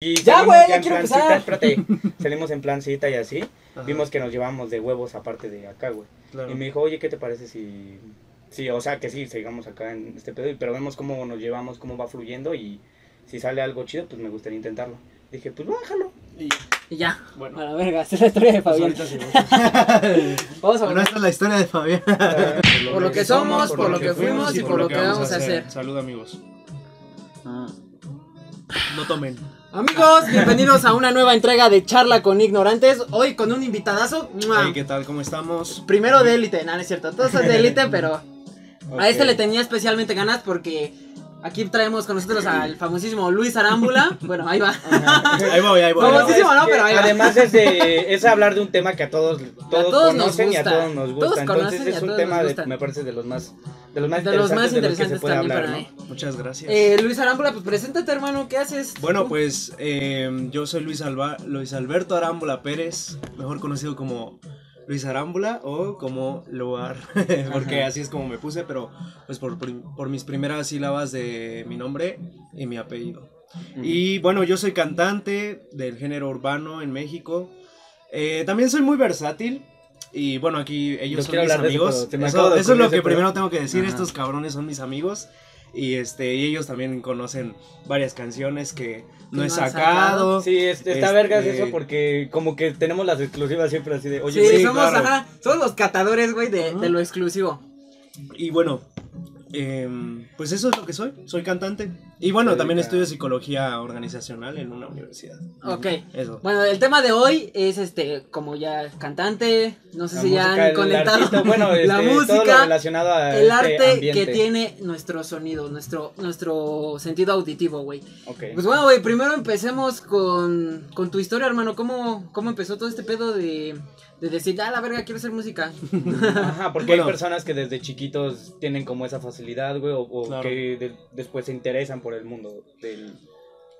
Y Ya, güey, ya quiero plan empezar. cita, espérate, salimos en plan cita y así. Ajá, Vimos que nos llevamos de huevos aparte de acá, güey. claro. Y me dijo, oye, ¿qué te parece si... Sí, o sea, que sí, sigamos acá en este pedo, pero vemos cómo nos llevamos, cómo va fluyendo y si sale algo chido, pues me gustaría intentarlo. Dije, pues bájalo. Y, Y ya. bueno, A la verga, esa es la historia de pues Fabián. ahorita seguimos. Vamos a Bueno, ver. esta es la historia de Fabián. Por lo que somos, por lo que fuimos y por lo que vamos a hacer. Salud, amigos. No tomen. Amigos, bienvenidos a una nueva entrega de Charla con Ignorantes. Hoy con un invitadazo. Hey, ¿Qué tal? ¿Cómo estamos? Primero de élite, no, no es cierto. Todos son de élite, pero a este le tenía especialmente ganas porque aquí traemos con nosotros al famosísimo Luis Arámbula. Bueno, ahí va. Ahí voy, ahí voy. Es ¿no? Pero ahí va. además es, de, es hablar de un tema que a todos, todos, todos nos conocen y a gusta. todos nos gusta. Todos Entonces a es un todos tema, de, me parece, de los más, de los más De los más interesantes de los que se interesantes puede hablar, para ¿no? mí. Muchas gracias. Eh, Luis Arámbula, pues preséntate, hermano. ¿Qué haces? Bueno, pues eh, yo soy Luis, Alba Luis Alberto Arámbula Pérez, mejor conocido como Luis Arámbula o como Luar, porque así es como me puse, pero pues por, por mis primeras sílabas de mi nombre y mi apellido. Y bueno, yo soy cantante del género urbano en México. Eh, también soy muy versátil. Y bueno, aquí ellos son mis eso, amigos. Eso, es lo que primero tengo que decir. Ajá. Estos cabrones son mis amigos. Y este, y ellos también conocen varias canciones que no he sacado. sacado. Sí, es- está Este- vergas eso porque como que tenemos las exclusivas siempre así de, oye, Sí, somos, claro. ajá, somos los catadores, güey, de lo exclusivo. Y bueno, em, pues eso es lo que soy. Soy cantante. Y bueno, también dedica- estudio psicología organizacional en una universidad. Ok. Eso. Bueno, el tema de hoy es este, como ya cantante, no sé la si ya han el conectado artista, bueno, este, la todo lo música, relacionado a el este arte ambiente. que tiene nuestro sonido, nuestro, nuestro sentido auditivo, güey. Ok. Pues bueno, güey, primero empecemos con, con tu historia, hermano. ¿Cómo, ¿Cómo empezó todo este pedo de, de decir, ah, la verga, quiero hacer música? Ajá, porque Bueno. hay personas que desde chiquitos tienen como esa facilidad, güey, o, o Claro. que de- después se interesan por el mundo del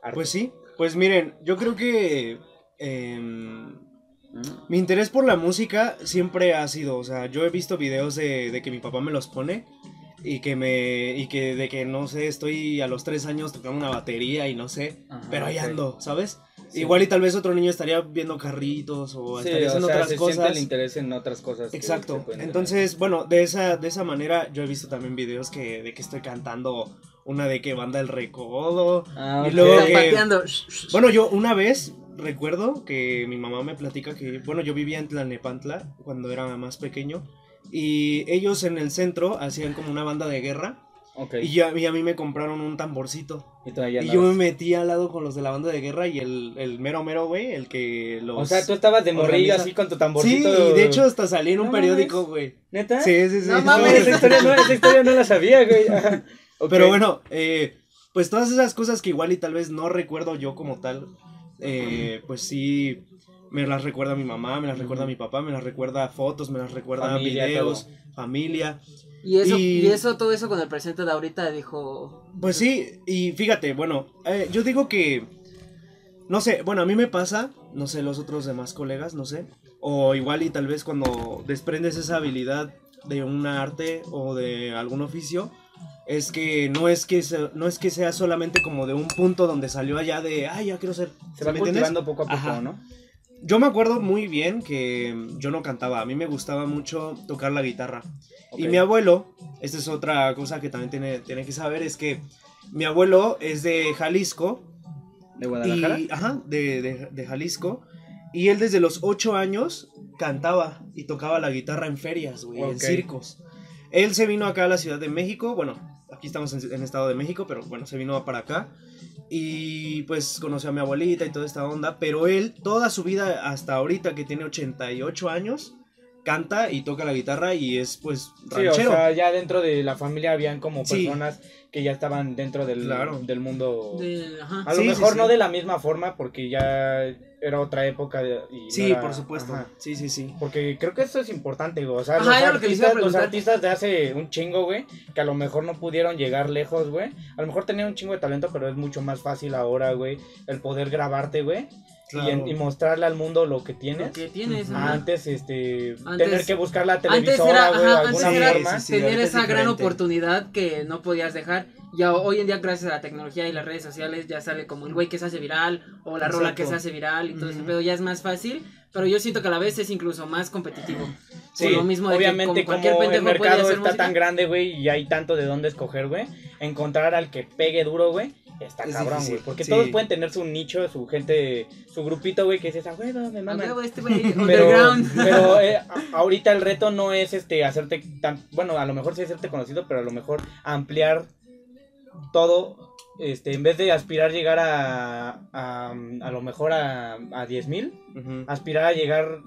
arte. Pues sí. Pues miren, yo creo que em, mi interés por la música siempre ha sido, o sea, yo he visto videos de, de que mi papá me los pone y que me y que de que no sé, estoy a los tres años tocando una batería y no sé, Ajá, pero ahí ando, ¿sabes? Sí. Igual y tal vez otro niño estaría viendo carritos o Sí, estaría o haciendo sea, otras se siente cosas. el interés en otras cosas. Exacto. Entonces, bueno, de esa, de esa manera yo he visto también videos que, de que estoy cantando una de que banda el recodo. Ah, y ok. luego que-. Bueno, yo una vez recuerdo que mi mamá me platica que, bueno, yo vivía en Tlalnepantla cuando era más pequeño. Y ellos en el centro hacían como una banda de guerra. Ok. Y, ya, y a mí me compraron un tamborcito. Y yo me metí al lado con los de la banda de guerra y el, el mero mero, güey, el que los... O sea, tú estabas de morrillo así con tu Sí, tamborcito. y de hecho hasta salí en un No periódico, güey. ¿Neta? Sí, sí, sí. No sí. mames. esa historia no, esa historia no la sabía, güey. Pero bueno, eh, pues todas esas cosas que igual y tal vez no recuerdo yo como tal, eh, pues sí me las recuerda mi mamá, me las recuerda mi papá, me las recuerda fotos, me las recuerda Familia, videos, familia. Y eso, Y- y... eso, todo eso con el presente de ahorita dijo. Pues sí, y fíjate, bueno, eh, yo digo que, no sé, bueno, a mí me pasa, no sé, los otros demás colegas, no sé, o igual y tal vez cuando desprendes esa habilidad de un arte o de algún oficio, es que no es que se- no es que sea solamente como de un punto donde salió allá de, ay, ya quiero ser. Se va cultivando poco a poco, Ajá. ¿no? Yo me acuerdo muy bien que yo no cantaba, a mí me gustaba mucho tocar la guitarra. Y mi abuelo, esta es otra cosa que también tiene, tiene que saber, es que mi abuelo es de Jalisco. ¿De Guadalajara? Y, ajá, de, de- de Jalisco. Y él desde los 8 años cantaba y tocaba la guitarra en ferias, güey, en circos. Él se vino acá a la Ciudad de México, bueno, aquí estamos en, en Estado de México, pero bueno, se vino para acá. Y pues conoció a mi abuelita y toda esta onda, pero él toda su vida hasta ahorita que tiene 88 años, canta y toca la guitarra y es pues Sí, o ranchero. sea, ya dentro de la familia habían como Sí. personas que ya estaban dentro del, Claro. del mundo. De, ajá. A lo Sí, mejor sí. no de la misma forma porque ya era otra época. de- y no sí, era- por supuesto. ajá. Sí, sí, sí. Porque creo que eso es importante, güey. O sea, Ajá, los, lo artistas, los artistas de hace un chingo, güey, que a lo mejor no pudieron llegar lejos, güey. A lo mejor tenían un chingo de talento, pero es mucho más fácil ahora, güey, el poder grabarte, güey. Y, en- y mostrarle al mundo lo que tienes. que tienes. Ajá. Antes, este, Antes- tener que buscar la Antes televisora, era, güey, ajá, de antes alguna era forma. sí, sí. tener ahorita es esa gran oportunidad que no podías dejar. Ya hoy en día, gracias a la tecnología y las redes sociales, ya sale como el güey que se hace viral o la rola que Exacto. se hace viral y todo ese Ujú. pedo ya es más fácil. Pero yo siento que a la vez es incluso más competitivo. Sí, Por lo mismo de que obviamente como cualquier como el mercado hacer está música. tan grande, güey, y hay tanto de dónde escoger, güey, encontrar al que pegue duro, güey, está Es cabrón, güey, porque sí. todos pueden tener su nicho, su gente, su grupito, güey, que dices, ah, güey, me A maman". huevo, este güey, Pero, underground. pero eh, ahorita el reto no es este hacerte tan, bueno, a lo mejor sí hacerte conocido, pero a lo mejor ampliar todo, este, en vez de aspirar llegar a, a, a lo mejor a, a 10 mil, aspirar a llegar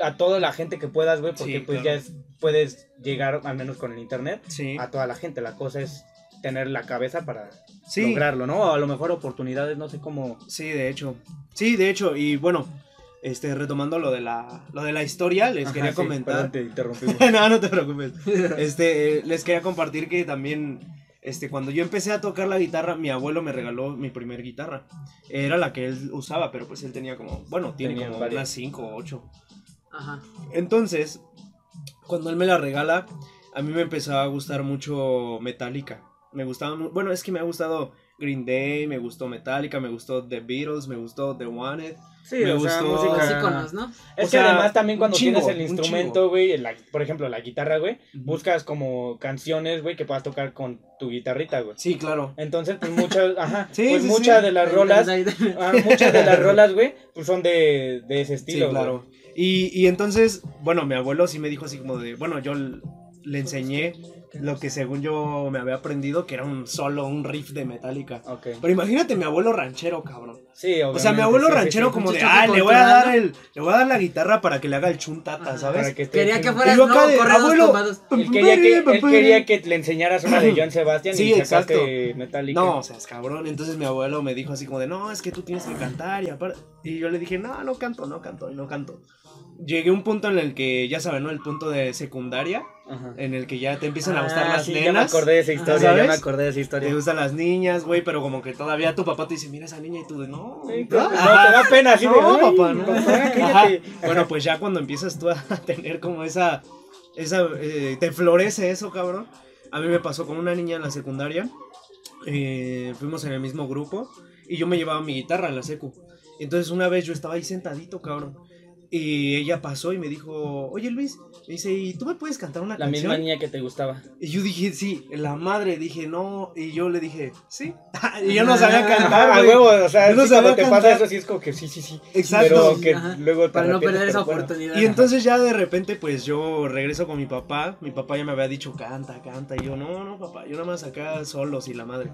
a toda la gente que puedas, güey, porque Sí, pues claro. ya es, puedes llegar, al menos con el internet, Sí. a toda la gente. La cosa es tener la cabeza para Sí. lograrlo, ¿no? A lo mejor oportunidades, no sé cómo... Sí, de hecho. Sí, de hecho. Y bueno, este, retomando lo de la, lo de la historia, les Ajá, quería sí, comentar. perdón, te interrumpimos. no, no te preocupes. Este, eh, les quería compartir que también, este, cuando yo empecé a tocar la guitarra, mi abuelo me regaló mi primer guitarra. Era la que él usaba, pero pues él tenía como, bueno, tiene Tenía como varias. unas 5 o 8. Ajá. Entonces, cuando él me la regala, a mí me empezó a gustar mucho Metallica. Me gustaba, mu- bueno, es que me ha gustado Green Day, me gustó Metallica, me gustó The Beatles, me gustó The Wanted. Sí, Me o sea, gustó- Los música... ¿no? Es O que sea, además también cuando chingo, tienes el instrumento, güey, por ejemplo, la guitarra, güey, buscas como canciones, güey, que puedas tocar con tu guitarrita, güey. Sí, claro. Entonces, pues muchas, ajá, Sí, pues sí, muchas sí. de las rolas, ah, muchas de las rolas, güey, pues son de, de ese Sí, estilo, güey. claro. Y, y entonces, bueno, mi abuelo sí me dijo así como de, bueno, yo le enseñé lo que según yo me había aprendido, que era un solo, un riff de Metallica. Pero imagínate mi abuelo ranchero, cabrón. Sí, O sea, mi abuelo sí, ranchero sí. como de, ah, le voy a dar el, le voy a dar la guitarra para que le haga el chuntata, Ajá. ¿sabes? Para que esté Quería que fueras no de, abuelo. Él quería, que, él quería que le enseñaras una de Joan Sebastián Sí, y sacaste exacto. Metallica. No, o sea, es cabrón. Entonces mi abuelo me dijo así como de, no, es que tú tienes que cantar y aparte. Y yo le dije, no, no canto, no canto, y no canto. Llegué a un punto en el que, ya saben, ¿no? El punto de secundaria, Ajá. en el que ya te empiezan a gustar Ah, las sí, nenas. Ya me acordé de esa historia, ¿sabes? ya me acordé de esa historia. Te gustan las niñas, güey, pero como que todavía tu papá te dice, mira esa niña y tú de, no. Sí, ¿no? no, te da pena así de, No, "Ay, papá, no. papá, Ajá. cállate". Bueno, pues ya cuando empiezas tú a tener como esa, esa, eh, te florece eso, cabrón. A mí me pasó con una niña en la secundaria, eh, fuimos en el mismo grupo y yo me llevaba mi guitarra en la secu. Entonces una vez yo estaba ahí sentadito, cabrón. Y ella pasó y me dijo, oye Luis, me dice, ¿y tú me puedes cantar una La canción? misma niña que te gustaba. Y yo dije, sí, la madre, dije, no, y yo le dije, sí. y yo no sabía cantar, a huevo, o sea, Yo no sí, cuando sabía te cantar. pasa eso, sí es como que sí, sí, sí. Exacto. Pero que Ajá. luego te Para no perder esa bueno. oportunidad. Y entonces ya de repente pues yo regreso con mi papá, mi papá ya me había dicho canta, canta, y yo no, no papá, yo nada más acá solos y la madre.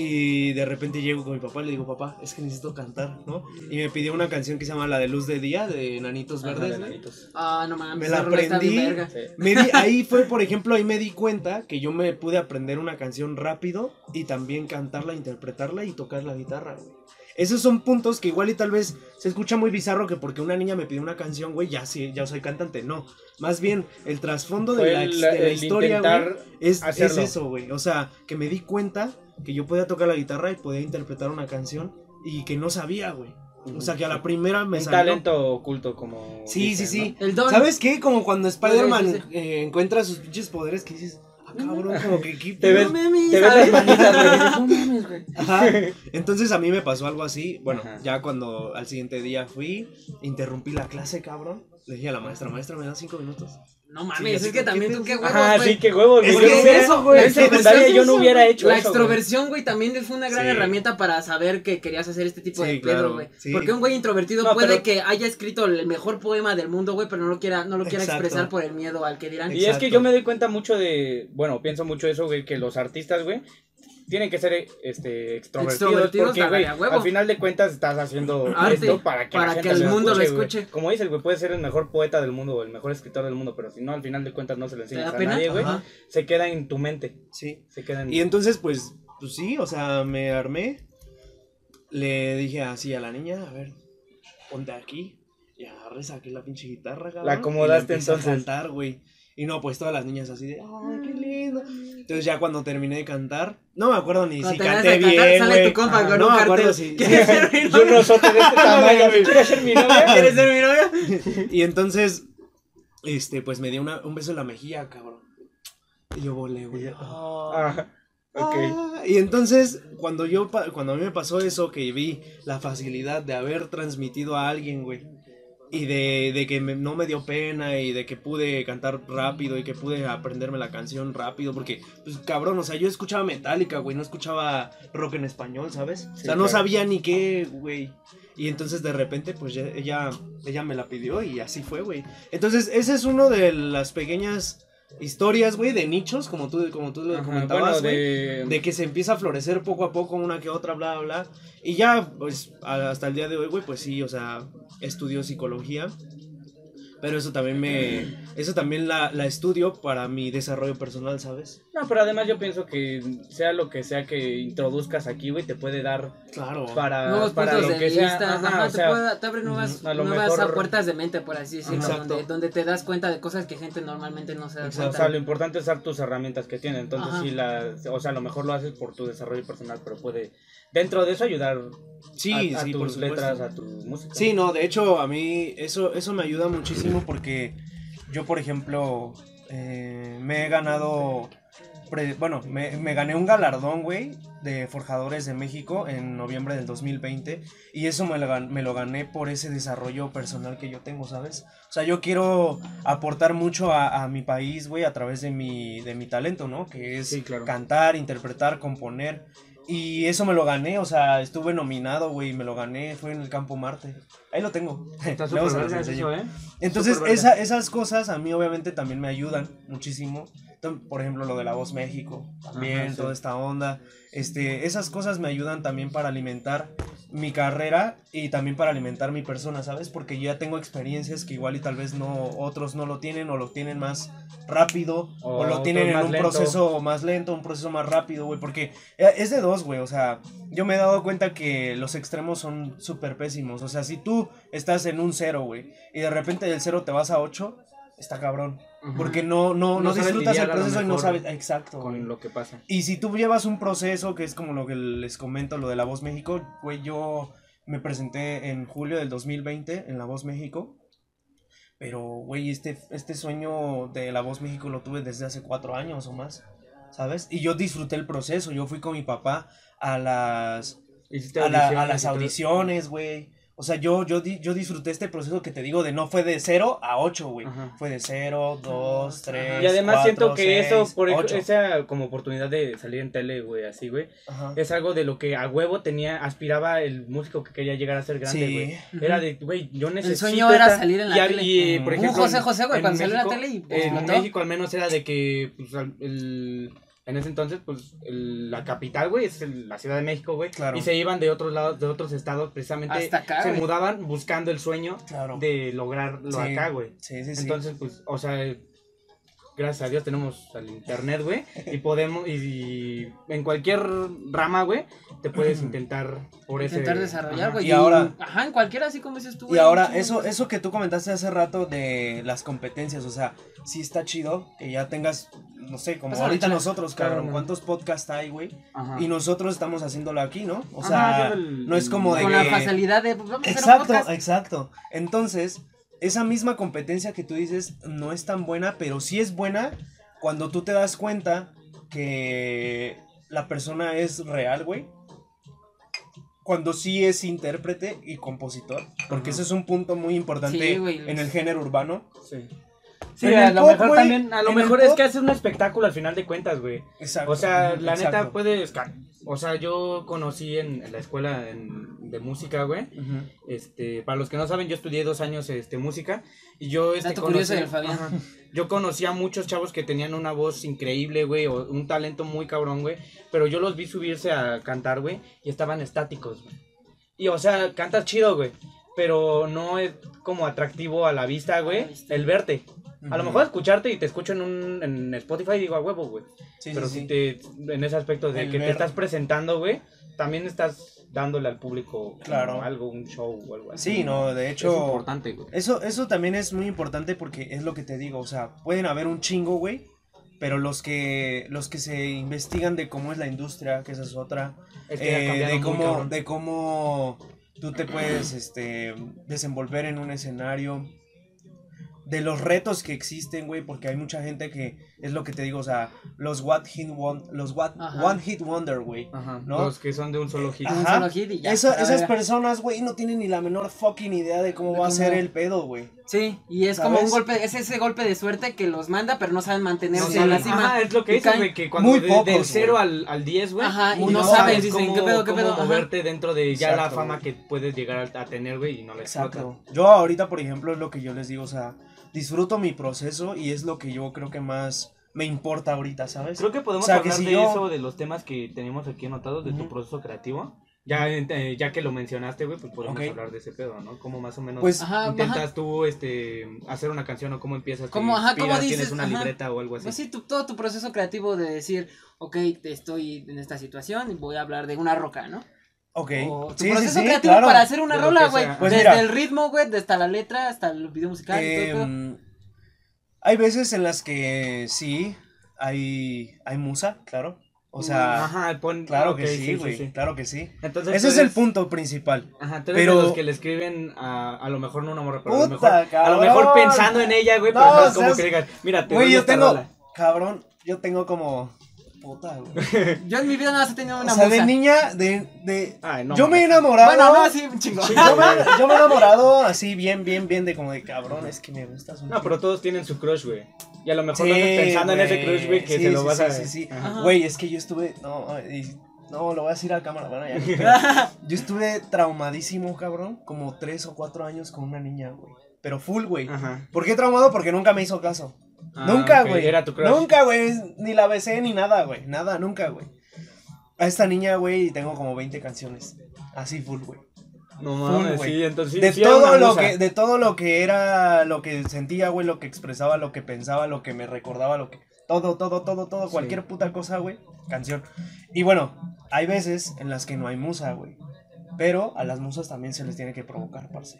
Y de repente llego con mi papá y le digo, papá, es que necesito cantar, ¿no? Y me pidió una canción que se llama La de Luz de Día de Nanitos Ajá, Verdes. de nanitos. Ah, no mames. Me la aprendí. Me di- ahí fue, por ejemplo, ahí me di cuenta que yo me pude aprender una canción rápido y también cantarla, interpretarla y tocar la guitarra, güey. Esos son puntos que igual y tal vez se escucha muy bizarro que porque una niña me pidió una canción, güey, ya sí, ya soy cantante. No, más bien el trasfondo de la, el- de la historia, güey, es, es eso, güey. O sea, que me di cuenta que yo podía tocar la guitarra y podía interpretar una canción y que no sabía, güey. O sea, que a la primera me un salió. talento oculto como Sí, sí, sí. El don. ¿Sabes qué? Como cuando Spider-Man Sí, sí, eh, encuentra sus pinches poderes que dices, ah, cabrón, como que ¿qué Te ves, mames, te ves las manitas, güey. Ajá. Entonces a mí me pasó algo así. Bueno, Ajá. ya cuando al siguiente día fui, interrumpí la clase, cabrón. Le dije a la maestra, maestra, ¿me das cinco minutos? No mames, es que también ¿qué tú qué huevos, Ajá, güey. sí, qué huevos. Es güey. que Yo es eso, güey, En la secundaria extroversión yo no hubiera hecho La eso. extroversión, güey, también fue una gran Sí. herramienta para saber que querías hacer este tipo Sí, de claro, pedo, güey. sí. Porque un güey introvertido No, puede pero- que haya escrito el mejor poema del mundo, güey, pero no lo quiera, no lo quiera Exacto. expresar por el miedo al que dirán. Y es que yo me doy cuenta mucho de, bueno, pienso mucho eso, güey, que los artistas, güey, tienen que ser este extrovertidos, Extrovertidos, porque, güey, al final de cuentas estás haciendo Arte, esto para que, la para gente que el lo mundo lo escuche. Como dices, güey, puedes ser el mejor poeta del mundo o el mejor escritor del mundo, pero si no, al final de cuentas no se lo ¿Te enseñas a pena? nadie, güey, se queda en tu mente, Sí. se queda en... Y entonces, pues, pues sí, o sea, me armé. Le dije así a la niña, a ver, ponte aquí. Y agarré, saqué la pinche guitarra, cabrón. La acomodaste y entonces. A cantar, güey. Y no, pues todas las niñas así de, ay, qué lindo. Entonces ya cuando terminé de cantar, no me acuerdo ni Cuando si canté cantar, bien, sale güey. tu compa con no un me cartel. acuerdo si... ¿Quieres ser mi Yo novia? no soy de este tamaño, ¿quieres ser mi novia? ¿Quieres ser mi novia? Y entonces, este, pues me dio una- un beso en la mejilla, cabrón. Y yo volé, güey. Ah, ok. Ah, y entonces, cuando yo, cuando a mí me pasó eso, que vi la facilidad de haber transmitido a alguien, güey, y de, de que me- no me dio pena y de que pude cantar rápido y que pude aprenderme la canción rápido, porque, pues, cabrón, o sea, yo escuchaba Metallica, güey, no escuchaba rock en español, ¿sabes? o sea, no sabía ni qué, güey. Y entonces de repente, pues ya- ella, ella me la pidió y así fue, güey. Entonces, ese es uno de las pequeñas historias, güey, de nichos, como tú, como tú lo comentabas, bueno, güey de... de que se empieza a florecer poco a poco una que otra, bla, bla. Y ya, pues, hasta el día de hoy, güey, pues sí, o sea, estudio psicología. Pero eso también me... Eso también la, la estudio para mi desarrollo personal, ¿sabes? No, pero además yo pienso que sea lo que sea que introduzcas aquí, güey, te puede dar Claro. para, Nuevos para puntos lo de que sea. vista, Ajá, ajá, o te, sea, puede- te abre nuevas, a lo nuevas mejor- puertas de mente, por así decirlo, donde, donde te das cuenta de cosas que gente normalmente no se da O cuenta. sea, lo importante es usar tus herramientas que tiene. Entonces, Ajá. sí, la, o sea, a lo mejor lo haces por tu desarrollo personal, pero puede, dentro de eso, ayudar Sí, a, a sí, por tus letras, a tu música. Sí, no, de hecho a mí eso, eso me ayuda muchísimo porque yo, por ejemplo, eh, me he ganado, pre- bueno, me, me gané un galardón, güey, de Forjadores de México en noviembre del 2020 y eso me lo, me lo gané por ese desarrollo personal que yo tengo, ¿sabes? O sea, yo quiero aportar mucho a, a mi país, güey, a través de mi, de mi talento, ¿no? Que es Sí, claro. cantar, interpretar, componer. Y eso me lo gané, o sea, estuve nominado, güey, me lo gané, fue en el Campo Marte. Ahí lo tengo. Está Luego súper se los verga enseño. eso, ¿eh? Entonces, esa- esas cosas a mí obviamente también me ayudan muchísimo. Por ejemplo, lo de la voz México, también, Ajá, sí. toda esta onda. Este, esas cosas me ayudan también para alimentar mi carrera y también para alimentar mi persona, ¿sabes? Porque yo ya tengo experiencias que igual y tal vez no otros no lo tienen o lo tienen más rápido o, O lo tienen en un lento. proceso más lento, un proceso más rápido, güey, porque eh, es de dos, güey, o sea, yo me he dado cuenta que los extremos son súper pésimos, o sea, si tú estás en un cero, güey, y de repente del cero te vas a ocho, está cabrón. Porque no, no, no, No disfrutas el proceso y no sabes, exacto, güey. con lo que pasa. Y si tú llevas un proceso, que es como lo que les comento, lo de La Voz México, güey, yo me presenté en julio del 2020 en La Voz México. Pero, güey, este, este sueño de La Voz México lo tuve desde hace cuatro años o más, ¿sabes? Y yo disfruté el proceso, yo fui con mi papá a las, a, la- a audiciones las audiciones, güey. O sea, yo, yo, di- yo disfruté este proceso que te digo de no fue de 0 a 8, güey. Ajá. Fue de 0, 2, 3. Y además siento que eso, por ej- esa como oportunidad de salir en tele, güey, así, güey, es algo de lo que a huevo tenía, aspiraba el músico que quería llegar a ser grande, güey. Sí. Era de, güey, yo necesito. sueño era esta- salir en la y, tele. y, eh, por José en- José, güey, en cuando salió en la tele y En explotó. México al menos era de que, pues, al- el- en ese entonces, pues, el- la capital, güey, es el- la Ciudad de México, güey. Claro. Y se iban de otros lados, de otros estados, precisamente. Hasta acá, se güey. mudaban buscando el sueño Claro. de lograrlo Sí. acá, güey. Sí, sí, sí. Entonces, pues, o sea, gracias a Dios tenemos al internet, güey, y podemos, y, y en cualquier rama, güey, te puedes intentar por ese... Intentar desarrollar, güey. Y ahora- Ajá, en cualquiera, así como dices tú, Y ahora, eso, eso que tú comentaste hace rato de las competencias, o sea, sí está chido que ya tengas, no sé, como ahorita nosotros, Claro, cabrón. ¿cuántos podcasts hay, güey? Ajá. Y nosotros estamos haciéndolo aquí, ¿no? O Ajá, sea, el- no es como de Con que... la facilidad de, pues, vamos a hacer un Exacto, podcast. exacto. Entonces, esa misma competencia que tú dices no es tan buena, pero sí es buena cuando tú te das cuenta que la persona es real, güey. Cuando sí es intérprete y compositor. Porque ese es un punto muy importante Sí, en el género urbano. Sí. Sí, En a lo pop, mejor también, a lo mejor es pop- que hace un espectáculo al final de cuentas, güey. Exacto. O sea, la Exacto. neta puedes, o sea, yo conocí en, en la escuela en- de música, güey. Ujú. Este, para los que no saben, yo estudié dos años, este, música. Y yo, este, Dato curioso conocí- del Fabián. Ajá. Yo conocí a muchos chavos que tenían una voz increíble, güey, o un talento muy cabrón, güey. Pero yo los vi subirse a cantar, güey, y estaban estáticos, güey. Y, o sea, cantas chido, güey. Pero no es como atractivo a la vista, güey, el verte. A lo mejor escucharte y te escucho en un en Spotify y digo a huevo, güey. Sí, Pero sí, si sí. te en ese aspecto de El que ver. te estás presentando, güey, también estás dándole al público Claro. algo, un show o algo así. Sí, no, de Es hecho... importante, güey. Eso, eso también es muy importante porque es lo que te digo, o sea, pueden haber un chingo, güey, pero los que los que se investigan de cómo es la industria, que esa es otra, Es que eh, de cómo de cómo tú te puedes este desenvolver en un escenario de los retos que existen, güey, porque hay mucha gente que es lo que te digo, o sea, los what hit won- los what Ajá. one hit wonder, güey. Ajá, ¿no? Los que son de un solo hit. Un Ajá. solo hit y ya. Esa- a la esas personas, güey, no tienen ni la menor fucking idea de cómo De va a cómo- ser el pedo, güey. Sí, y es como un ¿Sabes? golpe, es ese golpe de suerte que los manda, pero no saben mantenerse No en la cima. Ajá, es lo que caen- güey, que cuando Muy de- pocos, del 0 güey. al, al 10, güey, Ajá, y no saben, dicen, cómo, ¿qué pedo, qué pedo? Ajá. moverte dentro de ya la Exacto, fama güey. que puedes llegar a, a tener, güey, y no la. Exacto. Yo ahorita, por ejemplo, es lo que yo les digo, o sea, disfruto mi proceso y es lo que yo creo que más me importa ahorita, ¿sabes? Creo que podemos O sea, que hablar si de yo- eso, de los temas que tenemos aquí anotados, de tu proceso creativo. Ya, eh, ya que lo mencionaste, güey, pues podemos hablar de ese pedo, ¿no? Cómo más o menos Pues, Ajá, intentas ajá. tú este, hacer una canción o cómo empiezas. te ¿Cómo, ajá, cómo inspiras, dices? ¿Tienes una Ajá. libreta o algo así? Pues sí, tu- todo tu proceso creativo de decir, ok, estoy en esta situación y voy a hablar de una roca, ¿no? Ok. O tu Sí, proceso sí, creativo claro. para hacer una rola, güey. Pues Desde mira. el ritmo, güey, desde la letra hasta el video musical y todo. Em, hay veces en las que sí, hay, hay musa, claro. O sea, Ajá, pon... claro que sí, güey, claro que sí. Entonces, Ese es el punto principal. Ajá, tú eres Pero- de los que le escriben a, a lo mejor no una morra, pero a lo Puta, mejor, a lo mejor pensando en ella, güey, pero No, es como seas- que digas, mira, te Güey, yo tengo, rola. cabrón, yo tengo como, puta, güey. Yo en mi vida nada más he tenido una O sea, musa. de niña, de, de, Ay, no, yo me he enamorado. Bueno, no, sí, un chingo. yo, me, yo me he enamorado así bien, bien, bien de como de cabrón, es que me gustas un No, pero todos tienen su crush, güey. Y a lo mejor Sí, no estás pensando en ese güey. crush, güey, que Sí, se lo sí, vas sí, a... sí, sí. Ajá. Güey, es que yo estuve. No, y- no, lo voy a decir a cámara. Bueno, ya. yo estuve traumadísimo, cabrón. Como tres o cuatro años con una niña, güey. Pero full, güey. Ajá. ¿Por qué traumado? Porque nunca me hizo caso. Ah, nunca, güey. Era tu crush. Nunca, güey. Ni la besé ni nada, güey. Nada, nunca, güey. A esta niña, güey, tengo como 20 canciones. Así full, güey. No mames, sí, entonces de sí todo lo musa. que de todo lo que era lo que sentía güey lo que expresaba lo que pensaba lo que me recordaba lo que todo todo todo todo Sí. cualquier puta cosa güey canción y bueno hay veces en las que no hay musa güey pero a las musas también se les tiene que provocar parce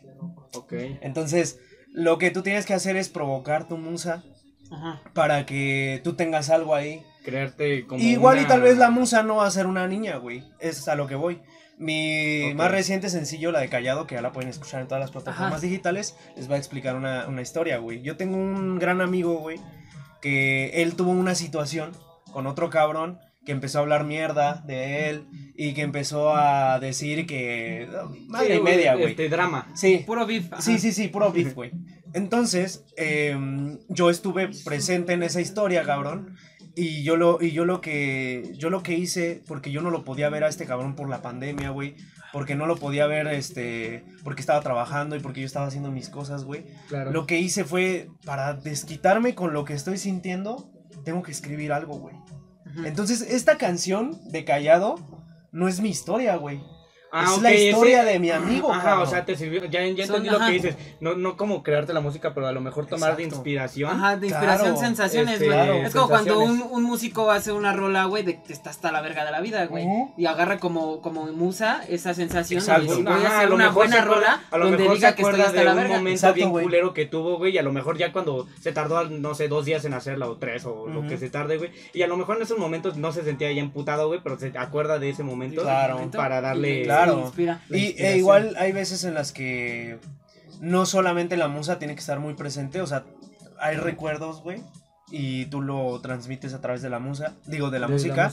Ok. entonces lo que tú tienes que hacer es provocar tu musa Ajá. para que tú tengas algo ahí Crearte como Igual y una- tal vez la musa no va a ser una niña, güey. Es a lo que voy. Mi Ok. más reciente sencillo, la de Callado, que ya la pueden escuchar en todas las plataformas Ajá. digitales, les va a explicar una, una historia, güey. Yo tengo un gran amigo, güey, que él tuvo una situación con otro cabrón que empezó a hablar mierda de él y que empezó a decir que... Madre Sí, y media, güey. Este drama. Sí. Puro beef. ajá. Sí, sí, sí, puro beef, güey. Entonces, em, yo estuve presente en esa historia, cabrón. Y yo lo, y yo lo que, yo lo que hice, porque yo no lo podía ver a este cabrón por la pandemia, güey. Porque no lo podía ver, este, porque estaba trabajando y porque yo estaba haciendo mis cosas, güey. Claro. Lo que hice fue, para desquitarme con lo que estoy sintiendo, tengo que escribir algo, güey. Entonces, esta canción de Callado no es mi historia, güey. Ah, es la historia ese- de mi amigo, Ajá, cabrón. o sea, te sirvió. Ya, ya Son- entendí lo ajá. que dices. No, no como crearte la música, pero a lo mejor tomar de inspiración. Ajá, de inspiración, Claro, sensaciones, este, güey. claro, es como cuando un, un músico hace una rola, güey, de que está hasta la verga de la vida, güey. Y agarra como, como musa esa sensación Exacto. y dice, voy Ajá, a hacer lo una mejor buena rola a lo donde mejor diga se que estoy hasta de la un verga. momento Exacto, bien güey. culero que tuvo, güey, y a lo mejor ya cuando se tardó, no sé, dos días en hacerla o tres o lo que se tarde, güey, y a lo mejor en esos momentos no se sentía ya emputado, güey, pero se acuerda de ese momento Claro. para darle... Y- Claro. y inspira. La Y e igual hay veces en las que no solamente la musa tiene que estar muy presente, o sea, hay recuerdos, güey, y tú lo transmites a través de la musa, digo, de la música.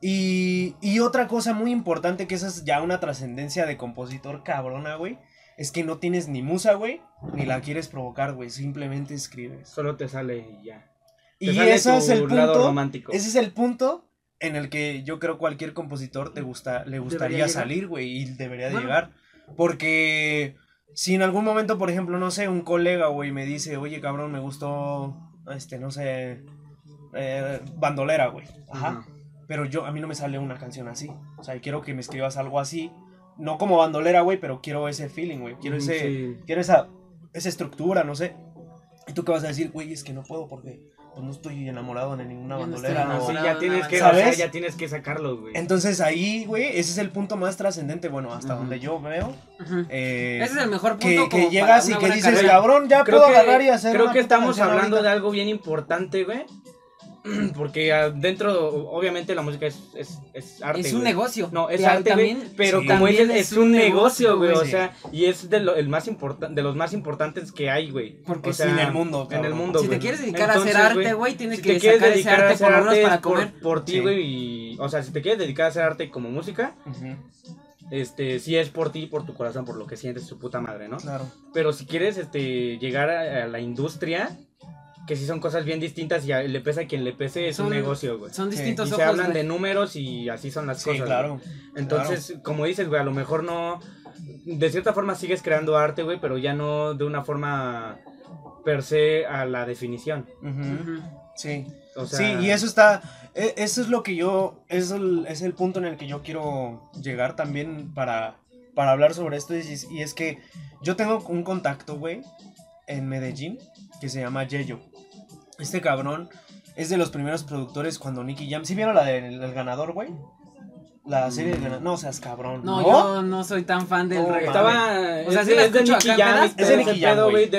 Y, y otra cosa muy importante, que esa es ya una trascendencia de compositor cabrona, güey, es que no tienes ni musa, güey, ni la quieres provocar, güey, simplemente escribes. Solo te sale y ya. Te Y sale ese tu es el lado punto, romántico. ese es el punto en el que yo creo cualquier compositor te gusta, le gustaría salir, güey, y debería de Bueno. llegar. Porque si en algún momento, por ejemplo, no sé, un colega, güey, me dice, oye, cabrón, me gustó, este, no sé, eh, bandolera, güey. Ajá. Pero yo, a mí no me sale una canción así. O sea, quiero que me escribas algo así. No como bandolera, güey, pero quiero ese feeling, güey. Quiero ese, sí. quiero esa, esa estructura, no sé. ¿Y tú qué vas a decir? Güey, es que no puedo porque pues, no estoy enamorado de ninguna no bandolera. estoy o- Sí, ya tienes que, ¿Sabes? o sea, ya tienes que sacarlo, güey. Entonces ahí, güey, ese es el punto más trascendente, bueno, hasta donde yo veo. Eh, Ese es el mejor punto que, como que llegas y que dices, carrera. cabrón, ya creo puedo que, agarrar y hacer creo una que estamos hablando ahorita". de algo bien importante, güey. porque adentro, obviamente la música es, es, es arte. Es un güey. negocio. No, es arte, güey, también- pero sí. como también es un negocio, güey, o sea, y es de, lo, el más de los más importantes que hay, güey. Porque o sea, en el mundo, En cabrón. el mundo, Si te quieres dedicar a hacer arte, güey, tienes si que sacar ese arte por para es por, comer. por ti, Sí. güey, y, o sea, si te quieres dedicar a hacer arte como música, Ujú, este, sí es por ti, por tu corazón, por lo que sientes su puta madre, ¿no? Claro. Pero si quieres, este, llegar a, a la industria, que sí son cosas bien distintas y a- le pesa a quien le pese, es Son- un negocio, güey. Son Sí, distintos Y se hablan güey. de números y así son las Sí, cosas. claro. güey. Entonces, como dices, güey, a lo mejor no. De cierta forma sigues creando arte, güey, pero ya no de una forma per se a la definición. Sí. O sea, Sí, y eso está, e- eso es lo que yo, es el, es el punto en el que yo quiero llegar también para, para hablar sobre esto. Y, es- y es que yo tengo un contacto, güey, en Medellín, que se llama Yeyo. Este cabrón es de los primeros productores cuando Nicky Jam, ¿sí vieron la del del ganador, güey? La serie del ganador, no seas cabrón. No, yo no soy tan fan del No. Estaba. O sea, es, sí es de Nicky Jam. Es de Nicky Jam, güey.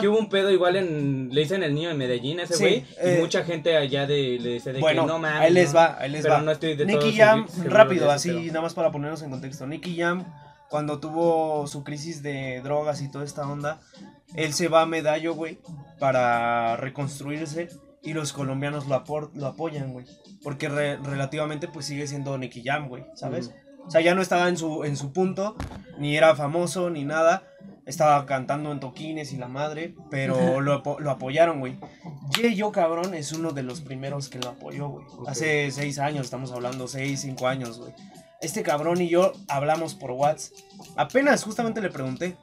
que hubo un pedo igual en. Le dicen el niño en Medellín, ese Sí, güey. eh, y mucha gente allá de, le dice de Bueno, que no mames. ahí les no". va, ahí les Pero va. no estoy de Nicky Jam, rápido, así, nada más para ponernos en contexto. Nicky Jam, cuando tuvo su crisis de drogas y toda esta onda, él se va a Medallo, güey, para reconstruirse y los colombianos lo, lo apoyan, güey. Porque re- relativamente, pues sigue siendo Nicky Jam, güey, ¿sabes? O sea, ya no estaba en su, en su punto, ni era famoso, ni nada. Estaba cantando en toquines y la madre, pero lo, lo apoyaron, güey. Yeyo, cabrón, es uno de los primeros que lo apoyó, güey. Ok. Hace seis años, estamos hablando, seis, cinco años, güey. Este cabrón y yo hablamos por WhatsApp. Apenas, justamente le pregunté.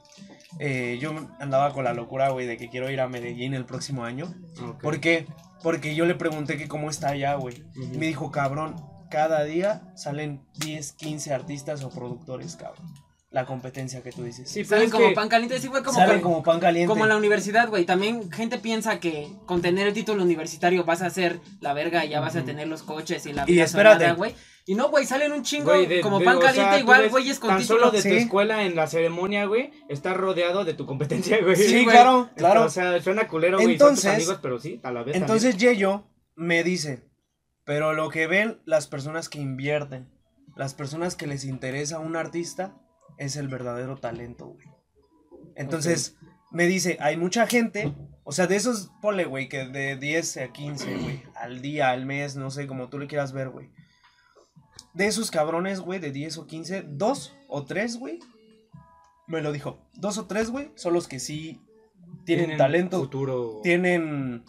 Eh, yo andaba con la locura, güey, de que quiero ir a Medellín el próximo año. ¿Por qué? Porque yo le pregunté que cómo está allá, güey. Y me dijo, cabrón, cada día salen 10, 15 artistas o productores, cabrón. La competencia que tú dices. Sí, Salen es como pan caliente, sí, güey, como, Salen como pan caliente. como en la universidad, güey. También gente piensa que con tener el título universitario vas a ser la verga y ya vas a tener los coches y la Y vida güey. Y no, güey, salen un chingo Güey, de- como de- pan o sea, caliente, igual, ves güeyes con Tan solo de tu escuela en la ceremonia, güey, estás rodeado de tu competencia, güey. Sí, güey. claro, claro. O sea, suena culero, güey. son tus Entonces- amigos, pero sí, a la vez. Entonces Yeyo me dice, pero lo que ven las personas que invierten, las personas que les interesa un artista, es el verdadero talento, güey. Entonces me dice, hay mucha gente, o sea, de esos, ponle, güey, que de 10 a 15, güey, al día, al mes, no sé, como tú le quieras ver, güey. De esos cabrones, güey, de 10 o 15, dos o tres, güey, me lo dijo, dos o tres, güey, son los que sí tienen, talento, Futuro. tienen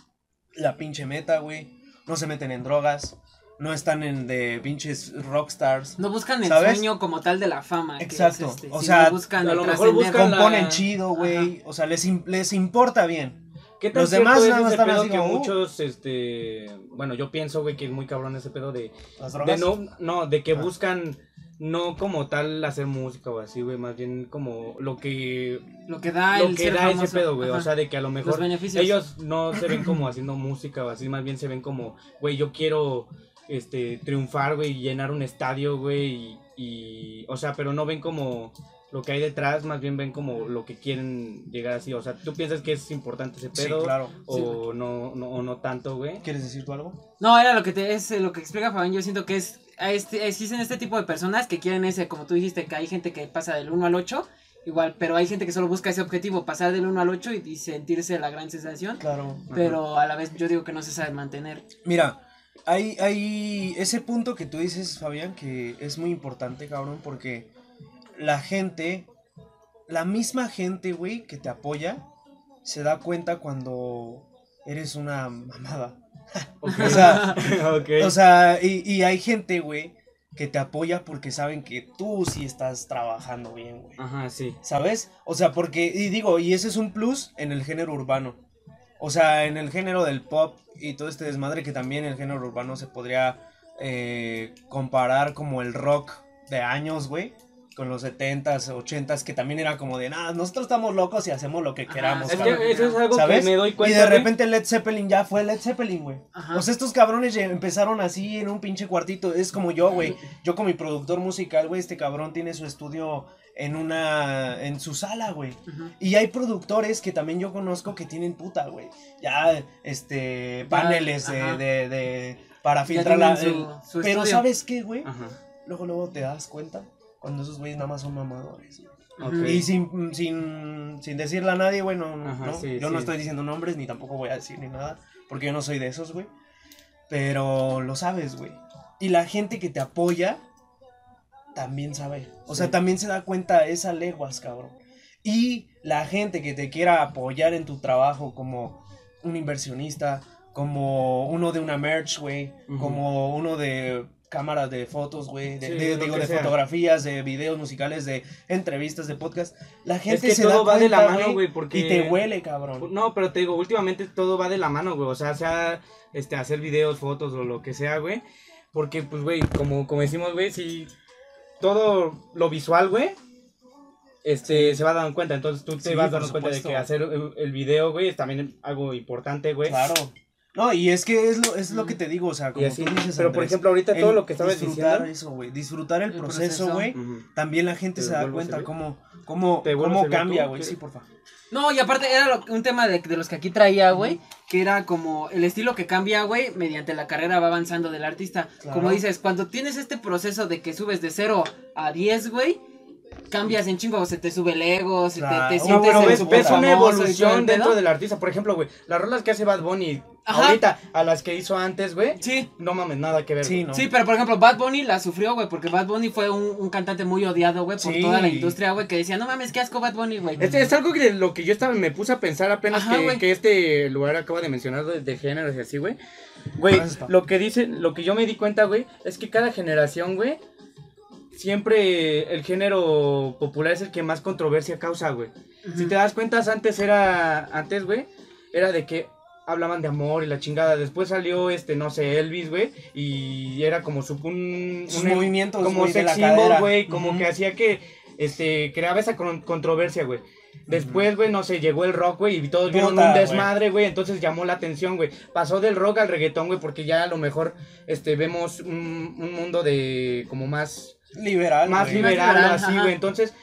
la pinche meta, güey. No se meten en drogas. No están en de pinches rockstars. No buscan el ¿Sabes? sueño como tal de la fama. que es, Exacto. este, O sea, buscan a lo mejor buscan la- Componen chido, güey. O sea, les, les importa bien. ¿Qué tan Los cierto demás es nada más ese están pedo así que como, uh. muchos, este, bueno, yo pienso, güey, que es muy cabrón ese pedo de, Las de drogas. no, no, de que Ah. buscan no como tal hacer música o así, güey, más bien como lo que, Lo que da lo el que ser da ese pedo, güey, o Ajá. sea, de que a lo los mejor beneficios. ellos no se ven como haciendo música o así, más bien se ven como, güey, yo quiero, este, triunfar, güey, y llenar un estadio, güey, y, y, o sea, pero no ven como lo que hay detrás, más bien ven como lo que quieren llegar así, o sea, ¿tú piensas que es importante ese Sí, pedo? claro. O no, no, o no tanto, güey. ¿Quieres decir tú algo? No, era lo que te, es eh, lo que explica Fabián. Yo siento que es este, existen este tipo de personas que quieren ese, como tú dijiste, que hay gente que pasa del 1 al 8, igual, pero hay gente que solo busca ese objetivo, pasar del 1 al 8 y, y sentirse la gran sensación, Claro. pero a la vez yo digo que no se sabe mantener. Mira, hay, hay ese punto que tú dices, Fabián, que es muy importante, cabrón, porque la gente, la misma gente, güey, que te apoya, se da cuenta cuando eres una mamada. O sea. O sea, y, y hay gente, güey, que te apoya porque saben que tú sí estás trabajando bien, güey. Ajá, sí. ¿Sabes? O sea, porque, y digo, y ese es un plus en el género urbano. O sea, en el género del pop y todo este desmadre que también el género urbano se podría eh, comparar como el rock de años, güey. Con los 70s, 80s, que también era como de, nada, nosotros estamos locos y hacemos lo que Ajá, queramos. Es cabrón". que eso es algo ¿Sabes? que me doy Y cuenta. de güey. repente Led Zeppelin ya fue Led Zeppelin, güey. Ajá. O sea, estos cabrones ya empezaron así en un pinche cuartito. Es como yo, güey. Yo con mi productor musical, güey, este cabrón tiene su estudio en una, en su sala, güey. Y hay productores que también yo conozco que tienen puta, güey. Ya, este, paneles de, ajá. de, de- para filtrar la... su- Pero estudio. ¿sabes qué, güey? Ajá. Luego, luego te das cuenta cuando esos güeyes nada más son mamadores. Y sin, sin, sin decirle a nadie, güey, no, no, Ajá, no. sí, yo no estoy diciendo nombres, ni tampoco voy a decir ni nada, porque yo no soy de esos, güey. Pero lo sabes, güey. Y la gente que te apoya también sabe. O sea, también se da cuenta esa leguas, cabrón. Y la gente que te quiera apoyar en tu trabajo como un inversionista, como uno de una merch, güey, como uno de cámaras de fotos, güey, de, Sí, de- lo digo, de sea. fotografías, de videos musicales, de entrevistas, de podcast. La gente que se todo da va de la cuenta, mano, güey, porque- Y te huele, cabrón. No, pero te digo, últimamente todo va de la mano, güey. O sea, sea este, hacer videos, fotos o lo que sea, güey. Porque, pues, güey, como, como decimos, güey, si todo lo visual, güey, este, se va dando cuenta. Entonces tú te Sí, vas dando cuenta de supuesto. que hacer el, el video, güey, es también algo importante, güey. Claro. No, y es que es lo, es lo que te digo, o sea, como así, tú dices, pero por ejemplo, ahorita todo lo que estabas disfrutar diciendo. eso, güey, disfrutar el, El proceso, güey. También la gente ¿Te se da cuenta cómo, cómo, ¿Te vuelvo a cómo cambia, güey. Sí, por favor. No, y aparte era lo- un tema de, de los que aquí traía, güey, que era como el estilo que cambia, güey, mediante la carrera va avanzando del artista. Claro. Como dices, cuando tienes este proceso de que subes de 0 a 10, güey, cambias en chingo, se te sube el ego, se te- Claro. te, sientes pero el ves, ves una famoso evolución dentro del artista. Por ejemplo, güey, las rolas que hace Bad Bunny Ajá. ahorita a las que hizo antes, güey, Sí. no mames, nada que ver. Sí. Sí, pero por ejemplo, Bad Bunny la sufrió, güey, porque Bad Bunny fue un, un cantante muy odiado, güey, por Sí. toda la industria, güey, que decía, no mames, qué asco Bad Bunny, güey. Este es algo que lo que yo estaba, me puse a pensar apenas Ajá, que, güey. que este lugar acaba de mencionar de, de géneros y así, güey. Güey, pa. lo que dice, lo que yo me di cuenta, güey, es que cada generación, güey, siempre el género popular es el que más controversia causa, güey. Si te das cuenta, antes era, antes, güey, era de que hablaban de amor y la chingada. Después salió, este, no sé, Elvis, güey, y era como su, un, Sus un- movimientos, como güey, de sex la symbol, cadera. güey, como que hacía que, este, creaba esa con- controversia, güey. Después, güey, no sé, llegó el rock, güey, y todos vieron un desmadre, güey, entonces llamó la atención, güey. Pasó del rock al reggaetón, güey, porque ya a lo mejor, este, vemos un, un mundo de, como más, Liberal, más güey. liberal, así, güey. Entonces,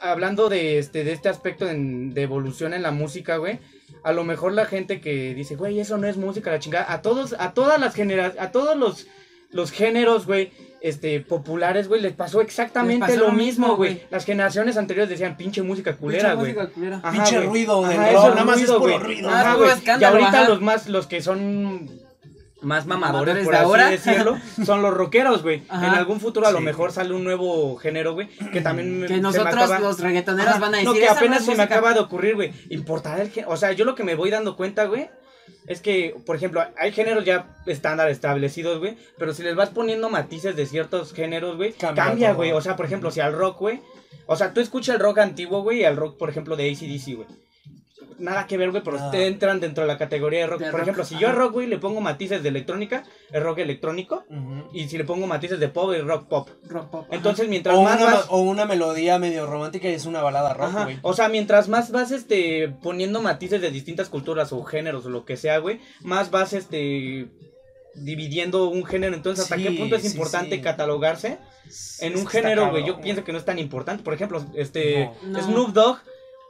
hablando de este, de este aspecto en- de evolución en la música, güey, a lo mejor la gente que dice, güey, eso no es música, la chingada, a todos, a todas las generaciones, a todos los, los géneros, güey, este, populares, güey, les pasó exactamente Les pasó lo lo mismo, güey. güey. Las generaciones anteriores decían, pinche música culera, güey. música culera. Ajá, Pinche güey. ruido eso, nada más es ruido, puro güey. ruido. Ajá, güey. y ahorita ajá. los más, los que son más mamadores, por de así ahora. decirlo, son los rockeros, güey. En algún futuro a lo Sí. mejor sale un nuevo género, güey, que también me- Que se me nosotros, acaba- los reggaetoneros, Ajá, van a decir, No, que "Esa no apenas se me música". acaba de ocurrir, güey. Importará el género. O sea, yo lo que me voy dando cuenta, güey, es que, por ejemplo, hay géneros ya estándar establecidos, güey. Pero si les vas poniendo matices de ciertos géneros, güey, Cambia cambia, güey. O sea, por ejemplo, si al rock, güey. O sea, tú escuchas el rock antiguo, güey, y al rock, por ejemplo, de ACDC, güey. Nada que ver, güey, pero te entran dentro de la categoría de rock. De por rock, ejemplo, si yo al rock, güey, le pongo matices de electrónica, es rock electrónico. Y si le pongo matices de pop, es rock pop. Rock pop, ajá. Entonces, mientras O más una, vas... o una melodía medio romántica y es una balada rock, Ajá, güey. O sea, mientras más vas este poniendo matices de distintas culturas o géneros o lo que sea, güey, más vas este dividiendo un género. Entonces, ¿hasta Sí, qué punto es sí, importante sí. catalogarse en Es un está género, güey? Yo pienso que no es tan importante. Por ejemplo, este No. Snoop Dogg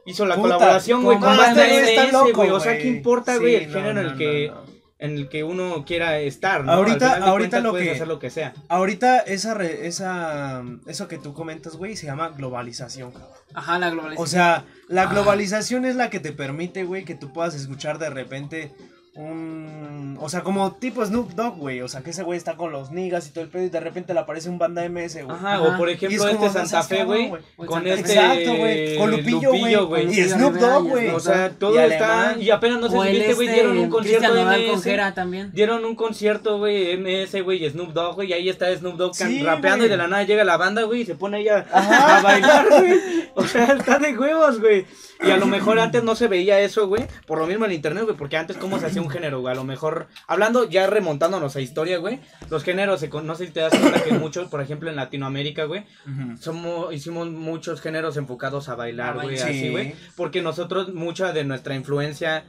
hizo la Puta, colaboración, güey, ¿cómo con está MS, loco, güey. O sea? ¿qué importa, güey, Sí, el no, género en el que no, no. en el que uno quiera estar, ¿no? Ahorita- Al final de ahorita cuentas lo puedes que- hacer lo que sea. Ahorita esa, re- esa, eso que tú comentas, güey, se llama globalización, cabrón. Ajá, la globalización. O sea, la Ah. globalización es la que te permite, güey, que tú puedas escuchar de repente un... O sea, como tipo Snoop Dogg, güey. O sea, que ese güey está con los niggas y todo el pedo y de repente le aparece un banda MS, güey. Ajá, Ajá. o por es ejemplo como, este Santa Fe, güey, con Santa este Exacto, güey. Con Lupillo, güey. Y Snoop Dogg, güey. O sea, todo Y está. Y apenas no sé si viste, güey, este, dieron un concierto de MS. Dieron un concierto, güey, MS, güey, y Snoop Dogg, güey, y ahí está Snoop Dogg Sí, rapeando y de la nada llega la banda, güey, y se pone ahí a, a bailar, güey. O sea, está de huevos, güey. Y a lo mejor antes no se veía eso, güey, por lo mismo en internet, güey, porque antes cómo se hacía un género, güey, a lo mejor, hablando ya remontándonos a historia, güey, los géneros, se con- no sé si te das cuenta que muchos, por ejemplo, en Latinoamérica, güey, somos, hicimos muchos géneros enfocados a bailar, güey, así, Sí. güey. Porque nosotros, mucha de nuestra influencia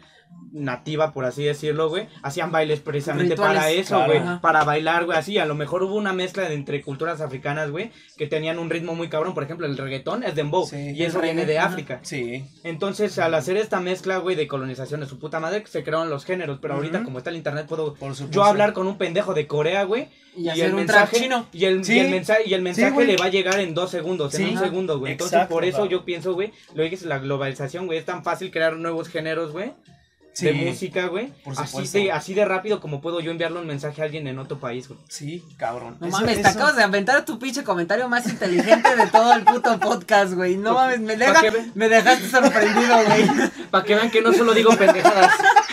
nativa, por así decirlo, güey, hacían bailes precisamente Rituales, para eso, güey, para bailar, güey, así, a lo mejor hubo una mezcla de entre culturas africanas, güey, que tenían un ritmo muy cabrón, por ejemplo, el reggaetón es dembow, Sí, y eso viene de. África. Sí. Entonces, al hacer esta mezcla, güey, de colonización de su puta madre, se crearon los géneros, pero ahorita como está el internet puedo yo hablar con un pendejo de Corea, güey, Y, el mensaje chino. y el, Sí. y el mensaje y el mensaje le va a llegar en dos segundos, en un segundo, güey. Entonces, Exacto, por eso yo pienso, güey, lo que es la globalización, güey, es tan fácil crear nuevos géneros, güey, de Sí. música, güey. Por Así de, así de rápido como puedo yo enviarle un mensaje a alguien en otro país, güey. Sí, cabrón. No Eso- mames, te eso- acabas de aventar tu pinche comentario más inteligente de todo el puto podcast, güey. No mames, me, deja- me dejaste sorprendido, güey. Para que vean que no solo digo pendejadas.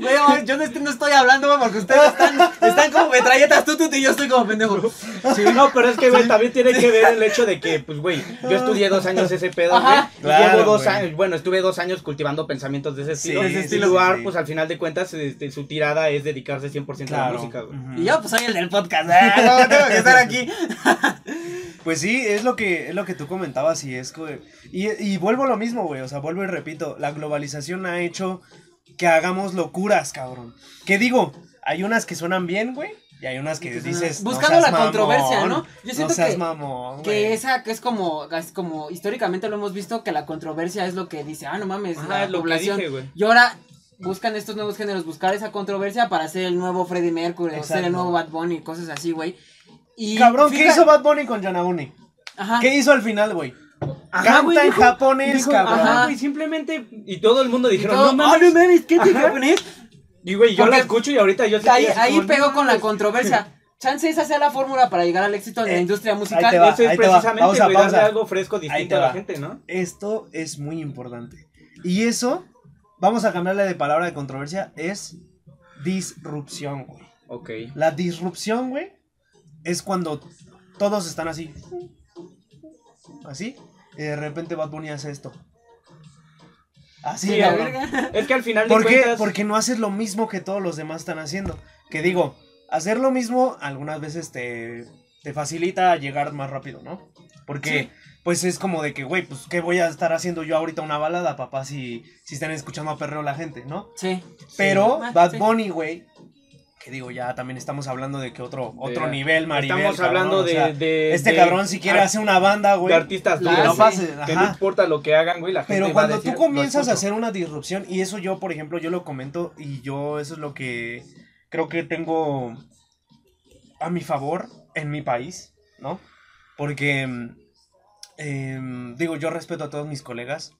Güey, yo no, estoy- no estoy hablando, güey, porque ustedes están, están como metralletas, tú, tú, y yo estoy como pendejo. Sí, no, pero es que, güey, también tiene que ver el hecho de que, pues, güey, yo estudié dos años ese pedo, güey. Claro, llevo dos años, bueno, estuve dos años cultivando pensamientos de ese Sí, estilo. y ese estilo, Sí. pues, al final de cuentas, este, su tirada es dedicarse 100% a la Claro. música, güey. Y yo, pues, soy el del podcast, no, tengo que estar aquí. Pues sí, es lo que, es lo que tú comentabas y es que... Y, y vuelvo a lo mismo, güey, o sea, vuelvo y repito, la globalización ha hecho que hagamos locuras, cabrón. Que digo, hay unas que suenan bien, güey, y hay unas que dices... no buscando seas la controversia, mamón, ¿no? Yo siento no seas que- mamón, Que esa, que es como, es como, históricamente lo hemos visto, que la controversia es lo que dice, ah, no mames, Ajá, la es lo que población. dije, y ahora buscan estos nuevos géneros, buscar esa controversia para ser el nuevo Freddie Mercury, o ser el Exacto. nuevo Bad Bunny, y cosas así, güey. Y Cabrón, ¿qué hizo Bad Bunny con Yanauni? Ajá. ¿Qué hizo al final, güey? Ajá, Canta güey, en dijo- japonés, dijo, cabrón. Ajá, güey, simplemente. Y todo el mundo Y dijeron, todo, no "Ah, mames. no mames, ¿qué te japonés? Y güey, yo Porque- la escucho y ahorita yo Ahí, ahí pegó no con la controversia. Chance esa sea la fórmula para llegar al éxito en la Eh, industria ahí musical. va. Eso es ahí te va. precisamente, Pausa, pausa. algo fresco distinto a la gente, ¿no? Esto es muy importante. Y eso, vamos a cambiarle de palabra de controversia, es disrupción, güey. Ok. La disrupción, güey, es cuando todos están así. Así. Y de repente Bad Bunny hace esto. Así, Sí, la cabrón. verga. Es que al final de ¿Por qué? Porque no haces lo mismo que todos los demás están haciendo. Que digo, hacer lo mismo algunas veces te, te facilita llegar más rápido, ¿no? Porque, pues es como de que, güey, pues, ¿qué voy a estar haciendo yo ahorita una balada, papá, si, si están escuchando a perreo la gente, ¿no? Sí. Pero Ah, Bad. Bunny, güey, que digo, ya también estamos hablando de que otro, otro De- nivel, Maribel. Estamos cabrón, hablando o de, sea, de- Este de- cabrón, si quiere ar- hacer una banda, güey. de artistas La no hace. pase, Que no importa lo que hagan, güey, la gente Pero va a cuando decir, tú "Lo comienzas a escucho". hacer una disrupción, y eso yo, por ejemplo, yo lo comento, y yo eso es lo que creo que tengo a mi favor en mi país, ¿no? Porque, em, digo, yo respeto a todos mis colegas,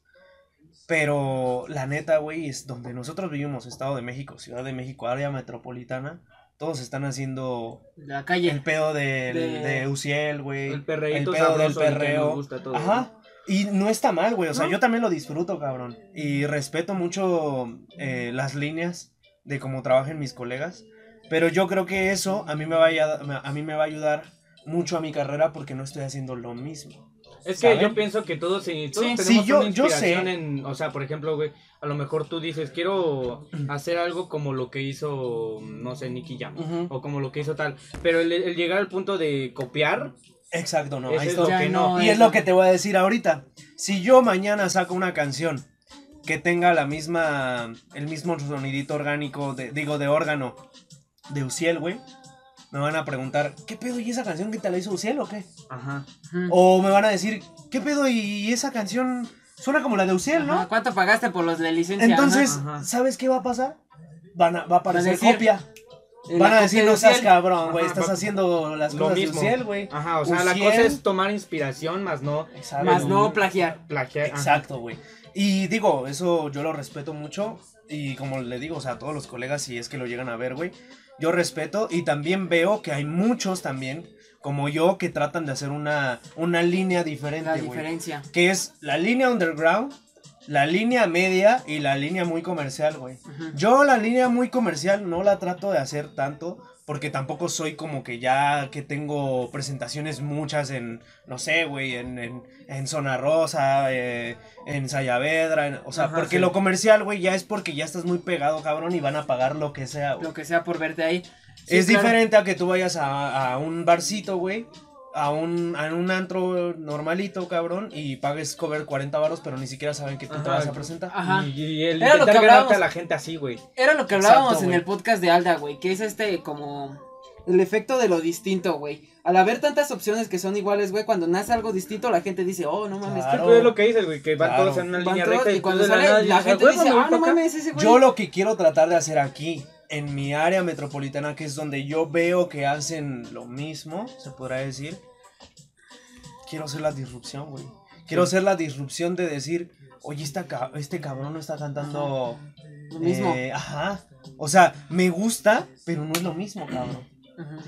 pero la neta, güey, es donde nosotros vivimos, Estado de México, Ciudad de México, área metropolitana, todos están haciendo La calle. el pedo del, De- de Uciel, güey. El pedo del perreo. gusta Ajá. Y no está mal, güey. O sea, No. yo también lo disfruto, cabrón. Y respeto mucho eh, las líneas de cómo trabajan mis colegas. Pero yo creo que eso a mí me va a mí me va a ayudar mucho a mi carrera porque no estoy haciendo lo mismo. Es que ¿saben? yo pienso que todos, sí, todos Sí. tenemos Sí, yo- una yo sé. inspiración en, o sea, por ejemplo, güey, a lo mejor tú dices, quiero hacer algo como lo que hizo, no sé, Nicky Jam, o como lo que hizo tal, pero el, el llegar al punto de copiar, Exacto, no. Ahí es lo que no no. Y es lo que te voy a decir ahorita. Si yo mañana saco una canción que tenga la misma, el mismo sonidito orgánico, de, digo, de órgano de Uciel, güey, me van a preguntar, ¿qué pedo? ¿Y esa canción que te la hizo Uciel o qué? ajá. O me van a decir, ¿qué pedo? ¿Y esa canción suena como la de Uciel, Ajá, no? ¿Cuánto pagaste por los de licencia? Entonces. Ajá. ¿sabes qué va a pasar? Van a, va a aparecer decir, copia. Eh, Van a decir, de no seas cabrón, güey, estás haciendo las lo cosas de mismo. Uciel, güey. Ajá, o sea, la cosa es tomar inspiración, más no Exacto. Más no plagiar. plagiar. Exacto, güey. Y digo, eso yo lo respeto mucho. Y como le digo, o sea, a todos los colegas, si es que lo llegan a ver, güey, yo respeto. Y también veo que hay muchos también, como yo, que tratan de hacer una, una línea La diferente, güey. diferencia. Que es la línea underground, la línea media y la línea muy comercial, güey. Yo la línea muy comercial no la trato de hacer tanto porque tampoco soy como que ya que tengo presentaciones muchas en, no sé, güey, en, en, en Zona Rosa, eh, en Sayavedra, en- o sea, Ajá, porque sí. lo comercial, güey, ya es porque ya estás muy pegado, cabrón, y van a pagar lo que sea, güey. Lo que sea por verte ahí. Sí, es claro. diferente a que tú vayas a, a un barcito, güey, a un, a un antro normalito, cabrón, y pagues cover 40 varos, pero ni siquiera saben que tú te vas a presentar. Ajá. Y, y el Era lo intentar que ganarte hablábamos. a la gente así, güey. Era lo que hablábamos Exacto, en el podcast de Alda, güey, que es este como el efecto de lo distinto, güey. Al haber tantas opciones que son iguales, güey, cuando nace algo distinto, la gente dice, oh, no mames. Claro. Pues es lo que dices, güey, que van Claro. todos en una Van línea recta y cuando tú de sale, la gente "Ah, dice, ah, no pa' acá". mames, ese güey. Yo lo que quiero tratar de hacer aquí, en mi área metropolitana, que es donde yo veo que hacen lo mismo, se podrá decir, quiero hacer la disrupción, güey. Quiero hacer la disrupción de decir, oye, esta este cabrón no está cantando... Lo mismo. eh, ajá. O sea, me gusta, pero no es lo mismo, cabrón.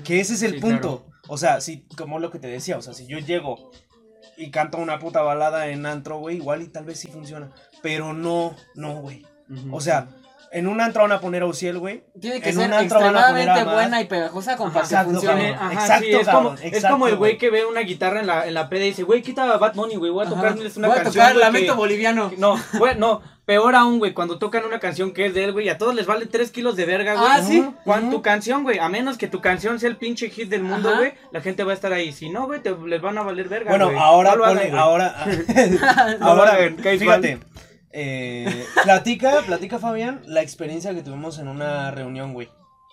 Que ese es el Sí, punto. O sea, si, como lo que te decía, o sea, si yo llego y canto una puta balada en antro, güey, igual y tal vez sí funciona. Pero no, no, güey. O sea, en un antro van a poner a Uciel, güey. Tiene que en ser a extremadamente a buena y pegajosa con para que Exacto, funcione. Ajá, Exacto, sí, es, cabrón, como, es exacto, como el güey que ve una guitarra en la, en la peda y dice, güey, quita Bad Money, güey, voy a tocarles una Voy a canción. tocar güey, Lamento que- Boliviano. No, güey, no, peor aún, güey, cuando tocan una canción que es de él, güey, a todos les vale 3 kilos de verga, güey. Ah, sí. Cuando Ujú. tu canción, güey, a menos que tu canción sea el pinche hit del mundo, güey, la gente va a estar ahí. Si no, güey, te, les van a valer verga, Bueno, ahora, No lo ponle- ahora, lo ahora, caes fíjate, eh, platica, platica Fabián, la experiencia que tuvimos en una reunión, güey,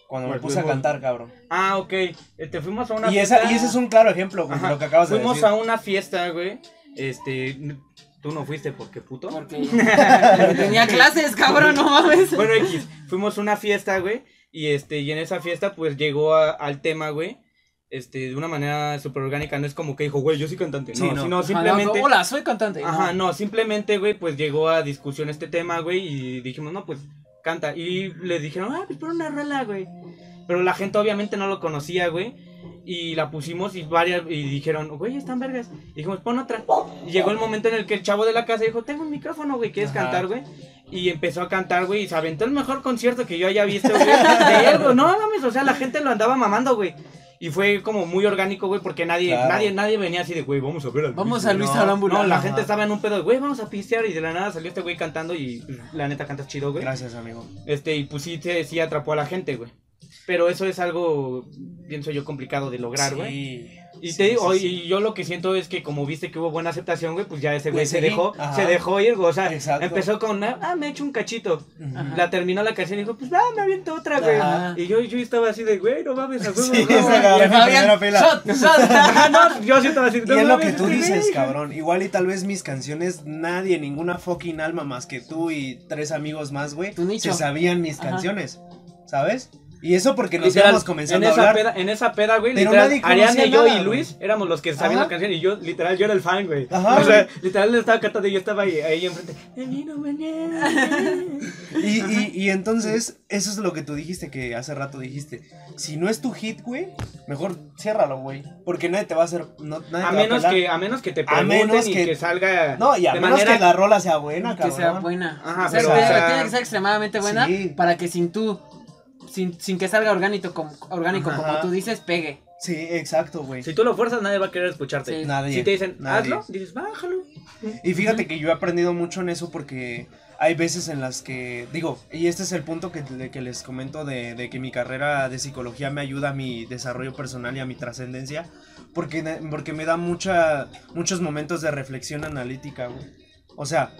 cuando me puse a fuimos- cantar, cabrón. Ah, ok. Este, fuimos a una Y, fiesta. esa, y ese es un claro ejemplo, güey, de Ajá. lo que acabas de Fuimos decir. a una fiesta, güey. Este, tú no fuiste porque puto. Porque tenía clases, cabrón, no mames. Bueno, X, fuimos a una fiesta, güey. Y este, y en esa fiesta, pues llegó a- al tema, güey. Este, de una manera súper orgánica. No es como que dijo, güey, yo soy cantante. Sí, no, no. sino Ajá, simplemente. no, Hola, soy cantante. Ajá, no, simplemente, güey, pues llegó a discusión este tema, güey. Y dijimos, no, pues canta. Y le dijeron, ah, pues pon una rola, güey. Pero la gente obviamente no lo conocía, güey. Y la pusimos y varias, y dijeron, güey, están vergas. Y dijimos, pon otra. Y llegó el momento en el que el chavo de la casa dijo, tengo un micrófono, güey, ¿quieres Ajá. cantar, güey? Y empezó a cantar, güey, y se aventó el mejor concierto que yo haya visto, güey. De güey. No mames, o sea, la gente lo andaba mamando, güey. Y fue como muy orgánico, güey, porque nadie, Claro. nadie, nadie venía así de, güey, vamos a ver al Vamos a güey". Luis No, Arámbula. No, la Ajá. gente estaba en un pedo de, güey, vamos a pistear. Y de la nada salió este güey cantando y la neta cantas chido, güey. Gracias, amigo. Este, y pues sí, te- sí atrapó a la gente, güey. Pero eso es algo, pienso yo, complicado de lograr, güey. Sí. Y Sí, te digo, sí, sí. y yo lo que siento es que como viste que hubo buena aceptación, güey, pues ya ese güey Pues se dejó, ajá. se dejó ir, güey. O sea, Exacto. empezó con, ah, me he hecho un cachito. Ajá. La terminó la canción y dijo, pues va, me aviento otra, güey. Ajá. Y yo, yo estaba así de, güey, no mames, a huevo, Sí, no, güey". Y yo sí estaba así, Y no es lo que tú dices, güey. cabrón. Igual y tal vez mis canciones, nadie, ninguna fucking alma más que tú y tres amigos más, güey, se sabían mis canciones, ¿sabes? Y eso porque nos Literal, íbamos comenzando en a esa hablar. Peda, en esa peda, güey, Pero literal, Ariana, yo nada, y Luis éramos los que sabían Ajá. la canción y yo, literal, yo era el fan, güey. Ajá. O sea, literal, le estaba cantando y yo estaba ahí, ahí enfrente. Y, y, y entonces, eso es lo que tú dijiste, que hace rato dijiste. Si no es tu hit, güey, mejor ciérralo, güey. Porque nadie te va a hacer. No, nadie A te va menos pelar. que, a menos que te A pregunten menos y que- que salga No, y a de menos manera que la rola sea buena, que cabrón. sea buena. Ajá, o sea, pero, tiene, o sea- tiene que ser extremadamente buena Sí. para que sin tú, sin, sin que salga orgánico, como, orgánico Ajá. como tú dices, pegue. Sí, exacto, güey. Si tú lo fuerzas, nadie va a querer escucharte. Sí. Nadie. Si te dicen, nadie. hazlo, dices, bájalo. Y fíjate que yo he aprendido mucho en eso porque hay veces en las que, digo, y este es el punto que, de que les comento de, de que mi carrera de psicología me ayuda a mi desarrollo personal y a mi trascendencia, porque, porque me da mucha, muchos momentos de reflexión analítica, güey. O sea,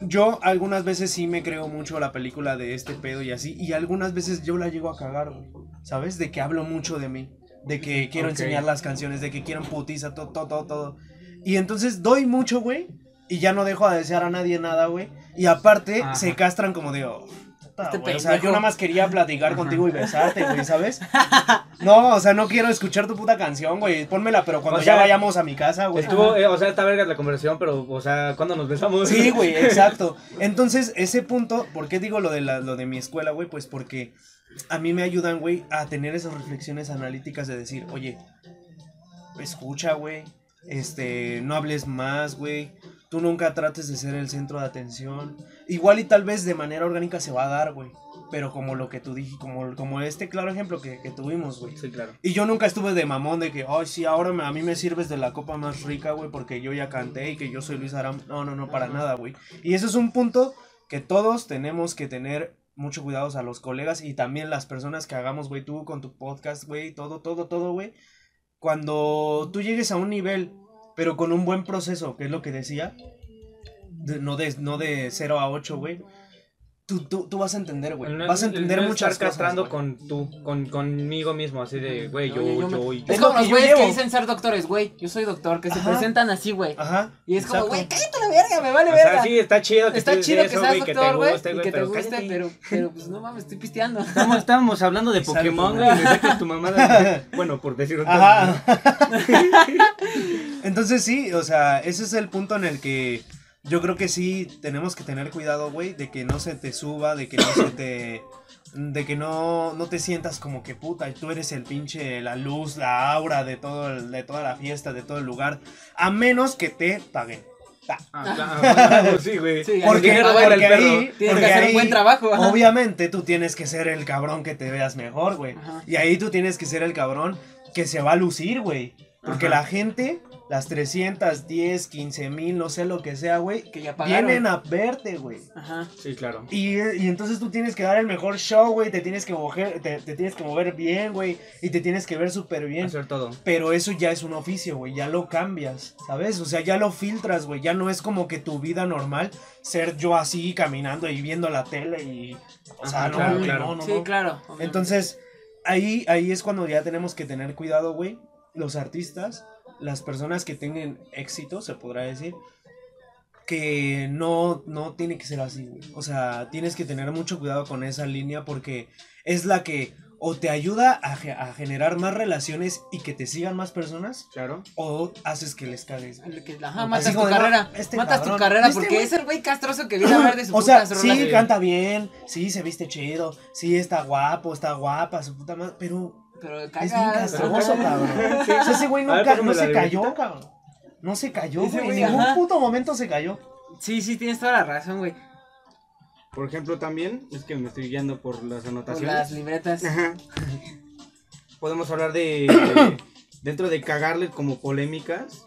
yo algunas veces sí me creo mucho la película de este pedo y así, y algunas veces yo la llego a cagar, güey. ¿Sabes? De que hablo mucho de mí, de que quiero enseñar las canciones, de que quiero putiza, todo, todo, todo, todo. Y entonces doy mucho, güey, y ya no dejo a desear a nadie nada, güey. Y aparte Ajá. se castran como de, oh, Este güey, O sea, pendejo. yo nada más quería platicar contigo y besarte, güey, ¿sabes? No, o sea, no quiero escuchar tu puta canción, güey. Pónmela, pero cuando O ya vayamos a mi casa, güey. Estuvo, eh, o sea, está verga la conversación, pero, o sea, ¿cuándo nos besamos? Sí, güey, exacto. Entonces, ese punto, ¿por qué digo lo de, la, lo de mi escuela, güey? Pues porque a mí me ayudan, güey, a tener esas reflexiones analíticas de decir, oye, escucha, güey, este, no hables más, güey, tú nunca trates de ser el centro de atención. Igual y tal vez de manera orgánica se va a dar, güey, pero como lo que tú dije, como, como este claro ejemplo que, que tuvimos, güey. Sí, claro. Y yo nunca estuve de mamón de que, ay, sí, ahora me- a mí me sirves de la copa más rica, güey, porque yo ya canté y que yo soy Luis Aram. No, no, no, para nada, güey. Y eso es un punto que todos tenemos que tener mucho cuidados a los colegas y también las personas que hagamos, güey, tú con tu podcast, güey, todo, todo, todo, güey. cuando tú llegues a un nivel, pero con un buen proceso, que es lo que decía, de- no, de, no de 0 a 8, güey, tú, tú, tú vas a entender, güey. No- Vas a entender no muchas estar cosas. castrando con tú, con, conmigo mismo, así de, güey, yo, Oye, yo, me- yo. Es como los güeyes que dicen ser doctores, güey. Yo soy doctor, que se presentan así, güey. Ajá. Y es como, güey, cállate la verga, me vale O sea, verga. sí, está chido que Está chido que seas doctor, te güey, que te pero guste, pero, pero, pues no mames, estoy pisteando. Estamos, estábamos hablando de Pokémon, güey. güey, y me sacas tu mamada. Bueno, por decirlo Ajá. Entonces sí, o sea, ese es el punto en el que yo creo que sí tenemos que tener cuidado, güey, de que no se te suba, de que no se te de que no, no te sientas como que puta, tú eres el pinche, la luz, la aura de todo el- de toda la fiesta, de todo el lugar, a menos que te paguen. Ah, claro, sí, güey. Sí, Porque, porque el perro. ahí, Tienes porque que hacer un buen trabajo. ajá. Obviamente tú tienes que ser el cabrón que te veas mejor, güey. Ajá. Y ahí tú tienes que ser el cabrón que se va a lucir, güey. Porque Ajá. la gente, las 310, 15 mil, no sé lo que sea, güey, Que ya pagaron. vienen a verte, güey. Ajá. Sí, claro. Y, y entonces tú tienes que dar el mejor show, güey. Te tienes que mover, te, te tienes que mover bien, güey. Y te tienes que ver súper bien. Hacer todo. Pero eso ya es un oficio, güey. Ya lo cambias, ¿sabes? O sea, ya lo filtras, güey. Ya no es como que tu vida normal ser yo así caminando y viendo la tele y. O sea, Ajá, no, claro, no, no, Sí, no. claro. obviamente. Entonces, ahí, ahí es cuando ya tenemos que tener cuidado, güey. Los artistas, las personas que tengan éxito, se podrá decir, que no, no tiene que ser así, güey. O sea, tienes que tener mucho cuidado con esa línea porque es la que o te ayuda a, a generar más relaciones y que te sigan más personas, Claro. o haces que les cagues. Ajá, Así matas tu carrera. este matas tu cabrón, carrera este porque güey- es el güey castroso que viene a hablar de su O sea, putas sí, canta bien, sí, se viste chido, sí, está guapo, está guapa, su puta madre, pero Pero Es bien castroso, cabrón. O sea, ese güey ver, nunca, no se cayó, cabrón. No se cayó, Ese güey. En ningún ajá. puto momento se cayó. Sí, sí, tienes toda la razón, güey. Por ejemplo, también, es que me estoy guiando por las Por anotaciones. las libretas. Ajá. Podemos hablar de. dentro de cagarle como polémicas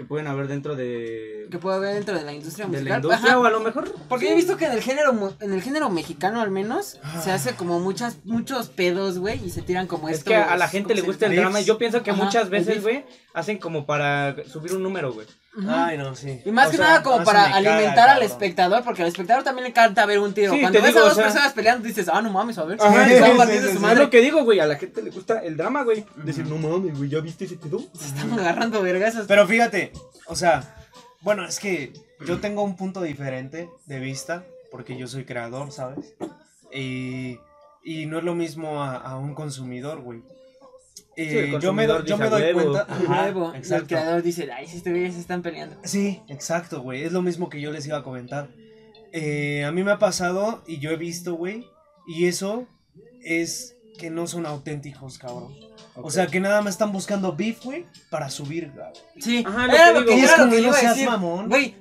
que pueden haber dentro de. Que puede haber dentro de la industria de musical. la industria Ajá. o a lo mejor. Porque he visto que en el género mu- en el género mexicano al menos Ah. se hace como muchas muchos pedos, güey, y se tiran como Es estos que a la gente le ¿cómo gusta el drama yo piensa que Ajá, muchas veces, güey, hacen como para subir un número, güey. Ujú. no, sí. Y más O que sea, nada como para caga, alimentar al cabrón. espectador, porque al espectador también le encanta ver un tiro. Sí, Cuando ves digo, a o dos sea- personas peleando dices, ah, no mames, a ver. Ajá, a sí, de sí, su sí. Es lo que digo, güey, a la gente le gusta el drama, güey. Decir, no mames, güey, ¿ya viste ese pedo? Se están agarrando vergazos. Pero fíjate, o sea, bueno, es que yo tengo un punto diferente de vista, porque yo soy creador, ¿sabes? Y, y no es lo mismo a, a un consumidor, güey. Eh, yo me, do- yo me doy cuenta. Ajá, huevo. El creador dice, ay, si güey se están peleando. Sí, exacto, güey. Es lo mismo que yo les iba a comentar. Eh, a mí me ha pasado y yo he visto, güey. Y eso es que no son auténticos, cabrón. O sea, que nada más están buscando beef, güey, para subir, güey. Sí, Ajá, lo era que lo digo. es era lo como, que no seas decir. mamón. Güey,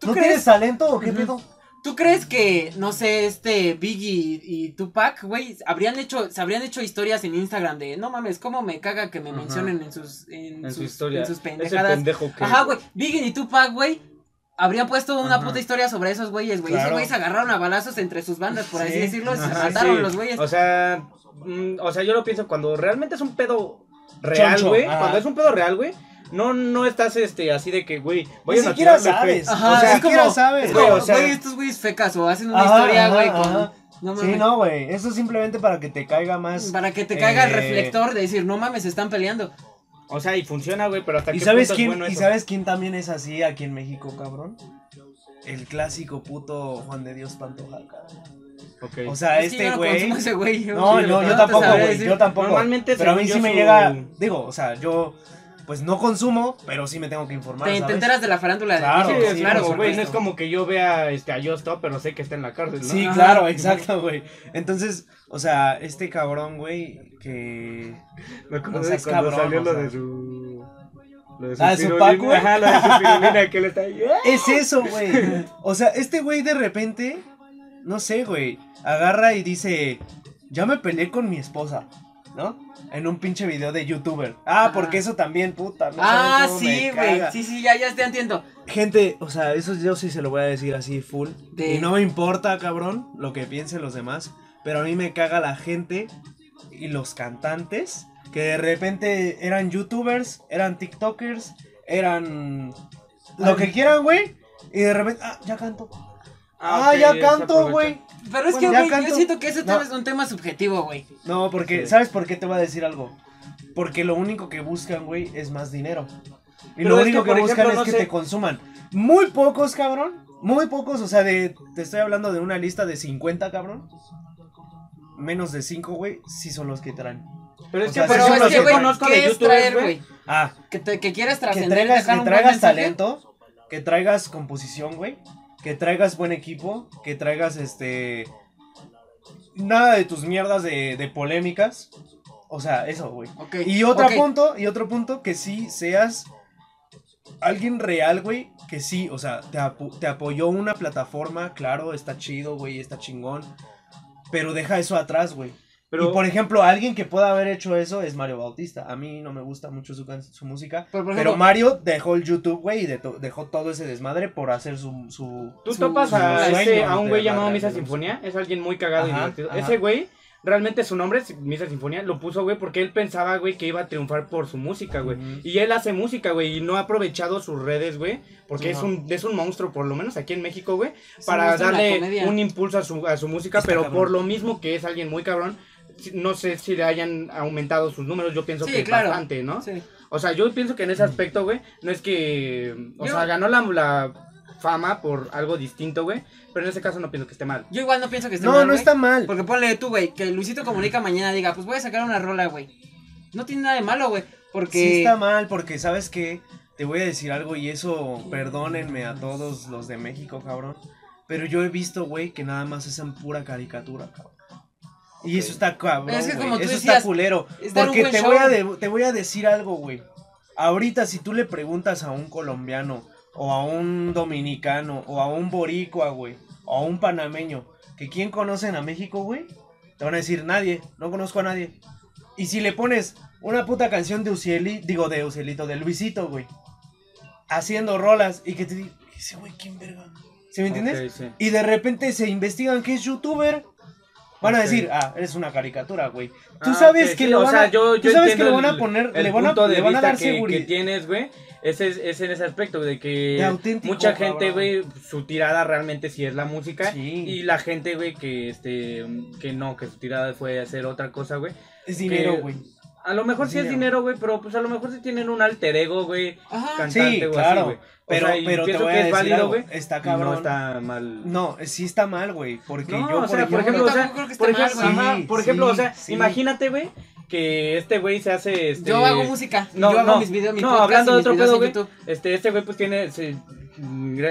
¿tú ¿No crees tienes talento o qué pedo? ¿Tú crees que, no sé, este Biggie y, y Tupac, güey, habrían hecho, se habrían hecho historias en Instagram de, no mames, cómo me caga que me Ajá. mencionen en sus, en, En su sus, historia. en sus pendejadas? pendejo que. Ajá, güey, Biggie y Tupac, güey, habrían puesto una Ajá. puta historia sobre esos güeyes, güey. Esos Claro. güeyes se agarraron a balazos entre sus bandas, por así Sí. decirlo, y se mataron sí. los güeyes. O sea, mm, o sea, yo lo pienso cuando realmente es un pedo real, güey. Cuando es un pedo real, güey. No, no estás este así de que, güey, voy Ni a siquiera sabes. Ajá, o sea, es ni siquiera como- sabes. Es güey, o sea- güey, estos güeyes fecas o hacen una Ajá, historia, ajá, güey, con... No Sí, mames. no, güey. Eso es simplemente para que te caiga más. Para que te caiga el Eh, reflector de decir, no mames, se están peleando. O sea, y funciona, güey, pero hasta ¿Y qué sabes punto es quién? bueno ¿Y eso? sabes quién también es así aquí en México, cabrón? El clásico puto Juan de Dios Pantoja, cabrón. O sea, Es este no güey. consumo ese güey. yo- No, yo, no yo tampoco, güey. Yo tampoco. Normalmente, pero a mí sí me su- llega. Digo, o sea, yo. Pues no consumo, pero sí me tengo que informar. Te, enteras de la farándula de Claro, sí, es claro, güey, no es como que yo vea este, a Justo, pero sé que está en la cárcel, ¿no? Sí, Ajá. claro, exacto, güey. Entonces, o sea, este cabrón, güey, que. Me acuerdo cuando cabrón, salió o lo de su... Lo de Ah, ¿de su. Paco? Ajá, lo de su pirulina que él está ahí. Es eso, güey. O sea, este güey de repente, no sé, güey, agarra y dice, ya me peleé con mi esposa, ¿no? En un pinche video de youtuber. Ah, Ajá. porque eso también, puta. no Ah, sí, güey. Sí, sí, ya, ya te entiendo. Gente, o sea, eso yo sí se lo voy a decir así full. De- Y no me importa, cabrón, lo que piensen los demás. Pero a mí me caga la gente y los cantantes que de repente eran youtubers, eran tiktokers, eran lo que quieran, güey, y de repente, ah, ya canto. Ah, ok, ya canto, güey. Pero es Bueno, que, güey, yo siento que ese No. tema es un tema subjetivo, güey. No, porque, Sí. ¿sabes por qué te voy a decir algo? Porque lo único que buscan, güey, es más dinero. Y Pero lo es único que, que, buscan ejemplo, es no que sé- te consuman. Muy pocos, cabrón. Muy pocos, o sea, de te estoy hablando de una lista de 50, cabrón. Menos de 5, güey, sí son los que traen. Pero es O que, sea, sí es que, güey, conozco de ¿qué es youtubers, traer, güey. Ah, Que, te- que quieras que trascender y traigas, dejar que un buen traigas talento, que traigas composición, güey, que traigas buen equipo, que traigas este nada de tus mierdas de, de polémicas. O sea, eso, güey. Ok, Y otro punto, y otro punto que sí seas alguien real, güey, que sí, o sea, te, apo- te apoyó una plataforma, claro, está chido, güey, está chingón, pero deja eso atrás, güey. Pero, y por ejemplo, alguien que pueda haber hecho eso es Mario Bautista. A mí no me gusta mucho su, su música. Pero, Mario dejó el YouTube, güey, y de to- dejó todo ese desmadre por hacer su... su Tú su- topas su a, ese, a un güey la llamado Misa Sinfonía, es alguien muy cagado y divertido. ajá. Ese güey, realmente su nombre, es Misa Sinfonía, lo puso, güey, porque él pensaba, güey, que iba a triunfar por su música, güey. Y él hace música, güey, y no ha aprovechado sus redes, güey, porque es, un, es un monstruo, por lo menos aquí en México, güey, para darle un impulso a su, a su música, Está pero cabrón. por lo mismo que es alguien muy cabrón, no sé si le hayan aumentado sus números, yo pienso Sí, que claro. bastante, ¿no? Sí. O sea, yo pienso que en ese aspecto, güey, no es que. O Yo- sea, ganó la, la fama por algo distinto, güey. Pero en ese caso no pienso que esté mal. Yo igual no pienso que esté No, mal, no güey, está mal. Porque ponle tú, güey, que Luisito Comunica mañana diga, pues voy a sacar una rola, güey. No tiene nada de malo, güey. Porque. Sí está mal, porque sabes que te voy a decir algo y eso, perdónenme a todos los de México, cabrón. Pero yo he visto, güey, que nada más es en pura caricatura, cabrón. Y eso está cabrón, Es que güey, como tú eso decías, está culero. es Porque te show. voy, a de- te voy a decir algo, güey. Ahorita si tú le preguntas a un colombiano, o a un dominicano, o a un boricua, güey, o a un panameño, que quién conocen a México, güey, te van a decir nadie, no conozco a nadie. Y si le pones una puta canción de Ucieli, digo de Ucielito, de Luisito, güey, haciendo rolas y que te diga, ese güey, ¿quién verga? ¿Sí me entiendes? Sí. Y de repente se investigan que es youtuber. Van a decir, ah, eres una caricatura, güey. Tú Ah, sabes que sí, le o van sea, a, yo, tú yo sabes que entiendo le van a el- poner, el le van a, punto de le van a vista dar que, que seguridad. tienes, güey. Ese es, es en ese aspecto de que De mucha gente, güey, su tirada realmente sí es la música. Sí. Y la gente, güey, que este que no, que su tirada fue hacer otra cosa, güey. Es dinero, que- güey. A lo mejor sí es Dinero. güey, pero pues a lo mejor sí tienen un alter ego, güey, cantante Sí, o claro, así, güey. O Pero, sea, pero te voy que a es decir válido, algo. Está cabrón. No está mal. No, sí está mal, güey. Porque No, yo, o por sea, por ejemplo, ejemplo, o sea, que por ejemplo, ajá, Sí, por ejemplo, o sea, sí. imagínate, güey, que este güey se hace, este... Yo hago música. No, yo hago no, mis videos, mi no, podcast hablando de otro pedo, güey, este, este güey pues tiene, se-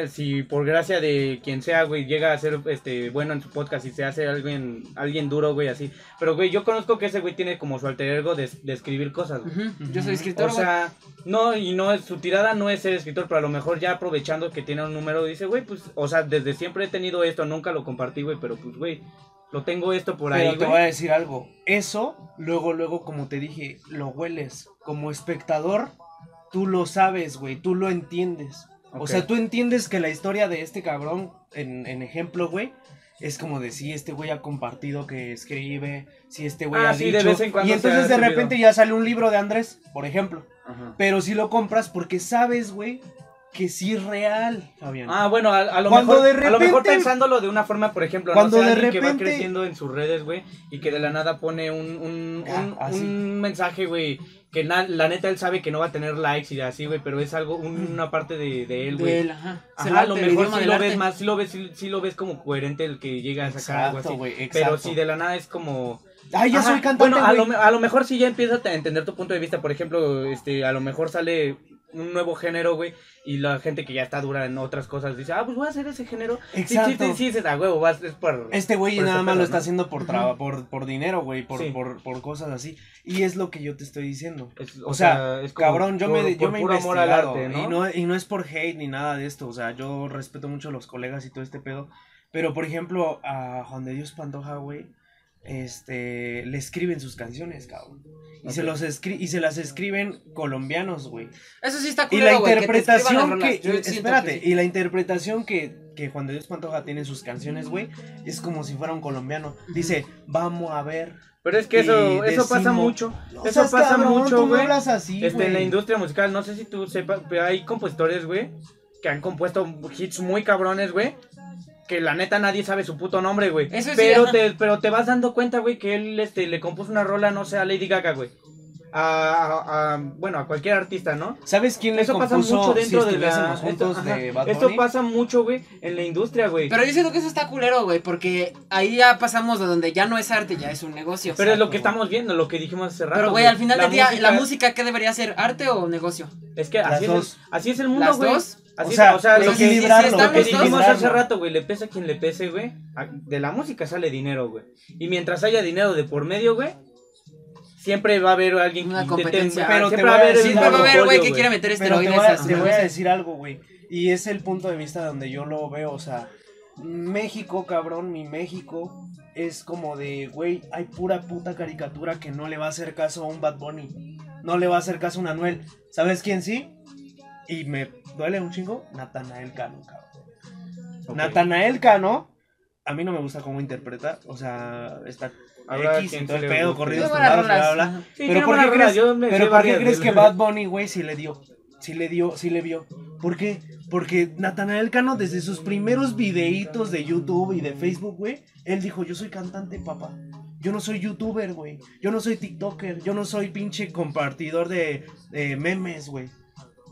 si por gracia de quien sea, güey, llega a ser, este, bueno en su podcast y se hace alguien, alguien duro, güey, así, pero, güey, yo conozco que ese güey tiene como su alter ego de, de escribir cosas, güey. Yo soy escritor, O güey. sea, no, y no, es- su tirada no es ser escritor, pero a lo mejor ya aprovechando que tiene un número, dice, güey, pues, o sea, desde siempre he tenido esto, nunca lo compartí, güey, pero pues, güey, lo tengo esto por pero ahí, te voy a decir algo. Eso, luego, luego, como te dije, lo hueles. Como espectador, tú lo sabes, güey. Tú lo entiendes. O sea, tú entiendes que la historia de este cabrón, en, en ejemplo, güey, es como de si este güey ha compartido que escribe, si este güey Ah, ha sí, dicho. de vez en cuando y entonces de repente ya sale un libro de Andrés, por ejemplo. Ajá. Pero si lo compras porque sabes, güey, que sí es real, Fabián. Ah, bueno, a, a lo Cuando mejor, de a lo mejor repente- pensándolo de una forma, por ejemplo, Cuando no sé, de alguien que va repente- creciendo en sus redes, güey, y que de la nada pone un, un, Ah, un, así. un mensaje, güey, que na- la neta él sabe que no va a tener likes y así, güey, pero es algo, un- una parte de, de él, De güey. él, ajá. Ajá, a lo mejor sí lo arte. ves más, sí lo ves, sí, sí lo ves como coherente el que llega a sacar algo Exacto, así. güey, Pero si de la nada es como... Ay, ya Ajá, soy cantante, Bueno, a lo, a lo mejor sí ya empiezas a entender tu punto de vista. Por ejemplo, este, a lo mejor sale un nuevo género, güey, y la gente que ya está dura en otras cosas dice, ah, pues voy a hacer ese género. Sí, Sí, Exacto. sí, sí, dices, ah, huevo, vas, es por... Este güey por nada más lo está ¿no? haciendo por, traba- por, por dinero, güey, por, Sí. por, por cosas así. Y es lo que yo te estoy diciendo. Es- O, sea, es como cabrón, yo por- me, yo me puro amor al arte, ¿no? Y, no, y no es por hate ni nada de esto, o sea, yo respeto mucho a los colegas y todo este pedo. Pero, por ejemplo, a Juan de Dios Pantoja, güey, este, le escriben sus canciones, cabrón. Y, se Ok. los escri- y se las escriben colombianos, güey. Eso sí está Y culero, la que te escriban las interpretación que, Yo siento espérate, que sí. y la interpretación que, que Juan de Dios Pantoja tiene en sus canciones, güey, es como si fuera un colombiano. Dice, vamos a ver. Pero es que eso, Y eso pasa mucho. No eso seas pasa cabrón, mucho, güey. Este, en la industria musical, no sé si tú sepas, pero hay compositores, güey, que han compuesto hits muy cabrones, güey. Que la neta nadie sabe su puto nombre, güey. Eso sí, pero, ajá. te, pero te vas dando cuenta, güey, que él este, le compuso una rola, no sé, a Lady Gaga, güey. A, a- a- bueno, a cualquier artista, ¿no? ¿Sabes quién le Eso pasa compuso mucho dentro si de la. esto, ajá, de Bad esto pasa mucho, güey, en la industria, güey. Pero yo siento que eso está culero, güey, porque ahí ya pasamos de donde ya no es arte, ya es un negocio. Pero es lo que estamos viendo, lo que dijimos hace rato. Pero, güey, al final La del día, música- ¿la música qué debería ser? ¿Arte o negocio? Es que Las así es, dos. el, así es el mundo, ¿Las güey. Así O sea, o sea, lo que, lo que estamos dijimos hace rato, güey, le pesa a quien le pese, güey. De la música sale dinero, güey. Y mientras haya dinero de por medio, güey, siempre va a haber alguien Una que competencia. ah, Pero te siempre voy va a haber Siempre va a haber, güey, monopolio, que quiere meter Pero te voy, a, te voy a decir algo, güey. Y es el punto de vista donde yo lo veo, o sea, México, cabrón, mi México es como de, güey, hay pura puta caricatura que no le va a hacer caso a un Bad Bunny. No le va a hacer caso a un Anuel. ¿Sabes quién sí? Y me duele un chingo, Natanael Cano, cabrón. Ok. Natanael Cano, a mí no me gusta cómo interpreta, o sea, está Habrá X y todo el pedo, corridos tumbados, bla, bla. Sí, Pero ¿por qué crees, pero ¿por qué crees que Bad Bunny, güey, sí le dio? Sí le dio, sí le vio. ¿Por qué? Porque Natanael Cano desde sus primeros videitos de YouTube y de Facebook, güey, él dijo, yo soy cantante, papá. Yo no soy youtuber, güey. Yo no soy TikToker. Yo no soy pinche compartidor de, de memes, güey.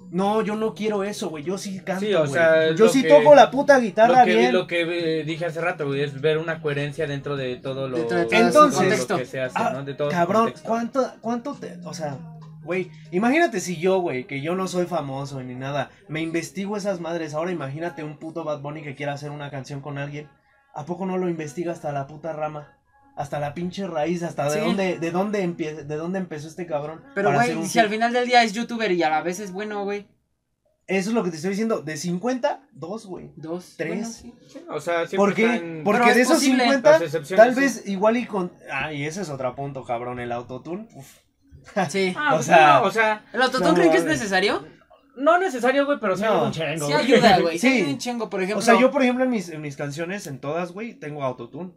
No, yo no quiero eso, güey. Yo sí canto, Sí, o sea, Yo lo sí que- toco la puta Lo guitarra que, bien. lo que eh, dije hace rato, güey, es ver una coherencia dentro de todo lo, Dentro de todo su todo contexto. lo que se hace, Ah, ¿no? De todo Cabrón, contexto. ¿cuánto, cuánto te, o sea, güey, imagínate si yo, güey, que yo no soy famoso ni nada, me investigo esas madres, ahora imagínate un puto Bad Bunny que quiera hacer una canción con alguien, ¿a poco no lo investiga hasta la puta rama? Hasta la pinche raíz, hasta de dónde, de dónde empie- de dónde empezó este cabrón. Pero, güey, si al final del día es youtuber y a la vez es bueno, güey. Eso es lo que te estoy diciendo, de 50, dos, güey. Dos. Tres. bueno, sí. O sea, siempre ¿Por qué? están- Porque Pero de es esos posible. 50, Las excepciones, tal sí. vez igual y con... Ah, y ese es otro punto, cabrón, el autotune. Uf. Sí. Ah, O pues sea- no, o sea, ¿El autotune No, creen que es necesario? no necesario, güey, pero sí No. un chingo. Sí ayuda, güey. Sí. Sí. un chingo, por ejemplo. O sea, yo, por ejemplo, en mis, en mis canciones, en todas, güey, tengo autotune.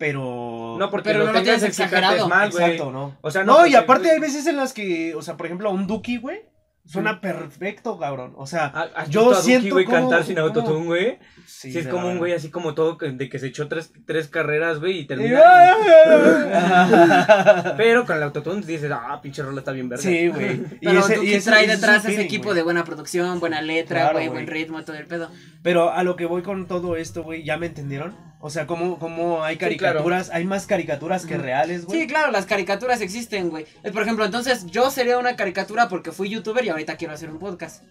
Pero. No, porque Pero lo no lo tengas tienes exagerado. mal, güey. Exacto, ¿no? O sea, No, y aparte hay veces en las que, o sea, por ejemplo, un Duki, güey, suena perfecto, cabrón. O sea, Ah, ¿Has Yo visto a Duki, siento güey, como- cantar sin autotune, güey. sí, Sí, es como un güey así como todo, que- de que se echó tres, tres carreras, güey, y Y- termina. Pero con el autotune dices, ah, pinche rola está bien verga. Sí, güey. Y Pero ese- tú y ese- trae detrás ese feeling, equipo de buena producción, buena letra, güey. buen ritmo, todo el pedo. Pero a lo que voy con todo esto, güey, ¿ya me entendieron? O sea, como, como hay Sí, claro. caricaturas, hay más caricaturas que reales, güey. Sí, claro, las caricaturas existen, güey. Por ejemplo, entonces yo sería una caricatura porque fui youtuber y ahorita quiero hacer un podcast.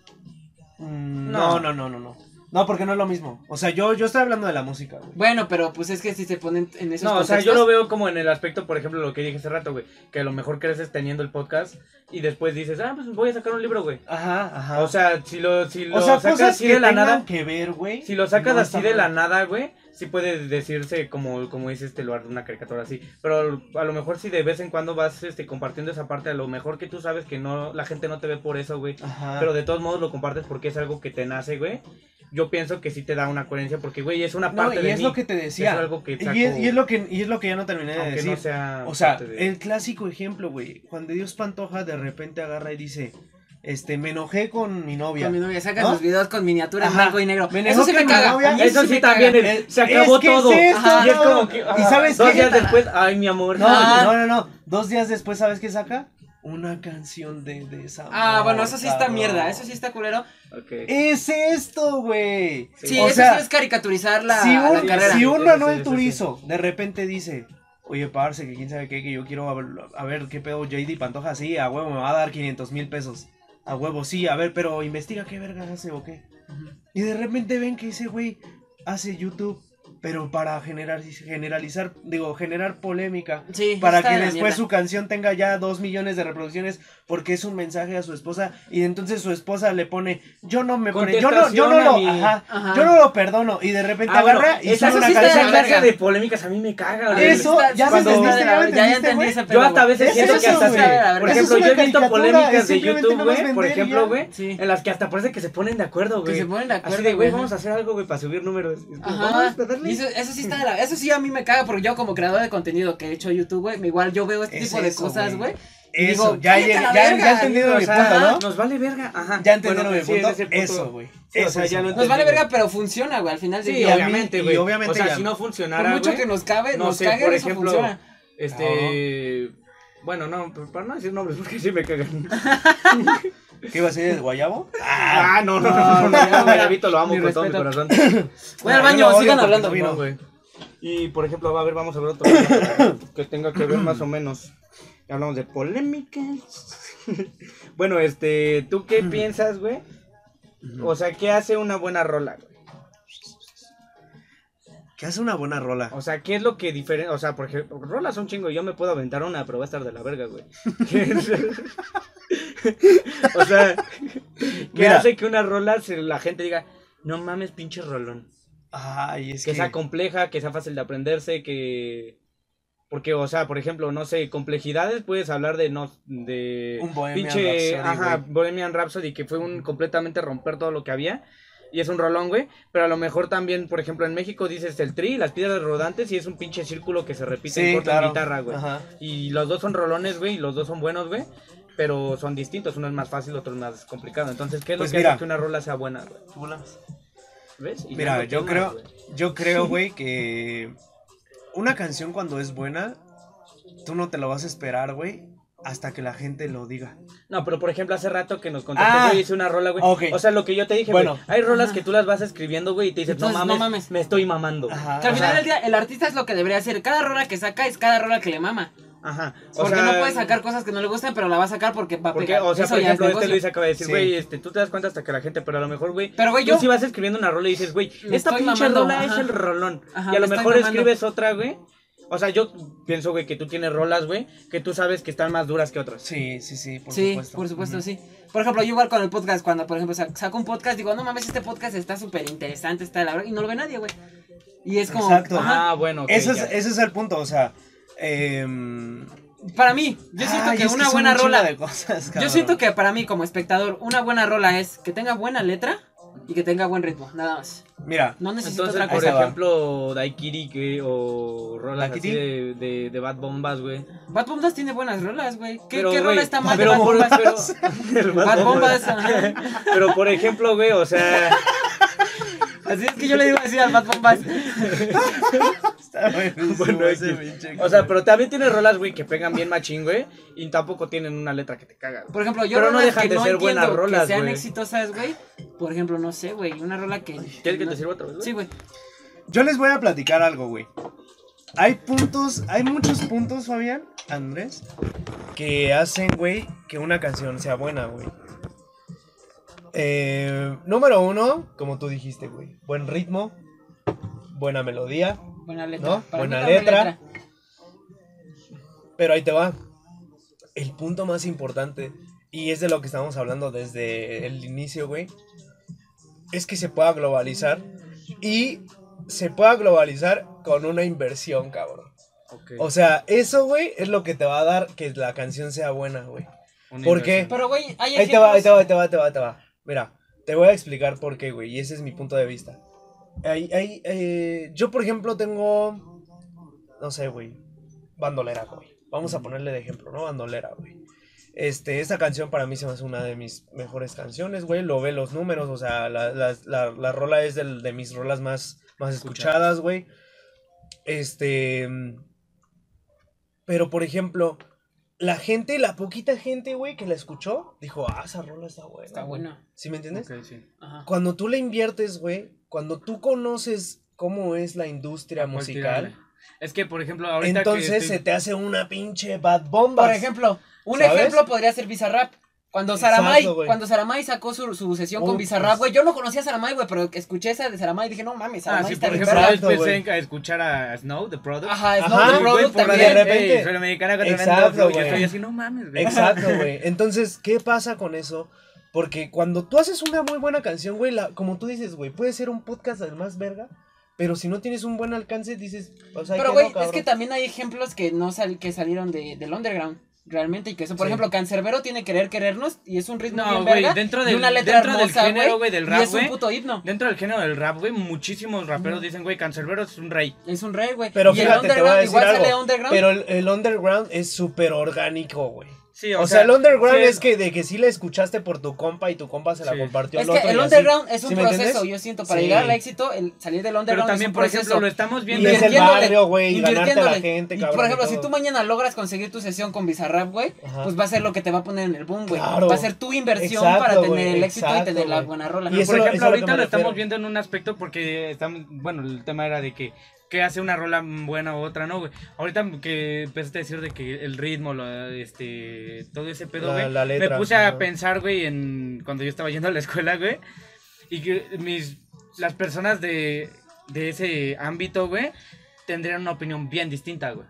Mm, No. no, no, no, no, no. Porque no es lo mismo. O sea, yo, yo estoy hablando de la música, güey. Bueno, pero pues es que si se ponen en esos No, o sea, yo lo veo como en el aspecto, por ejemplo, lo que dije hace rato, güey. Que a lo mejor creces teniendo el podcast y después dices, ah, pues voy a sacar un libro, güey. Ajá, ajá. O sea, si lo, si lo O sea, sacas cosas así que de la nada, que ver, güey. si lo sacas no así de la nada, güey, sí puede decirse como, como dice este lugar de una caricatura así. Pero a lo mejor si de vez en cuando vas este, compartiendo esa parte, a lo mejor que tú sabes que no la gente no te ve por eso, güey. Ajá. Pero de todos modos lo compartes porque es algo que te nace, güey. Yo pienso que sí te da una coherencia porque, güey, es una no, parte y de es mí. lo que te decía. Es algo que saco, y, es, y es lo que y es lo que ya no terminé de decir. no sea o sea, de- el clásico ejemplo, güey. Juan de Dios Pantoja de repente agarra y dice, este, me enojé con mi novia. Con mi novia saca ¿No? sus videos con miniaturas en blanco y negro. Me Eso sí me caga. novia. Eso sí también, el- se acabó es que es todo. esto, Ajá. y es no. como que, ¿Y sabes dos qué? días después, ay, mi amor. No, Ah. no, no, no. Dos días después, ¿sabes qué saca? Una canción de, de esa. Ah, bueno, eso sí está mierda, eso sí está culero. Ok. Es esto, güey. Sí, o eso sea, sí es caricaturizar la, si la un, carrera. si un Sí, Manuel sí, sí, Turizo de repente dice, oye, parce, que quién sabe qué, que yo quiero a ver, a ver qué pedo JD Pantoja, sí, a huevo me va a dar 500 mil pesos. A huevo, sí, a ver, pero investiga qué verga hace o qué. Y de repente ven que ese güey hace YouTube pero para generar, generalizar, digo, generar polémica. Sí, Para que después mierda. su canción tenga ya dos millones de reproducciones porque es un mensaje a su esposa y entonces su esposa le pone yo no me pone yo no yo no lo mi- ajá, Ajá. yo no lo perdono y de repente Ah, bueno, agarra y esa, sube una sí canción la clase verga. de polémicas a mí me caga, güey. Eso, ya me entendiste, ya me ya entendiste, entendí ese Yo hasta a veces Es siento eso, que hasta se- por ejemplo, yo he visto polémicas de YouTube, güey, por y ejemplo, güey, Sí. en las que hasta parece que se ponen de acuerdo, Que güey. se ponen de acuerdo, güey, vamos a hacer algo, güey, para subir números. Vamos a darle. Eso, eso sí está de la- eso sí a mí me caga porque yo como creador de contenido que he hecho YouTube, güey, igual yo veo este Es tipo de eso, cosas, güey. Eso, digo, ya, "Cállate ya, ya, verga", ya he entendido mi punto. ¿no? Nos vale verga, ajá. Ya entendieron Bueno, mi punto. Eso, güey. Sí, o sea, ya lo Nos vale verga, pero funciona, güey, al final Sí, obviamente, güey. obviamente o sea, ya- si no Por funcionara, mucho güey, que nos cabe, no nos sé, cague, por eso ejemplo, funciona. Este. Bueno, no, para no decir nombres, porque sí me cagan. ¿Qué iba a ser el guayabo? Ah, no, no, no, no, guayabito lo amo con todo mi corazón. Voy al baño, sigan hablando. güey. Y por ejemplo, va a ver, vamos a ver otro que tenga que ver más o menos. Hablamos de polémicas. bueno, este, ¿tú qué piensas, güey? O sea, ¿qué hace una buena rola? Que hace una buena rola. O sea, ¿qué es lo que diferencia? O sea, por ejemplo, rolas son chingo. Yo me puedo aventar una, pero va a estar de la verga, güey. o sea, ¿qué Mira. hace que una rola se- la gente diga, no mames, pinche rolón? Ay, es que que... sea compleja, que sea fácil de aprenderse, que... Porque, o sea, por ejemplo, no sé, complejidades, puedes hablar de, no, de... Un Bohemian pinche, Rhapsody, ajá. Bohemian Rhapsody, que fue un completamente romper todo lo que había. Y es un rolón, güey. Pero a lo mejor también, por ejemplo, en México dices el tri, las piedras rodantes, y es un pinche círculo que se repite en Sí, corto claro. en guitarra, güey. Ajá. Y los dos son rolones, güey, y los dos son buenos, güey. Pero son distintos, uno es más fácil, otro es más complicado. Entonces, ¿qué es Pues lo que mira. hace que una rola sea buena, güey? ¿Ves? Y Mira, yo tomas, creo, güey. yo creo, güey, que una canción cuando es buena, tú no te lo vas a esperar, güey, hasta que la gente lo diga. No, pero por ejemplo, hace rato que nos contaste, Ah, güey, hice una rola, güey. O sea, lo que yo te dije, Bueno. güey. Hay rolas Ajá. que tú las vas escribiendo, güey, y te dices, no Entonces, mames, no mames. me estoy mamando. Ajá. Que al final del día, el artista es lo que debería hacer. Cada rola que saca es cada rola que le mama. Ajá. O Porque sea, no puede sacar cosas que no le gustan, pero la va a sacar porque va a Porque, pegar. o sea, Eso por es ejemplo, este. Luis acaba de decir, Sí. güey, este, tú te das cuenta hasta que la gente, pero a lo mejor, güey, Pero, güey, tú yo- si vas escribiendo una rola y dices, güey, esta pinche mamando, rola es el rolón. Ajá, y a lo mejor escribes otra, güey. O sea, yo pienso, güey, que tú tienes rolas, güey, que tú sabes que están más duras que otras. Sí, sí, sí, por sí, supuesto. por supuesto, sí. Por ejemplo, yo igual con el podcast, cuando por ejemplo sac- saco un podcast, digo, no mames, este podcast está súper interesante, está de la verdad, y no lo ve nadie, güey. Y es como, Exacto. ajá, Ah, bueno, Ese es, ese es el punto, o sea, em, para mí, yo siento ay, que es una buena rola, de cosas, yo siento que para mí como espectador, una buena rola es que tenga buena letra y que tenga buen ritmo, nada más. Mira, No necesito Entonces, otra por cosa. Va. ejemplo, Daikiri, güey, o rolas así de, de, de Bad Bombas, güey. Bad Bombas tiene buenas rolas, güey. ¿Qué, Pero, qué rola está mal de pero Bad por- Bombas? pero- Bad Bombas. Pero por ejemplo, güey, o sea, Así es que yo le digo así al Bad Bombas. está buenísimo Bueno, ese pinche o sea, pero también tiene rolas, güey, que pegan bien machín, güey, y tampoco tienen una letra que te caga. Por ejemplo, yo Pero no dejan que de no ser buenas rolas, que sean güey. exitosas, güey. Por ejemplo, no sé, güey, una rola que ¿Quieres que te sirva otra vez, güey? Sí, güey. Yo les voy a platicar algo, güey. Hay puntos, hay muchos puntos, Fabián, Andrés, que hacen, güey, que una canción sea buena, güey. Eh, número uno, como tú dijiste, güey. Buen ritmo, buena melodía, Buena letra. ¿No? Para mí Buena la letra. pero ahí te va. El punto más importante, y es de lo que estamos hablando desde el inicio, güey, es que se pueda globalizar y se pueda globalizar con una inversión, cabrón. O sea, eso, güey, es lo que te va a dar que la canción sea buena, güey. Una ¿por qué? inversión. Pero, güey, hay Ahí te va, ahí te va, ahí te va, ahí te va, ahí te va. Mira, te voy a explicar por qué, güey, y ese es mi punto de vista. Ahí, ahí, eh, yo, por ejemplo, tengo, no sé, güey, bandolera, güey. Vamos a ponerle de ejemplo, ¿no? Bandolera, güey. Este, esta canción para mí se me hace una de mis mejores canciones, güey. Lo ve los números, o sea, la, la, la, la rola es del- de mis rolas más, más escuchadas, güey. Este. Pero, por ejemplo, la gente, la poquita gente, güey, que la escuchó, dijo, ah, esa rola está buena. Está güey". buena. ¿Sí me entiendes? Ok, sí. Ajá. Cuando tú le inviertes, güey, cuando tú conoces cómo es la industria ¿A cuál musical? Es que, por ejemplo, ahorita entonces que se te hace una pinche bad bomba. Por ejemplo, un ¿Sabes? ejemplo podría ser Bizarrap. Cuando Exacto, Saramay, güey. cuando Saramay sacó su, su sesión con Uf, Bizarrap, pues. güey, yo no conocía a Saramay, güey, pero escuché esa de Saramay y dije, no mames, Ah, Saramay sí, está por ejemplo. Exacto, güey. a escuchar a Snow, The Product. Ajá, Ajá, Snow the güey, Product por también. de repente- Ey, soy la mexicana con Exacto, güey. Yo estoy así, no mames, güey. Exacto, güey. Entonces, ¿qué pasa con eso? Porque cuando tú haces una muy buena canción, güey, la- como tú dices, güey, puede ser un podcast del más verga, pero si no tienes un buen alcance, dices, o sea, Pero, güey, no, es que también hay ejemplos que no sal que salieron de, del underground. Realmente, y que eso, por Sí. ejemplo, Cancerbero tiene Querer Querernos y es un ritmo No, bien güey, verga. dentro y del- una letra dentro del hermosa, género, güey, del rap, Y es un puto himno. Dentro del género del rap, güey, muchísimos raperos dicen, güey, Cancerbero es un rey. Es un rey, güey. Pero y el fíjate, te voy a underground, decir igual algo. sale underground. Pero el, el underground es súper orgánico, güey. Sí, O, sea, el underground sí, es que de que sí la escuchaste por tu compa y tu compa se la Sí. compartió es al que otro. el y así. underground es un ¿Sí me proceso, entiendes? yo siento, para Sí. llegar al éxito, el salir del Pero underground también, es un por proceso. ejemplo, lo estamos Y viendo. es el barrio, güey, y ganarte a la gente, Y, cabrón. por ejemplo, y si tú mañana logras conseguir tu sesión con Bizarrap, güey, pues va a ser lo que te va a poner en el boom, güey. Claro. Va a ser tu inversión Exacto, para tener el éxito y tener la buena rola. Y Pero, eso por lo- ejemplo, que ahorita lo estamos viendo en un aspecto porque estamos, bueno, el tema era de que que hace una rola buena u otra, ¿no, güey? Ahorita que empezaste a decir de que el ritmo, lo, este, todo ese pedo, La- güey, la letra, me puse a pensar, güey, en cuando yo estaba yendo a la escuela, güey, y que mis, las personas de, de ese ámbito, güey, tendrían una opinión bien distinta, güey.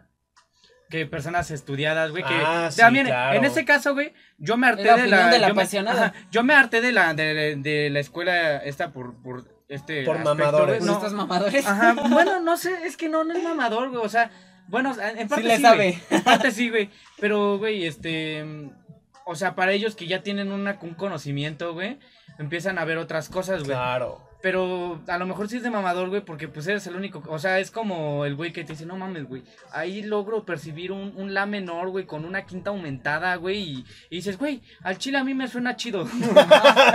Que personas estudiadas, güey, que Ah, sí, también, claro. en ese caso, güey, yo me harté La de la, de la yo me- ajá, yo me harté de la, de, de la escuela esta por, por este Por aspecto, mamadores. güey, no. estos mamadores. Ajá, bueno, no sé, es que no, no es mamador, güey, o sea, bueno, en parte le sí, sabe. güey, en parte sí, güey, pero, güey, este, o sea, para ellos que ya tienen una, un conocimiento, güey, empiezan a ver otras cosas, güey, Claro. Pero a lo mejor sí es de mamador, güey, porque pues eres el único, o sea, es como el güey que te dice, no mames, güey, ahí logro percibir un, un la menor, güey, con una quinta aumentada, güey, y, y dices, güey, al chile a mí me suena chido.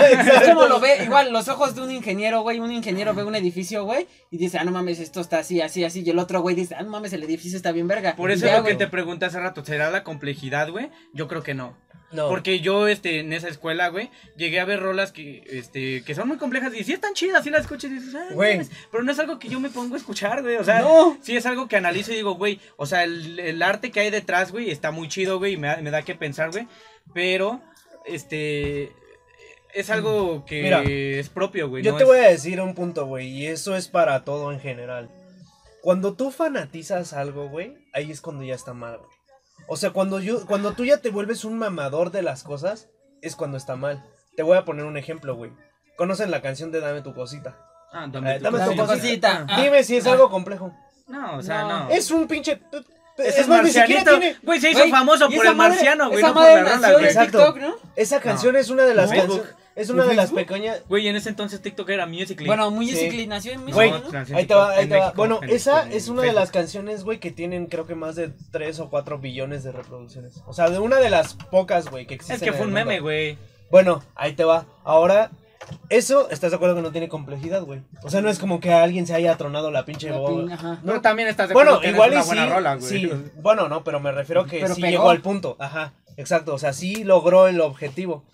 Es como lo ve, igual, los ojos de un ingeniero, güey. Un ingeniero ve un edificio, güey, y dice, ah, no mames, esto está así, así, así. Y el otro, güey, dice, ah, no mames, el edificio está bien verga. Por eso ya, es lo que te pregunté hace rato, ¿será la complejidad, güey? Yo creo que no. No. Porque yo, este, en esa escuela, güey, llegué a ver rolas que, este, que son muy complejas y sí están chidas, sí las escuchas y dices, "Ay, Güey. mames", pero no es algo que yo me pongo a escuchar, güey, o sea, No. sí es algo que analizo y digo, güey, o sea, el, el arte que hay detrás, güey, está muy chido, güey, y me, da- me da que pensar, güey, pero, este, es algo que Mira, es propio, güey. Yo no te es- voy a decir un punto, güey, y eso es para todo en general. Cuando tú fanatizas algo, güey, ahí es cuando ya está mal, güey. O sea, cuando yo, cuando tú ya te vuelves un mamador de las cosas, es cuando está mal. Te voy a poner un ejemplo, güey. ¿Conocen la canción de Dame tu cosita? Ah, Eh, dame tu dame tu Dame tu cosita. cosita. Dime si es algo complejo. No, o sea, No. no. Es un pinche... Es más, ni siquiera marcianito. tiene... Güey, se hizo famoso por el madre- marciano, güey, esa no por la rola, nació güey. en Exacto. TikTok, ¿no? Esa canción es una de las canciones... Es una de las pequeñas... Güey, en ese entonces TikTok era Musical.ly. Bueno, muy Sí. Musical.ly nació en Güey, ¿no? Ahí te va, ahí te va. México, Bueno, en- esa es una de las canciones, güey, que tienen creo que más de 3 o 4 billones de reproducciones. O sea, de una de las pocas, güey, que existen. Es que en fue el un meme, güey. Bueno, ahí te va. Ahora, eso, ¿estás de acuerdo que no tiene complejidad, güey? O sea, no es como que a alguien se haya tronado la pinche La boba. pin- ajá. Pero también estás de Bueno, acuerdo que no igual es y una sí, buena rola, güey. sí. Bueno, no, pero me refiero que Pero sí pegó. llegó al punto. Ajá, exacto. O sea, sí logró el objetivo.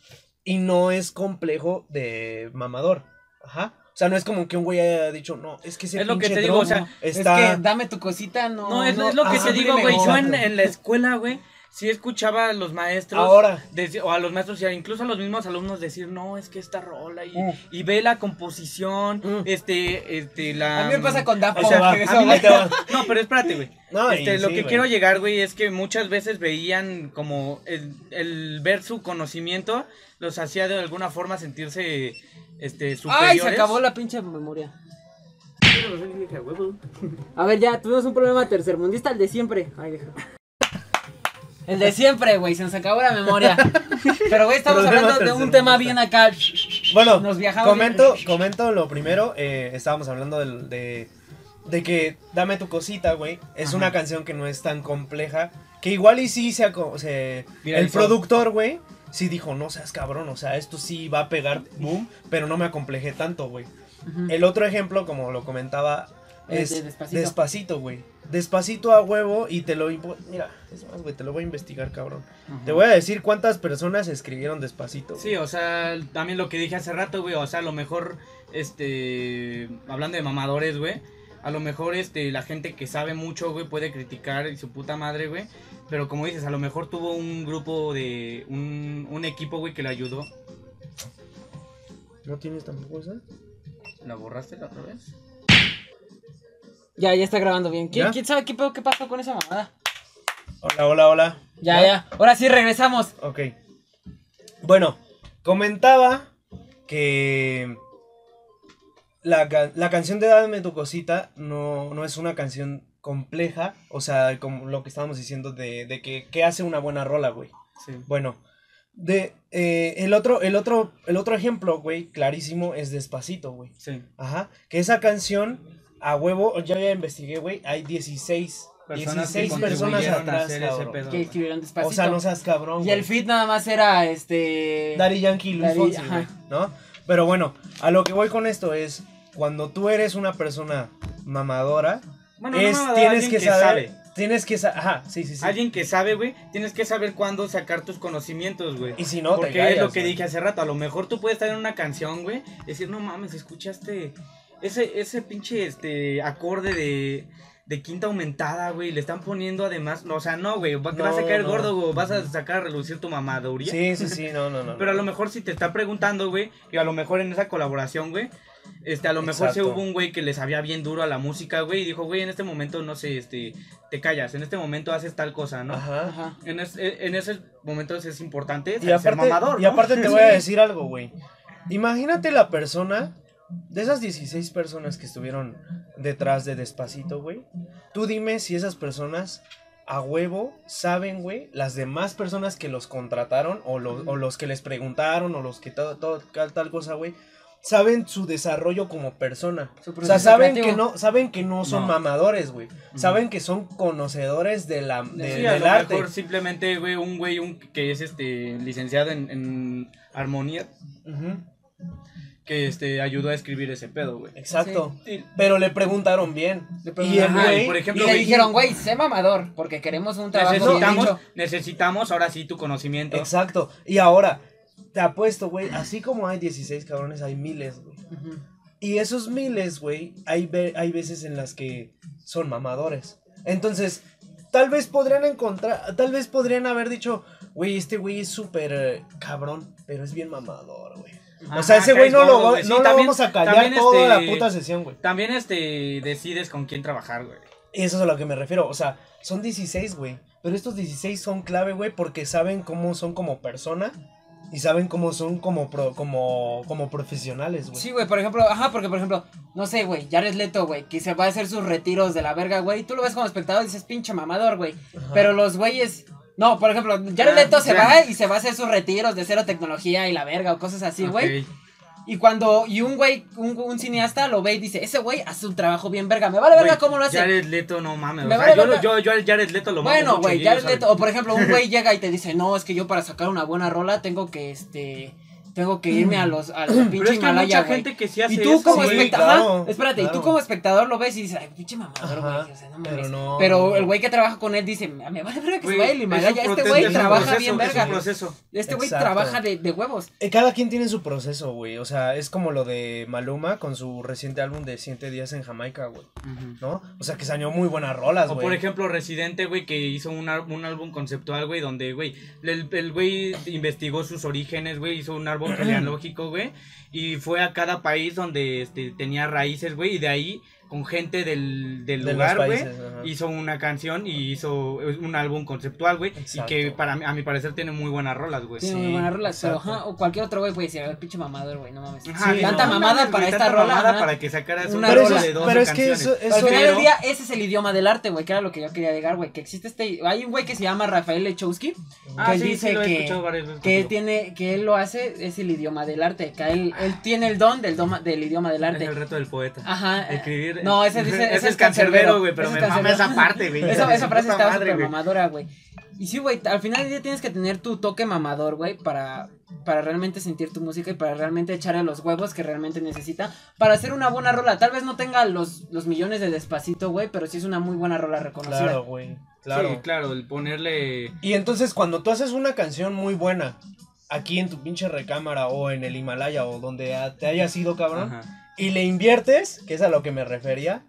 Y no es complejo de mamador. Ajá. O sea, no es como que un güey haya dicho, no, es que ese Es lo que pinche te digo, o sea, está... Es que dame tu cosita, no. No, es, es lo que ah, te digo, güey. Yo en la escuela, güey, sí escuchaba a los maestros. Ahora. o a los maestros y a- incluso a los mismos alumnos decir, no, es que esta rola. Y, Mm. y ve la composición, Mm. este, este, la. A mí me pasa con Daft va, eso. No, pero espérate, güey. No, Este, lo sí, que quiero llegar, güey, es que muchas veces veían como el, el ver su conocimiento los hacía de alguna forma sentirse este superiores. Ay, se acabó la pinche memoria. A ver, ya, tuvimos un problema tercermundista, el de siempre. Ay, deja. El de siempre, güey, se nos acabó la memoria. Pero, güey, estamos Problema hablando de un tema bien acá. Bueno, Nos viajamos comento, bien. comento lo primero, eh, estábamos hablando del- de, de que Dame tu cosita, güey, es Ajá. una canción que no es tan compleja, que igual y sí se, se- el productor, güey, sí dijo, no seas cabrón, o sea, esto sí va a pegar, boom, pero no me acomplejé tanto, güey. El otro ejemplo, como lo comentaba, es de Despacito. Güey. Despacito a huevo y te lo... Mira, es más, güey, te lo voy a investigar, cabrón. Ajá. Te voy a decir cuántas personas escribieron Despacito. Sí, o sea, también lo que dije hace rato, güey, o sea, a lo mejor, este, hablando de mamadores, güey, A lo mejor este, la gente que sabe mucho, güey, puede criticar y su puta madre, güey. Pero como dices, a lo mejor tuvo un grupo de. un, un equipo, güey, que le ayudó. ¿No tienes tampoco esa? ¿La borraste la otra vez? Ya, ya está grabando bien. ¿Quién, ¿Ya? quién sabe qué, pedo- qué pasó con esa mamada? Hola, hola, hola. Ya, ya. Ahora sí regresamos. Ok. Bueno, comentaba que la, ca- la canción de Dame tu cosita no, no es una canción compleja, o sea, como lo que estábamos diciendo de, de que, que hace una buena rola, güey. Sí. Bueno, de eh, el otro, el otro, el otro ejemplo, güey, clarísimo es Despacito, güey. Sí. Ajá, que esa canción a huevo, ya ya investigué, güey, hay 16 Personas que 16 personas a atrás, hacer ese cabrón. pedo. Que escribieron despacito. O sea, no seas cabrón. y el feed nada más era este. Daddy Yankee y Luis Daddy- Fonsi, ¿no? Pero bueno, a lo que voy con esto es, cuando tú eres una persona mamadora, Bueno, es, no, tienes que, que saber, sabe. tienes que saber, ajá, sí, sí, sí. Alguien que sabe, güey, tienes que saber cuándo sacar tus conocimientos, güey. Y si no, te Porque callas, es lo que dije hace rato, a lo mejor tú puedes estar en una canción, güey, decir, no mames, escuchaste ese, ese pinche este acorde de, de quinta aumentada, güey, le están poniendo además, no, o sea, no, güey, vas a caer no. gordo, güey, vas a sacar a relucir tu mamaduría. Sí, sí, sí, no, no, no. Pero a lo mejor si te está preguntando, güey, y a lo mejor en esa colaboración, güey, este, a lo mejor se hubo un güey que le sabía bien duro a la música, güey, y dijo, güey, en este momento, no sé, este, te callas, en este momento haces tal cosa, ¿no? Ajá. Ajá. En, es- en esos momentos es importante Y ser aparte, mamador, y ¿no? aparte te voy a decir algo, güey. Imagínate la persona, de esas 16 personas que estuvieron detrás de Despacito, güey. Tú dime si esas personas a huevo saben, güey, las demás personas que los contrataron o, los- o los que les preguntaron o los que todo, todo tal, tal cosa, güey. Saben su desarrollo como persona. O sea, saben creativo. que no, saben que no son No. mamadores, güey. Saben que son conocedores de la, de- Sí, a del lo arte. mejor simplemente, güey, un güey un, que es este licenciado en, en armonía, que este ayudó a escribir ese pedo, güey. Exacto. Y- Pero le preguntaron bien. Le y preguntaron, el ajá, güey, y por ejemplo, y le güey, dijeron, güey, sé mamador, porque queremos un trabajo bien Necesitamos, hecho. necesitamos ahora sí tu conocimiento. Exacto. Y ahora, te apuesto, güey, así como hay 16 cabrones, hay miles, güey. Y esos miles, güey, hay, ve- hay veces en las que son mamadores. Entonces, tal vez podrían encontrar, tal vez podrían haber dicho, güey, este güey es súper eh, cabrón, pero es bien mamador, güey. O sea, ese güey no, lo, gordo. Sí, no lo también- vamos a callar toda este, la puta sesión, güey. También este decides con quién trabajar, güey. Eso es a lo que me refiero. O sea, son 16, güey. Pero estos 16 son clave, güey, porque saben cómo son como persona y saben cómo son como pro- como como profesionales, güey. Sí, güey, por ejemplo, ajá, porque por ejemplo, no sé, güey, Jared Leto, güey, que se va a hacer sus retiros de la verga, güey, tú lo ves como espectador y dices, pinche mamador, güey. Pero los güeyes, no, por ejemplo, Jared Ah, Leto se ya. va y se va a hacer sus retiros de cero tecnología y la verga o cosas así, güey. Y cuando, y un güey, un, un cineasta lo ve y dice, ese güey hace un trabajo bien verga, me vale verga cómo lo hace. Jared Leto, no mames. Me o sea, vale yo, verga. lo- yo, yo al Jared Leto lo Bueno, güey, Jared. Leto, o por ejemplo, un güey llega y te dice, no, es que yo para sacar una buena rola tengo que, este, tengo que irme a los, a los Pero pinche es que hay Himalaya, mucha güey. gente que sí hace Y tú eso, como güey. espectador, claro, espérate, y tú como espectador lo ves y dices, ay, pinche mamador, güey, o sea, no pero mames. no, Pero no. el güey que trabaja con él dice, me vale verga que Güey, se vaya un Himalaya, este proceso, güey es trabaja proceso, bien es verga. un proceso. Este güey Exacto. trabaja de, de huevos. Eh, Cada quien tiene su proceso, güey. O sea, es como lo de Maluma con su reciente álbum de 100 días en Jamaica, güey. ¿No? O sea, que salió muy buenas rolas, O güey. por ejemplo, Residente, güey, que hizo un, un álbum conceptual, güey, donde, güey, el el güey investigó sus orígenes, güey, hizo un árbol genealógico, güey, y fue a cada país donde este, tenía raíces, güey, y de ahí, con gente del, del De lugar, güey, hizo una canción y hizo un álbum conceptual, güey, y que para a mi parecer tiene muy buenas rolas, güey. Tiene sí, muy buenas rolas, pero ajá, o cualquier otro güey puede decir, a ver, pinche mamador, güey, no mames. Ajá, Sí, tanta no, mamada para esta tanta rola, mamada ajá. para que sacaras Una rola eso de es- 12 pero es que canciones. eso, Pero al eso- final del día, ese es el idioma del arte, güey, que era lo que yo quería llegar, güey, que existe este, hay un güey que se llama Rafael Lechowski, Ah, que sí, sí, dice lo he que, escuchado varias veces que tiene, que él lo hace, es el idioma del arte, que él, él tiene el don del, doma- del idioma del Es arte. el reto del poeta. Ajá. eh, No, ese, ese, ese ese es es cancerbero, güey, pero es me mama esa parte, güey. Esa, esa frase madre, súper güey. mamadora, güey. Y sí, güey, al final del día tienes que tener tu toque mamador, güey, para, para realmente sentir tu música y para realmente echarle los huevos que realmente necesita para hacer una buena rola. Tal vez no tenga los, los millones de despacito, güey, pero sí es una muy buena rola reconocida. Claro, güey. Claro. Sí, claro, el ponerle. Y entonces cuando tú haces una canción muy buena aquí en tu pinche recámara o en el Himalaya o donde te hayas ido, cabrón, Ajá. Y le inviertes, que es a lo que me refería,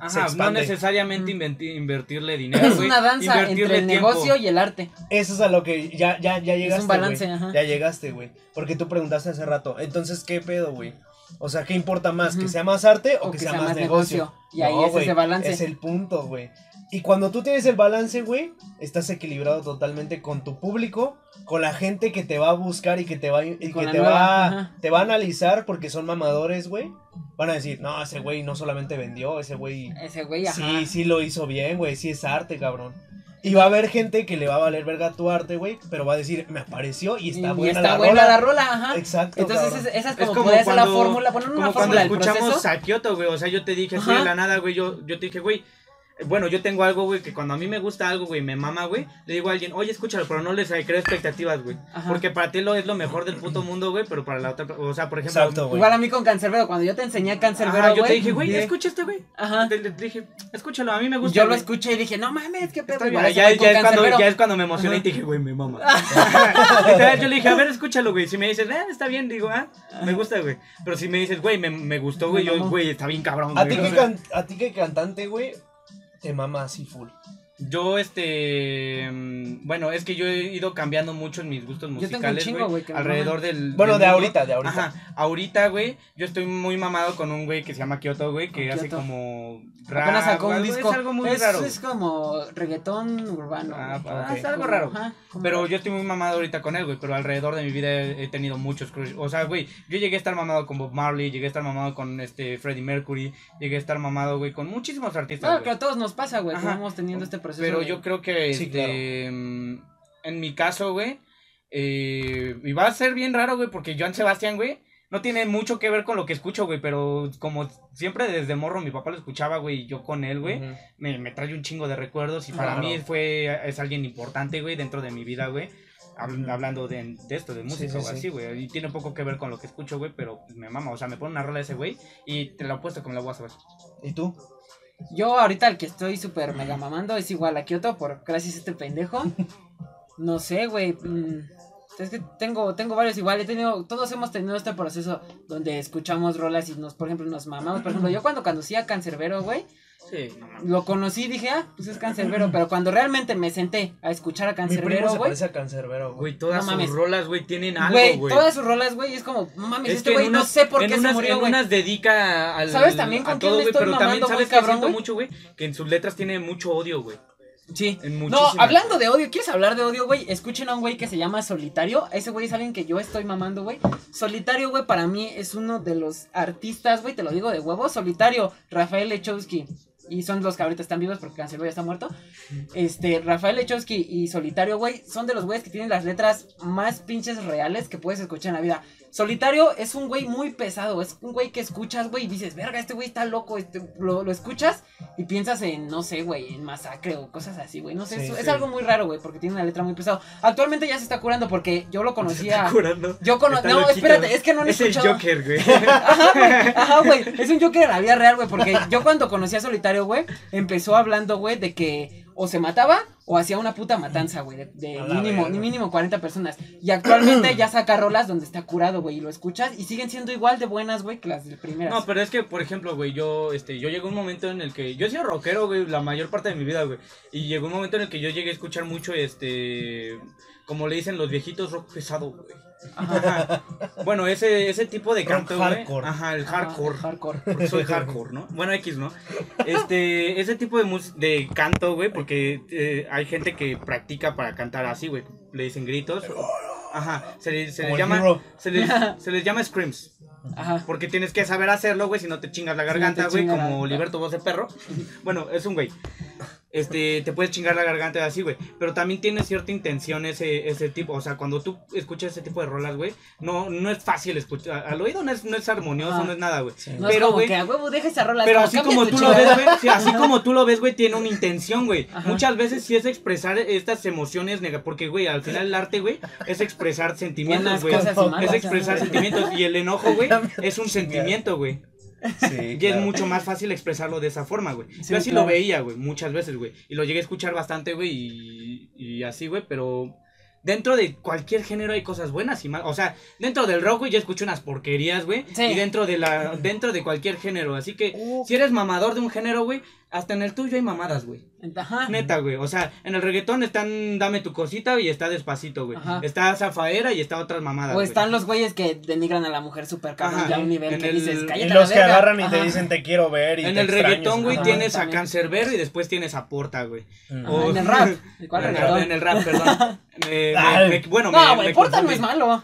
Ajá, se no necesariamente inventi- invertirle dinero, Es una danza entre el tiempo. negocio y el arte. Eso es a lo que ya, ya, ya llegaste. un balance, ajá. Ya llegaste, güey. Porque tú preguntaste hace rato. Entonces, ¿qué pedo, güey? O sea, ¿qué importa más? ¿Que sea más arte o, que, sea, más negocio? Y ahí es güey, ese balance. Es el punto, güey. Y cuando tú tienes el balance, güey, estás equilibrado totalmente con tu público, con la gente que te va a buscar y que te va, y que te, nueva, va, ajá. te va a analizar porque son mamadores, güey. Van a decir, no, ese güey no solamente vendió, ese güey Ese güey, ajá. Sí, sí lo hizo bien, güey. Sí es arte, cabrón. Y va a haber gente que le va a valer verga tu arte, güey. Pero va a decir, me apareció y está Y buena está la buena rola. la rola, ajá. Exacto. Entonces, es- esa es Es como, como podría ser la cuando- fórmula, poner una Como fórmula cuando del escuchamos proceso. a Kyoto, güey. O sea, yo te dije así Ajá. de la nada, güey. Yo, yo te dije, güey. Bueno, yo tengo algo, güey, que cuando a mí me gusta algo, güey, me mama, güey, le digo a alguien, oye, escúchalo, pero no les creo expectativas, güey. Porque para ti lo es lo mejor del puto mundo, güey, pero para la otra, o sea, por ejemplo, Exacto, güey. Igual a mí con Cancerbero, cuando yo te enseñé Ajá, Cancerbero, yo güey. te dije, güey, escucha este, güey. Ajá. Te, te dije, escúchalo, a mí me gusta. Yo lo güey. escuché y dije, no mames, qué pedo. Igual ya, güey ya con es cuando, ya es cuando me emocioné y te dije, güey, me mama. Literal, yo le dije, a ver, escúchalo, güey. Si me dices, eh, está bien, digo, ah, me gusta, güey. Pero si me dices, güey, me, me gustó, güey, yo, güey, está bien cabrón, ¿A güey. a ti qué cantante, güey, te mama así full. Yo, este. mm, Bueno, es que yo he ido cambiando mucho en mis gustos Yo tengo un musicales, chingo, güey. Alrededor del. Bueno, del de mundo. ahorita, de ahorita. Ajá, ahorita, güey. Yo estoy muy mamado con un güey que se llama Kyoto, güey, que hace como. Rap, Apenas sacó un disco. Es algo muy es, raro. es como reggaetón urbano. Ah, ah, es algo raro. ajá, Pero yo estoy muy mamado ahorita con él, güey. Pero alrededor de mi vida he, he tenido muchos crush. O sea, güey, yo llegué a estar mamado con Bob Marley, llegué a estar mamado con este Freddie Mercury, llegué a estar mamado, güey, con muchísimos artistas. Ah, güey. que a todos nos pasa, güey, vamos teniendo este proceso. Pero de- yo creo que, Sí, este, mm, en mi caso, güey, eh, y va a ser bien raro, güey, porque Joan Sebastián, güey, no tiene mucho que ver con lo que escucho, güey, pero como siempre desde morro mi papá lo escuchaba, güey, y yo con él, güey, me, me trae un chingo de recuerdos y para Claro. mí fue, es alguien importante, güey, dentro de mi vida, güey. hab- Hablando de, de esto, de música sí, o sí. así, güey. Y tiene poco que ver con lo que escucho, güey, pero me mama. O sea, me pone una rola ese güey y te la apuesto que me la voy a saber. ¿Y tú? Yo ahorita el que estoy súper mega mamando es igual a Kyoto por gracias a este pendejo. No sé, güey. mm, Es que tengo, tengo varios igual, he tenido, todos hemos tenido este proceso donde escuchamos rolas y nos, por ejemplo, nos mamamos. Por ejemplo, yo cuando conocí a Cancerbero, güey, Sí, no mames. lo conocí y dije, ah, pues es Cancerbero. Pero cuando realmente me senté a escuchar a Cancerbero, se güey, parece a Cancerbero, güey. Güey, todas No mames. sus rolas, güey, tienen algo, güey, todas sus rolas, güey, es como, no mames, Es este güey no sé por en qué se unas, murió, en güey. unas dedica al, ¿Sabes también con a quién todo, me güey, estoy pero también sabes güey, que cabrón, siento mucho, güey, que en sus letras tiene mucho odio, güey. Sí. En No, hablando de odio, ¿quieres hablar de odio, güey? Escuchen a un güey que se llama Solitario. Ese güey es alguien que yo estoy mamando, güey. Solitario, güey, para mí es uno de los artistas, güey, te lo digo de huevo. Solitario, Rafael Lechowski. Y son los que ahorita están vivos porque Cancelo ya está muerto. Este, Rafael Lechowski y Solitario, güey, son de los güeyes que tienen las letras más pinches reales que puedes escuchar en la vida. Solitario es un güey muy pesado, es un güey que escuchas, güey, y dices, verga, este güey está loco, este, lo, lo escuchas y piensas en, no sé, güey, en masacre o cosas así, güey, no sé, Sí, es, sí. es algo muy raro, güey, porque tiene una letra muy pesada. Actualmente ya se está curando porque yo lo conocía... curando. Yo cono Está No, loquito. espérate, es que no han Es el escuchado... Joker, güey. Ajá, güey, ajá, güey. Es un Joker en la vida real, güey. Porque yo cuando conocí a Solitario, güey, empezó hablando, güey, de que o se mataba o hacía una puta matanza, güey. De, de mínimo, verga. mínimo 40 personas. Y actualmente ya saca rolas donde está curado, güey. Y lo escuchas y siguen siendo igual de buenas, güey, que las de primeras. No, pero es que, por ejemplo, güey, yo, este, yo llegué a un momento en el que, yo he sido rockero, güey, la mayor parte de mi vida, güey, y llegó un momento en el que yo llegué a escuchar mucho, este, como le dicen los viejitos, rock pesado, güey. Ajá. Bueno, ese, ese tipo de canto, güey. hardcore. Ajá, el Ajá, hardcore. hardcore. Porque soy hardcore, ¿no? Bueno, X, ¿no? Este, ese tipo de mus- de canto, güey, porque eh, hay gente que practica para cantar así, güey. Le dicen gritos. Ajá, se, le- se les llama, se les, se les llama screams. Ajá. Porque tienes que saber hacerlo, güey, si no te chingas la garganta, güey, como Liberto voz de perro. Bueno, es un güey. Este, te puedes chingar la garganta así, güey. Pero también tiene cierta intención ese, ese tipo. O sea, cuando tú escuchas ese tipo de rolas, güey, no, no es fácil escuchar. Al oído no es, no es armonioso, Ajá. no es nada, güey. No es Pero, güey, que a huevo deja esa rola. es pero así como tú lo ves, güey, sí, así como tú lo ves, güey, tiene una intención, güey. Muchas veces sí es expresar estas emociones negativas, porque, güey, al final el arte, güey, es expresar sentimientos, güey. Es expresar sentimientos y el enojo, güey, es un sentimiento, güey. Sí, Y es mucho más fácil expresarlo de esa forma, güey. Sí, Yo así claro. lo veía, güey, muchas veces, güey. Y lo llegué a escuchar bastante, güey, y, y así, güey, pero dentro de cualquier género hay cosas buenas y malas. O sea, dentro del rock, güey, yo escucho unas porquerías, güey. Sí. Y dentro de la, dentro de cualquier género. Así que, si eres mamador de un género, güey, hasta en el tuyo hay mamadas, güey. Ajá. Neta, güey. O sea, en el reggaetón están Dame tu cosita y está Despacito, güey. Ajá. Está Zafaera y está otras mamadas. O güey. están los güeyes que denigran a la mujer super cabrón ya a un nivel En que el- dices, cállate Y a los la que verga". agarran y te Ajá. dicen te quiero ver y En te el extraño. reggaetón, güey, Ajá. tienes a también. Cancerbero y después tienes a Porta, güey. Mm. Ajá, O- en el rap. ¿Cuál en, el, reggaetón? en el rap, perdón. Me- me- me- bueno, No, me güey, Porta no es malo.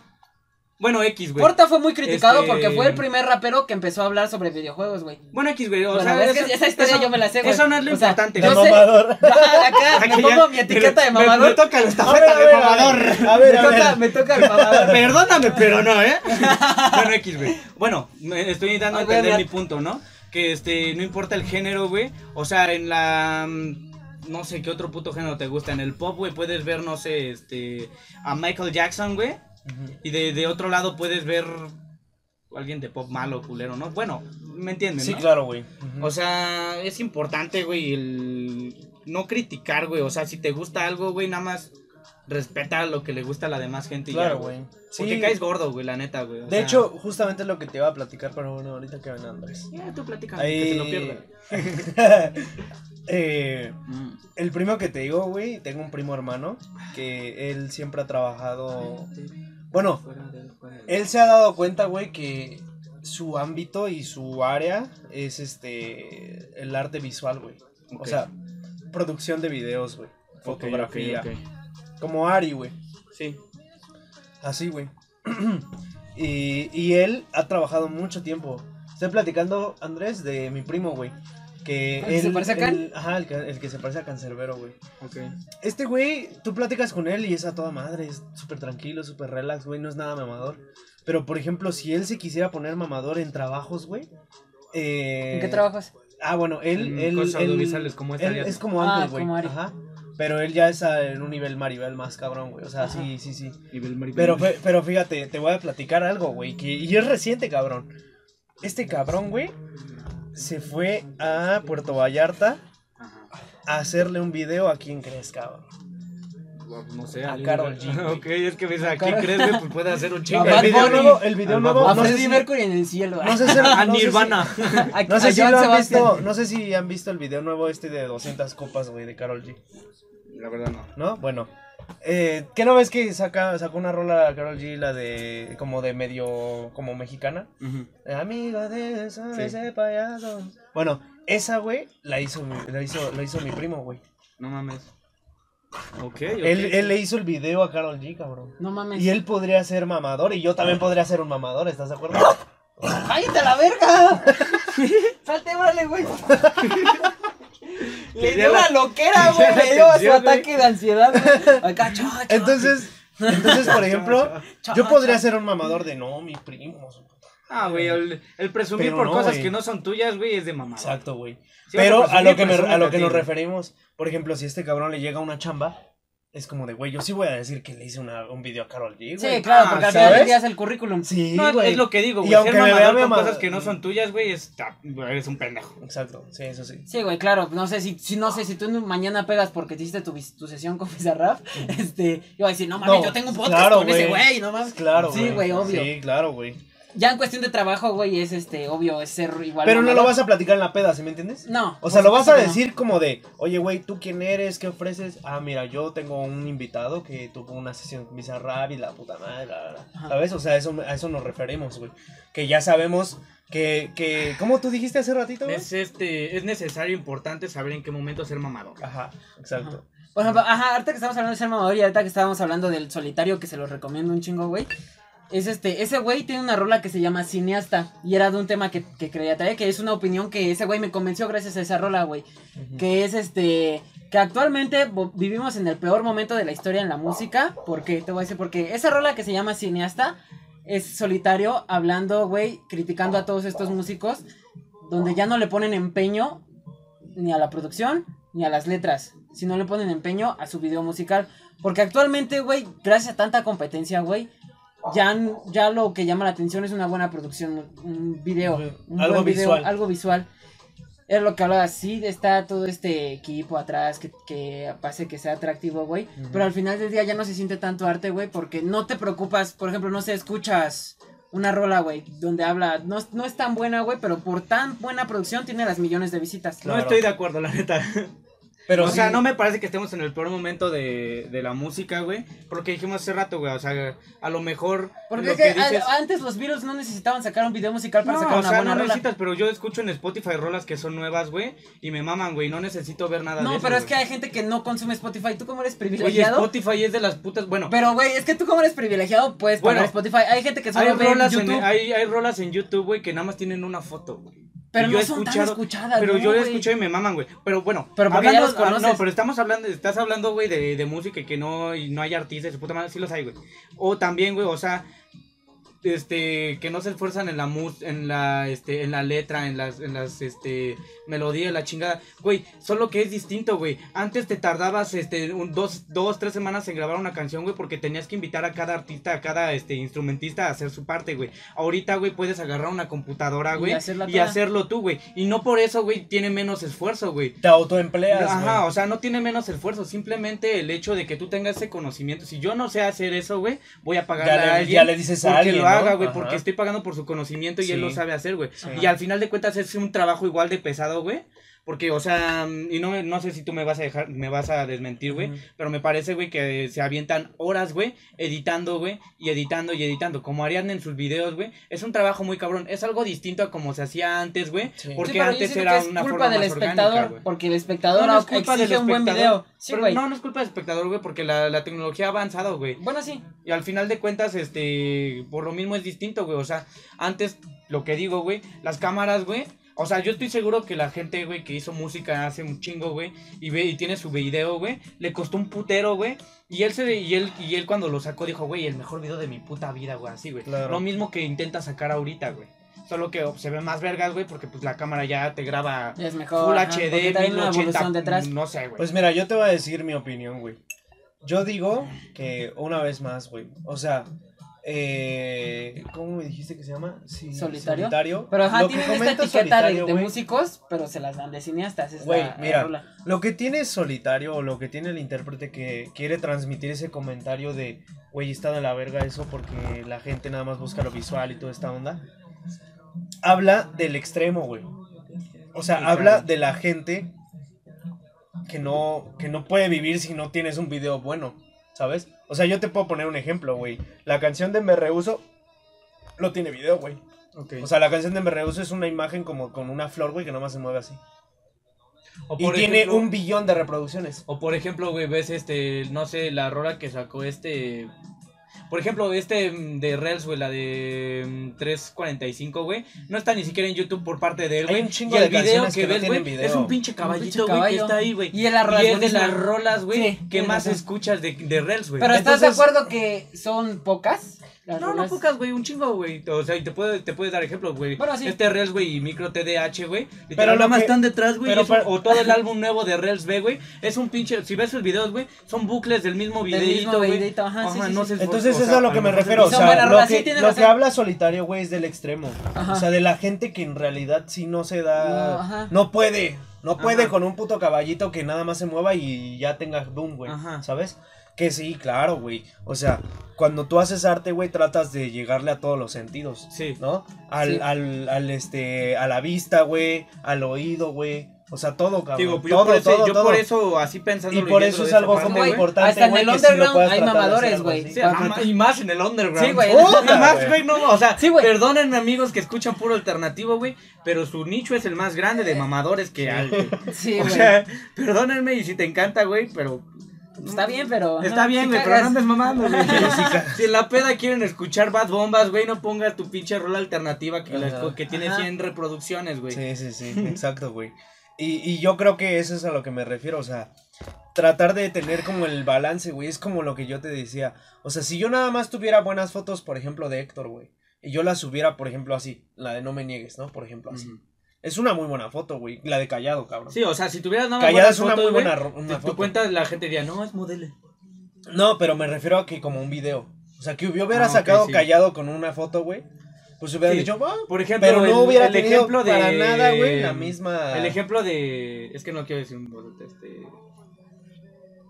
Bueno, X, güey. Porta fue muy criticado Este- porque fue el primer rapero que empezó a hablar sobre videojuegos, güey. Bueno, X, güey. O Bueno, sea, es que esa historia eso- yo me la sé, güey. Eso no es lo O sea, importante. Güey. sé- mamador. Ajá, Acá me Aquí pongo ya- mi etiqueta de me- mamador. Me, toca la A estafeta ver, a de ver, a mamador. ver, a ver, me, toca, me toca el mamador. Perdóname, pero no, ¿eh? bueno, X, güey. Bueno, me estoy ver, entender mi punto, ¿no? Que este, no importa el género, güey. O sea, en la. mm, No sé qué otro puto género te gusta. En el pop, güey, puedes ver, no sé, este. A Michael Jackson, güey. Y de, de otro lado puedes ver. Alguien de pop malo, culero, ¿no? Bueno, ¿me entienden? Sí, no? claro, güey. O sea, es importante, güey, el no criticar, güey. O sea, si te gusta algo, güey, nada más respeta lo que le gusta a la demás gente y Claro, ya, güey. Porque Sí. caes gordo, güey, la neta, güey. De sea, hecho, justamente es lo que te iba a platicar, pero bueno, ahorita que ven Andrés. Ya, tú platicas, Ahí... que se lo pierda. eh, Mm. el primo que te digo, güey, tengo un primo hermano que él siempre ha trabajado... Bueno, él se ha dado cuenta, güey, que su ámbito y su área es este el arte visual, güey. Ok. O sea, producción de videos, güey. Fotografía. Como Ari, güey. Sí. Así, güey. y, y él ha trabajado mucho tiempo. Estoy platicando, Andrés, de mi primo, güey. Que ¿El que él, se parece a Can? él- ajá, el que, el que se parece a Cancerbero, güey. Ok. Este güey, tú platicas con él y es a toda madre, es súper tranquilo, súper relax, güey, no es nada mamador. Pero, por ejemplo, si él se quisiera poner mamador en trabajos, güey. eh, ¿En qué trabajas? Ah, bueno, él. En él, cosas él- audiovisuales, como esta él es como Ah, Ángel, güey. como Ari. Ajá. Pero él ya es a- en un nivel Maribel más cabrón, güey. O sea, Ajá. sí, sí, sí. Nivel Maribel. Pero, pero fíjate, te voy a platicar algo, güey. Que, y es reciente, cabrón. Este cabrón, güey, se fue a Puerto Vallarta a hacerle un video a quien crees, cabrón. No sé, A Karol G. Ok, es que ves, aquí Karol- crees, güey, pues puede hacer un chingo. A El video nuevo, el video nuevo, A no sé Freddie si, Mercury en el cielo. no sé si, A no sé si- Nirvana. A- No a sé si han visto, no sé si han visto el video nuevo este de 200 copas, güey, de Carol G. La verdad no. ¿No? Bueno. Eh, ¿Qué no ves que saca, sacó una rola Carol G, la de, como de medio, como mexicana? Amigo de esa, Sí. ese payaso. Bueno, esa, güey, la hizo, mi- la hizo, la hizo mi primo, güey. No mames. Ok, ok. Él, él le hizo el video a Carol G, cabrón. No mames. Y él podría ser mamador, y yo también podría ser un mamador, ¿estás de acuerdo? ¡Cállate a la verga! Salte, órale, güey. Le dio la- una loquera, güey. Le dio su ataque de ansiedad. Acá. Entonces, entonces, por ejemplo, yo podría ser un mamador de no, mi primo. Ah, güey, el, el presumir Pero por no, cosas güey. que no son tuyas, güey, es de mamá. Exacto, güey. Pero a lo que, me- a lo que nos referimos, por ejemplo, si este cabrón le llega una chamba, es como de, güey, yo sí voy a decir que le hice una- un video a Carol G, güey. Sí, claro, Ah, porque al ¿sabes? final del día es el currículum. Sí, No, es- güey. es lo que digo, Y güey. aunque Ser me vea con cosas que no son tuyas, güey, está, eres un pendejo. Exacto, sí, eso sí. Sí, güey, claro, no sé si, si no sé si tú mañana pegas porque te hiciste tu, tu sesión con Bizarrap, este, yo voy a decir, no mames, No, yo tengo un podcast claro, con ese güey. güey, no mames. Claro, Sí, güey, obvio. Sí, claro, güey. Ya en cuestión de trabajo, güey, es este, obvio, es ser igual. Pero no lo vas a platicar en la peda, ¿sí me entiendes? No. O sea, lo vas a no. decir como de, oye, güey, ¿tú quién eres? ¿Qué ofreces? Ah, mira, yo tengo un invitado que tuvo una sesión con Bizarrap y la puta madre, la, la, la. Ajá. ¿sabes? O sea, eso, a eso nos referimos, güey. Que ya sabemos que, que, ¿cómo tú dijiste hace ratito, güey? Es, este, es necesario, importante saber en qué momento ser mamador. Ajá, exacto. Por ejemplo, ajá, ahorita que estamos hablando de ser mamador y ahorita que estábamos hablando del solitario, que se lo recomiendo un chingo, güey. Es este, ese güey tiene una rola que se llama Cineasta y era de un tema que, que creía traer, que es una opinión que ese güey me convenció gracias a esa rola, güey. Que es este, que actualmente vivimos en el peor momento de la historia en la música. ¿Por qué? Te voy a decir porque esa rola que se llama Cineasta es solitario hablando, güey, criticando a todos estos músicos donde ya no le ponen empeño ni a la producción ni a las letras, sino le ponen empeño a su video musical. Porque actualmente, güey, gracias a tanta competencia, güey, ya, ya lo que llama la atención es una buena producción, un video, un Algo buen video, visual. algo visual. es lo que hablaba, sí está todo este equipo atrás que, que pase que sea atractivo, güey. Pero al final del día ya no se siente tanto arte, güey, porque no te preocupas, por ejemplo, no sé, escuchas una rola, güey, donde habla, no, no es tan buena, güey, pero por tan buena producción tiene las millones de visitas. No estoy de acuerdo, la neta. Pero o sí, sea, no me parece que estemos en el peor momento de, de la música, güey. Porque dijimos hace rato, güey. O sea, a lo mejor. Porque lo es que que dices- a- antes los Beatles no necesitaban sacar un video musical para No, sacar o una sea, buena no rola. necesitas, pero yo escucho en Spotify rolas que son nuevas, güey. Y me maman, güey. No necesito ver nada de No, eso, pero es güey. que hay gente que no consume Spotify. ¿Tú cómo eres Oye, privilegiado? Spotify es de las putas. Bueno, Pero, güey, es que tú como eres privilegiado, puedes Bueno, pagar Spotify. Hay gente que solo hay ve rolas, en, YouTube, hay, hay rolas en YouTube, güey, que nada más tienen una foto, güey. Pero no yo he son tan escuchadas, Pero ¿no, yo güey? escuchado y me maman, güey. Pero bueno, Pero ya los ah, conoces. No, pero estamos hablando, estás hablando, güey, de, de música y que no, y no hay artistas, puta madre, sí los hay, güey. O también, güey, o sea, este, que no se esfuerzan en la mus, en la, este, en la letra, en las, en las, este, melodías, la chingada. Güey, solo que es distinto, güey. Antes te tardabas, este, un, dos, dos, tres semanas en grabar una canción, güey, porque tenías que invitar a cada artista, a cada, este, instrumentista a hacer su parte, güey. Ahorita, güey, puedes agarrar una computadora, Y güey, y toda. hacerlo tú, güey. Y no por eso, güey, tiene menos esfuerzo, güey. te autoempleas, Ajá, o sea, no tiene menos esfuerzo, simplemente el hecho de que tú tengas ese conocimiento. Si yo no sé hacer eso, güey, voy a pagarle Ya le- a alguien ya le dices a alguien, haga, güey, porque estoy pagando por su conocimiento y él lo sabe hacer, güey. Sí. Y al final de cuentas es un trabajo igual de pesado, güey. Porque, o sea, y no, no sé si tú me vas a dejar, me vas a desmentir, güey. Pero me parece, güey, que se avientan horas, güey, editando, güey, y editando y editando. Como harían en sus videos, güey. Es un trabajo muy cabrón. Es algo distinto a como se hacía antes, güey. Sí. Porque Sí, antes era es una culpa forma del más orgánica, espectador, güey. porque el espectador No, no es culpa exige del un buen video. Sí, pero no, no es culpa del espectador, güey, porque la, la tecnología ha avanzado, güey. Bueno, sí. Y al final de cuentas, este, por lo mismo es distinto, güey. O sea, antes, lo que digo, güey, las cámaras, güey. O sea, yo estoy seguro que la gente, güey, que hizo música hace un chingo, güey, y ve y tiene su video, güey, le costó un putero, güey. Y él se y él y él cuando lo sacó dijo, güey, el mejor video de mi puta vida, güey, así, güey. Claro. Lo mismo que intenta sacar ahorita, güey. Solo que oh, se ve más vergas, güey, porque pues la cámara ya te graba Es mejor. Full ajá, HD, trae una 1080, evolución detrás. no sé, güey. Pues mira, yo te voy a decir mi opinión, güey. Yo digo que una vez más, güey. O sea, eh, ¿cómo me dijiste que se llama? Sí, ¿Solitario? solitario. Pero ajá, Lo que tienen esta etiqueta de, músicos, pero se las dan de cineastas. es Güey, la- la mira, rola. Lo que tiene solitario o lo que tiene el intérprete que quiere transmitir ese comentario de, güey, está de la verga eso porque la gente nada más busca lo visual y toda esta onda. Habla del extremo, güey. O sea, Sí, habla claro. de la gente que no, que no puede vivir si no tienes un video bueno, ¿sabes? O sea, yo te puedo poner un ejemplo, güey. La canción de Me Rehuso no tiene video, güey. Ok. O sea, la canción de Me Rehuso es una imagen como con una flor, güey, que nomás se mueve así. O Y tiene un billón de reproducciones. O por ejemplo, güey, ves este, no sé, la rola que sacó este... Por ejemplo, este mm, de Reels, güey, la de mm, 345, güey, no está ni siquiera en YouTube por parte de él, güey. Y el de video que ves, güey, es un pinche caballito, güey, que está ahí, güey. Y rola Y es de las rolas, güey, Sí, que más razón. escuchas de, de Reels, güey. Pero ¿estás de acuerdo que son pocas? Las No, no pocas, güey, un chingo, güey. O sea, y te puede, te puedes dar ejemplos, güey. Bueno, sí. Este Reels, güey, y Micro TDH, güey. Pero nada más que- están detrás, güey. es un- O todo el álbum nuevo de Reels B, güey. Es un pinche. Si ves sus videos, güey, son bucles del mismo mismo güey. videíto, ajá, sí, sí, no sí. se Entonces eso es a lo que me refiero. O sea, lo que, lo habla solitario, güey, es del extremo. O sea, de la gente que en realidad sí no se da. No, ajá. No puede. No puede Ajá. con un puto caballito que nada más se mueva y ya tenga Doom, güey. Ajá. ¿Sabes? Que sí, claro, güey. O sea, cuando tú haces arte, güey, tratas de llegarle a todos los sentidos. Sí. ¿No? Al, Sí. al, al, este, a la vista, güey, al oído, güey. O sea, todo, cabrón. Digo, yo, todo, por, ese- todo, yo todo. por eso, así pensando. Y por eso es algo como Güey, importante, hasta en el underground hay mamadores, güey. Sí, y más en el underground. Sí, güey. Más, güey. no, o sea, Sí, perdonen amigos que escuchan puro alternativo, güey, pero su nicho es el más grande de mamadores que hay. güey. Sí, O güey. sea, perdónenme y si te encanta, güey, pero Está bien, pero. Está bien, güey, pero no andes mamando, güey. si en la peda quieren escuchar Bad Bombas, güey, no pongas tu pinche rola alternativa que, la tiene Ajá. 100 reproducciones, güey. Sí, sí, sí, exacto, güey. Y, y yo creo que eso es a lo que me refiero, o sea, tratar de tener como el balance, güey, es como lo que yo te decía. O sea, si yo nada más tuviera buenas fotos, por ejemplo, de Héctor, güey, y yo las subiera, por ejemplo, así, la de No me niegues, ¿no? Por ejemplo, así. Es una muy buena foto, güey, la de Callado, cabrón. Sí, o sea, si tuvieras nada más buenas es una muy buena una tu foto. cuenta la gente diría, no, es modelo. No, pero me refiero a que como un video. O sea, que hubiera Ah, sacado sí. Callado con una foto, güey. pues hubieran Sí. dicho, "Ah", Por ejemplo, pero no el- hubiera el tenido ejemplo de para nada, güey, la misma. El ejemplo de es que no quiero decir un este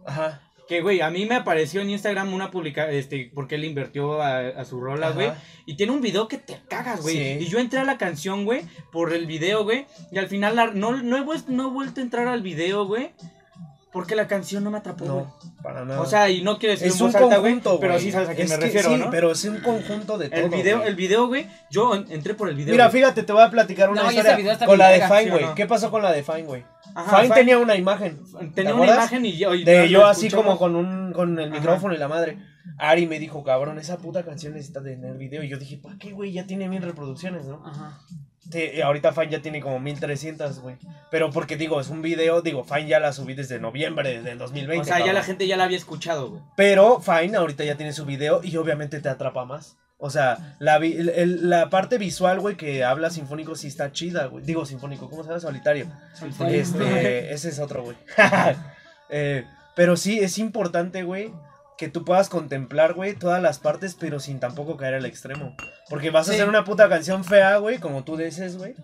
Ajá. Que güey, a mí me apareció en Instagram una publicación este porque él invirtió a, a su rola, Ajá. güey, y tiene un video que te cagas, güey. Sí. Y yo entré a la canción, güey, por el video, güey, y al final la- no no he, vuel- no he vuelto a entrar al video, güey, porque la canción no me atrapó, güey. No, para nada. O sea, y no quiero decir es en un voz alta, güey, conjunto, pero güey. sí sabes a quién Es me que refiero, sí, ¿no? pero es un conjunto de todo. el video, güey. el video, güey, yo en- entré por el video. Mira, güey. fíjate, te voy a platicar una No, historia con la de Fine, ¿sí o güey. ¿Qué pasó con la de Fine, güey? Ajá, Fine Fine tenía una imagen. tenía ¿te una imagen y yo y De yo así como con un con el Ajá. micrófono y la madre. Ari me dijo, cabrón, esa puta canción necesita tener video. Y yo dije, ¿para qué, güey? Ya tiene mil reproducciones, ¿no? Ajá. Te- ahorita Fine ya tiene como 1300, güey. Pero porque digo, es un video, digo, Fine ya la subí desde noviembre del 2020. O sea, ya la gente ya la había escuchado, güey. Pero Fine ahorita ya tiene su video y obviamente te atrapa más. O sea, la, vi- el- la parte visual, güey, que habla sinfónico sí está chida, güey. Digo sinfónico, ¿cómo se llama? Solitario. Solitario. Este, ese es otro, güey. Eh, pero sí, es importante, güey, que tú puedas contemplar, güey, todas las partes, pero sin tampoco caer al extremo. Porque vas a hacer una puta canción fea, güey, como tú dices, güey.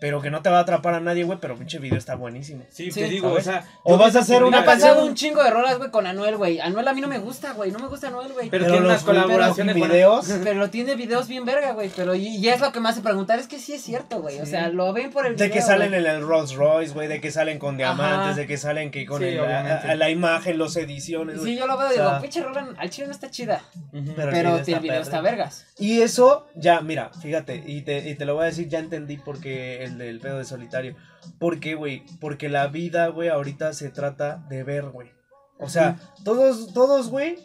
Pero que no te va a atrapar a nadie, güey, pero pinche video está buenísimo. Sí, Sí, te digo, ¿sabes? o sea. O vas a hacer Me una ha publicación, pasado un chingo de rolas, güey, con Anuel, güey. Anuel a mí no me gusta, güey. No me gusta Anuel, güey. Pero Pero tiene unas colaboraciones videos, Pero tiene videos bien verga, güey. Pero y, y es lo que me hace preguntar. Es que sí es cierto, güey. O sea, lo ven por el De video. que salen en el Rolls Royce, güey, de que salen con diamantes, Ajá. de que salen que con Sí, el- obviamente. a- a la imagen, los ediciones, güey. Sí, yo lo veo y O sea, digo, pinche rola al chile no está chida. Pero el Pero video el está video está vergas. Y eso, ya, mira, fíjate, y te, y te lo voy a decir, ya entendí por el del pedo de solitario. ¿Por qué, güey? Porque la vida, güey, ahorita se trata de ver, güey. O sea, todos, todos, güey,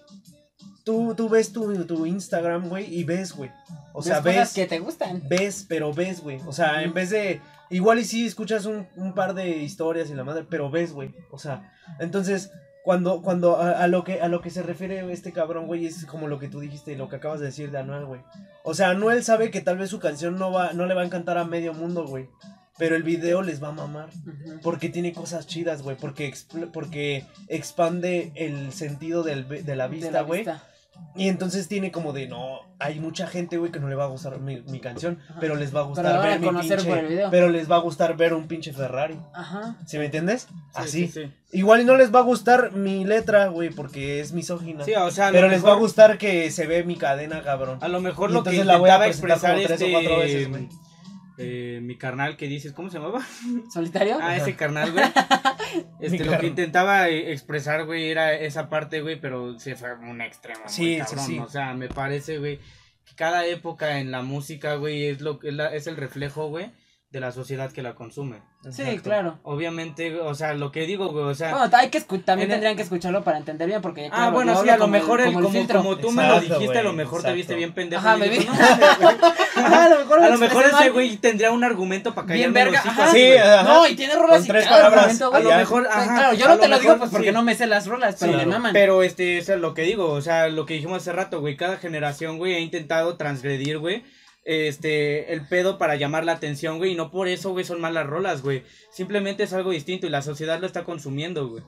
tú, tú ves tu, tu Instagram, güey, y ves, güey. O sea, Ves cosas que te gustan. ves, pero ves, güey. O sea, en vez de, igual y sí escuchas un, un par de historias y la madre, pero ves, güey. O sea, entonces, cuando, cuando a, a lo que, a lo que se refiere este cabrón, güey, es como lo que tú dijiste, lo que acabas de decir de Anuel, güey. O sea, Anuel sabe que tal vez su canción no va, no le va a encantar a medio mundo, güey. Pero el video les va a mamar. Porque tiene cosas chidas, güey. Porque, expl- porque expande el sentido del, de la vista, güey. Y entonces tiene como de, no, hay mucha gente, güey, que no le va a gustar mi, mi canción, Ajá. pero les va a gustar Pero van a ver mi pinche, por el video. pero les va a gustar ver un pinche Ferrari. Ajá. ¿Sí me entiendes? Sí, Así. sí, sí. Igual y no les va a gustar mi letra, güey, porque es misógina. Sí, o sea, pero les va a gustar que se ve mi cadena, cabrón. A lo mejor Y lo que entonces la voy a expresar como tres o este cuatro veces, güey. Eh, mi carnal que dices, ¿cómo se llamaba? ¿Solitario? Ah, ese carnal, güey. Este, lo carnal. que intentaba eh, expresar, güey, era esa parte, güey, pero se fue un extremo, muy Sí, sí, sí. O sea, me parece, güey, que cada época en la música, güey, es lo es, la- es el reflejo, güey, de la sociedad que la consume. Sí, Exacto. claro. Obviamente, o sea, lo que digo, güey, o sea, Bueno, hay que también el- tendrían que escucharlo para entender bien, porque Ah, claro, bueno, yo sí, a lo mejor el, como el como, tú me lo dijiste, a lo mejor te viste bien pendejo. Ajá, me vi. no, Ajá, a lo mejor a lo mejor ese güey tendría un argumento para Bien callarme verga, los hijos, ajá. Sí, ajá. No, y tiene rolas Con y tres cada palabras. argumento, A lo mejor, ajá, claro, yo no te lo digo pues porque no me sé las rolas, pero me claro. maman. Pero este, eso es lo que digo, o sea, lo que dijimos hace rato, güey, cada generación, güey, ha intentado transgredir, güey, este, el pedo para llamar la atención, güey, y no por eso, güey, son malas rolas, güey. Simplemente es algo distinto y la sociedad lo está consumiendo, güey.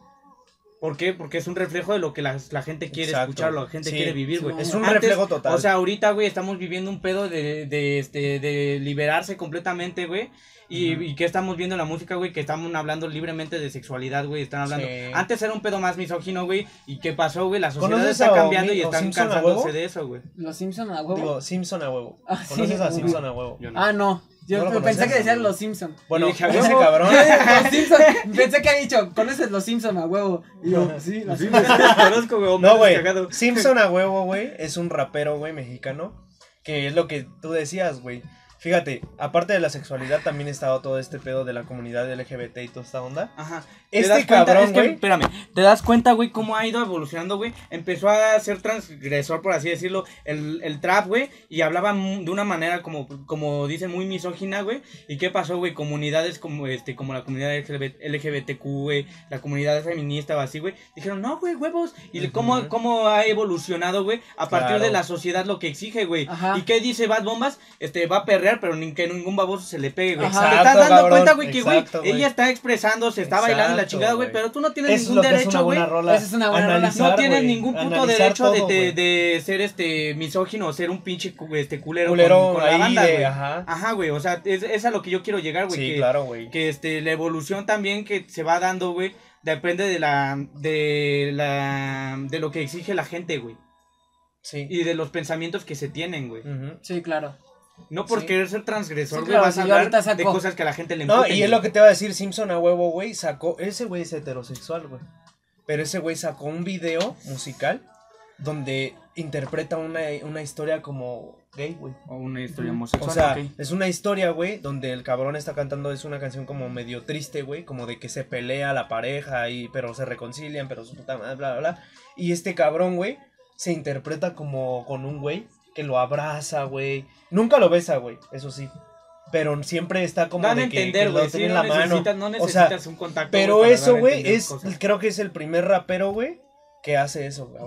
¿Por qué? Porque es un reflejo de lo que la, la gente quiere Exacto. escuchar, lo que la gente Sí, quiere vivir, güey. Es un Antes, reflejo total. O sea, ahorita, güey, estamos viviendo un pedo de, de, este, de liberarse completamente, güey. Y, Ujú. y que estamos viendo en la música, güey, que estamos hablando libremente de sexualidad, güey. Están hablando. Sí. Antes era un pedo más misógino, güey. ¿Y qué pasó, güey? La sociedad ¿Conoces está cambiando y están cansándose de eso, güey. Los Simpson a huevo. Digo, Simpson a huevo. Ah, sí, ¿Conoces a. Simpson a huevo? Yo no. Ah, no. Yo ¿No lo pensé que decían los Simpson. Bueno, Y dije, a ese huevo. cabrón. los Simpson. Pensé que había dicho, ¿conoces los Simpson a huevo? Y yo, sí, los Sí, Simpson. los conozco, güey. Homero No, güey. Simpson a huevo, güey, es un rapero, güey, mexicano. Que es lo que tú decías, güey. Fíjate, aparte de la sexualidad, también estaba todo este pedo de la comunidad LGBT y toda esta onda. Ajá. Este ¿Te das cuenta? cabrón, Es que, güey. espérame, ¿te das cuenta, güey, cómo ha ido evolucionando, güey? Empezó a ser transgresor, por así decirlo, el, el trap, güey, y hablaba de una manera como, como dicen, muy misógina, güey. ¿Y qué pasó, güey? Comunidades como, este, como la comunidad LGBT, LGBTQ, güey, la comunidad feminista o así, güey, dijeron, no, güey, huevos. ¿Y cómo, cómo ha evolucionado, güey? A partir Claro. de la sociedad lo que exige, güey. ¿Y qué dice Bad Bombas? Este, va a perrear pero ni que ningún baboso se le pegue, güey. Te estás dando cabrón, cuenta, güey, que, güey, ella está expresando, se está bailando y la chingada, güey, pero tú no tienes Eso ningún derecho, güey. buena rola. Esa es una buena rola. Analizar, No tienes ningún puto analizar derecho de, todo, de, de ser este misógino o ser un pinche este culero, Culero con, con la ahí banda, güey. ajá. Ajá, güey, o sea, es, es a lo que yo quiero llegar, güey. Sí, que, claro, güey. que este la evolución también que se va dando, güey, depende de la de la de lo que exige la gente, güey, Sí. y de los pensamientos que se tienen, güey. Sí, claro. No por Sí. querer ser transgresor, Sí, güey, claro, vas a hablar de cosas que a la gente le No, emputen, y es güey. lo que te va a decir Simpson a huevo, güey. Sacó. Ese güey es heterosexual, güey. Pero ese güey sacó un video musical donde interpreta una, una historia como gay, güey. o una historia homosexual. O sea, es una historia, güey, donde el cabrón está cantando, es una canción como medio triste, güey, como de que se pelea la pareja y pero se reconcilian, pero su puta madre, bla, bla, bla. Y este cabrón, güey, se interpreta como con un güey que lo abraza, güey. Nunca lo besa, güey, eso sí. Pero siempre está como Dan a de que, entender, güey, sí, no la mano. necesitas, no O necesitas sea, un contacto. Pero eso, güey, es, cosas. creo que es el primer rapero, güey, que hace eso, güey.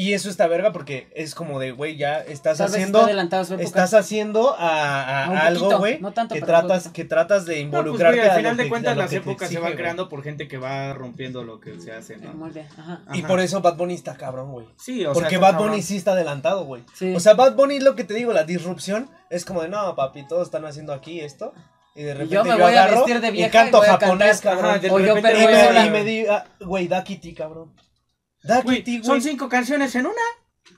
Y eso está verga porque es como de, güey, ya estás Tal haciendo... está. Estás haciendo a, a- algo, güey, no tanto, que tratas, poquito. que tratas de No, pues, involucrarte güey, al a final lo de cuentas las épocas se van creando por gente que va rompiendo lo que se hace, ¿no? molde, ajá. Y Ajá. por eso Bad Bunny está cabrón, güey. Sí, o Porque sea, Bad está Bunny sí está adelantado, güey. Sí. O sea, Bad Bunny es lo que te digo, la disrupción es como de, no, papi, todos están haciendo aquí esto. Y de repente yo me yo, voy a agarro vestir de y vieja y canto voy a japonés, cantar. cabrón. Ajá, de O yo repente y, pero voy a sola. me, y me diga, güey, da Kitty, cabrón. Güey, son cinco canciones en una.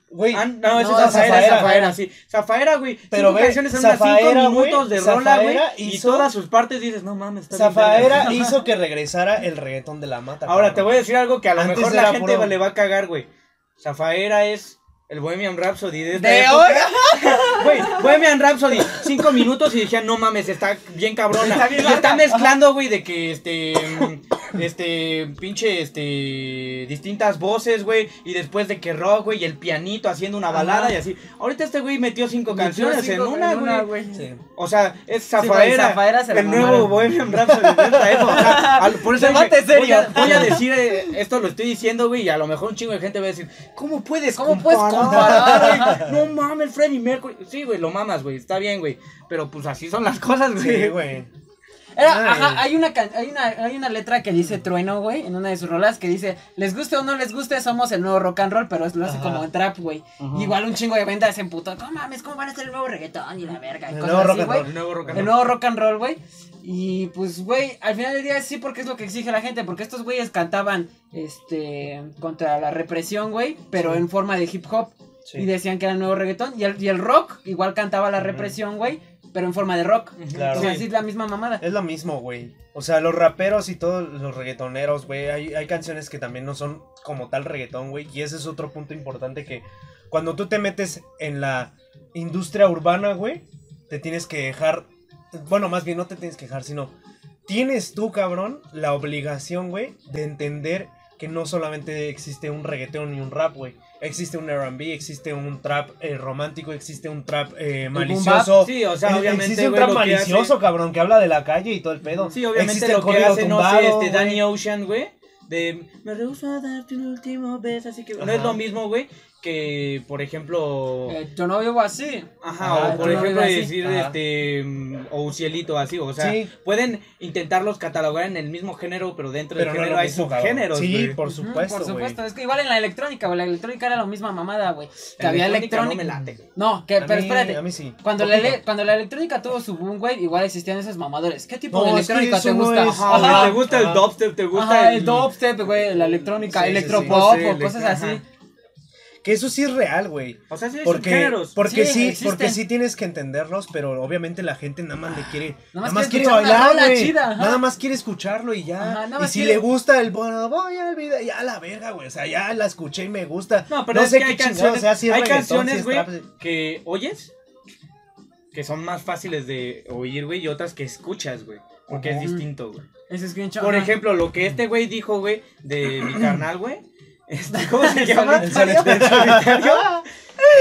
Güey, Ah, no, esa No, es Zafaera, Zafaera, Zafaera, sí. Zafaera, güey. Pero cinco ve, canciones en unas Zafaera, cinco minutos de rola, güey. Y todas sus partes dices, no mames, está Zafaera hizo que regresara el reggaetón de la mata. Ahora, cabrón. te voy a decir algo que a lo Antes mejor la gente puro- le va a cagar, güey. Zafaera es el Bohemian Rhapsody de esta De hoy. Güey, Bohemian Rhapsody, cinco minutos y decían, no mames, está bien cabrona. Está bien y está mezclando, güey, de que este. Este. Pinche, este. Distintas voces, güey. Y después de que rock, güey, y el pianito haciendo una balada Ajá. y así. Ahorita este güey metió cinco Metió canciones cinco en una, güey. Sí. O sea, es Zafaera, Zafaera se la el nuevo. Bohemian Rhapsody por eso dije, voy, a, serio. voy a decir, eh, esto lo estoy diciendo, güey, y a lo mejor un chingo de gente va a decir, ¿cómo puedes ¿Cómo puedes comparar, comparar? güey? No mames, Freddie Mercury. Sí, güey, lo mamas, güey, está bien, güey. Pero pues así son las cosas, güey. Sí, güey. Era- ajá, hay una, hay, una, hay una letra que dice Trueno, güey, en una de sus rolas que dice, les guste o no les guste, somos el nuevo rock and roll, pero es lo hace Ajá. como en trap, güey. Igual un chingo de ventas se emputó, no mames, ¿cómo van a ser el nuevo reggaetón y la verga? Y El nuevo rock así, and güey. roll. El nuevo rock and El roll. nuevo rock and roll, güey. Y pues, güey, al final del día sí, porque es lo que exige la gente. Porque estos güeyes cantaban este contra la represión, güey, pero Sí. en forma de hip hop. Sí. Y decían que era el nuevo reggaetón. Y el, y el rock igual cantaba la represión, güey, pero en forma de rock. Claro. O sea, Sí. sí, es la misma mamada. Es lo mismo, güey. O sea, los raperos y todos los reggaetoneros, güey, hay, hay canciones que también no son como tal reggaetón, güey. Y ese es otro punto importante que cuando tú te metes en la industria urbana, güey, te tienes que dejar, bueno, más bien no te tienes que dejar, sino tienes tú, cabrón, la obligación, güey, de entender que no solamente existe un reggaetón y un rap, güey. Existe un R&B, existe un trap eh, romántico, existe un trap eh, malicioso. Sí, o sea, obviamente, existe un trap malicioso, hace- cabrón, que habla de la calle y todo el pedo. Sí, obviamente Existe lo que hace, no tumbado, sé, este. Danny Ocean, güey. De me rehuso a darte un último beso, así que no es Ajá. lo mismo, güey, que por ejemplo, Eh, yo no vivo así. ajá, o por no ejemplo decir Ajá. este mm, o cielito así, o sea, Sí. pueden intentarlos catalogar en el mismo género, pero dentro Pero del no género hay subgéneros, Sí, por supuesto, Por supuesto. Es que igual en la electrónica, güey. La electrónica era la misma mamada, güey. Que La había electrónica electrónica. no me late, güey. No, que, A pero mí- espérate. A mí sí. Cuando la, ele- cuando la electrónica tuvo su boom, güey, igual existían esos mamadores. ¿Qué tipo No, de es que electrónica te gusta? es- Ajá, te gusta el dubstep, te gusta el, el dubstep, güey, la electrónica, electropop o cosas así. Que eso sí es real, güey. O sea, sí hay Porque, subgéneros. porque Sí, sí, porque sí tienes que entenderlos, pero obviamente la gente nada más le quiere, nada más más, quiere bailar, güey. Nada más quiere escucharlo y ya. Ajá, y si quiere- le gusta el bueno, voy a olvidar, ya la verga, güey. O sea, ya la escuché y me gusta. No, pero es sé que qué hay canciones, sea, si es hay canciones, es güey, que oyes, que son más fáciles de oír, güey, y otras que escuchas, güey, porque es distinto, güey. Ese es bien Por ejemplo, lo que este güey dijo, güey, de mi carnal, güey, este, ¿cómo se llama? El solitario.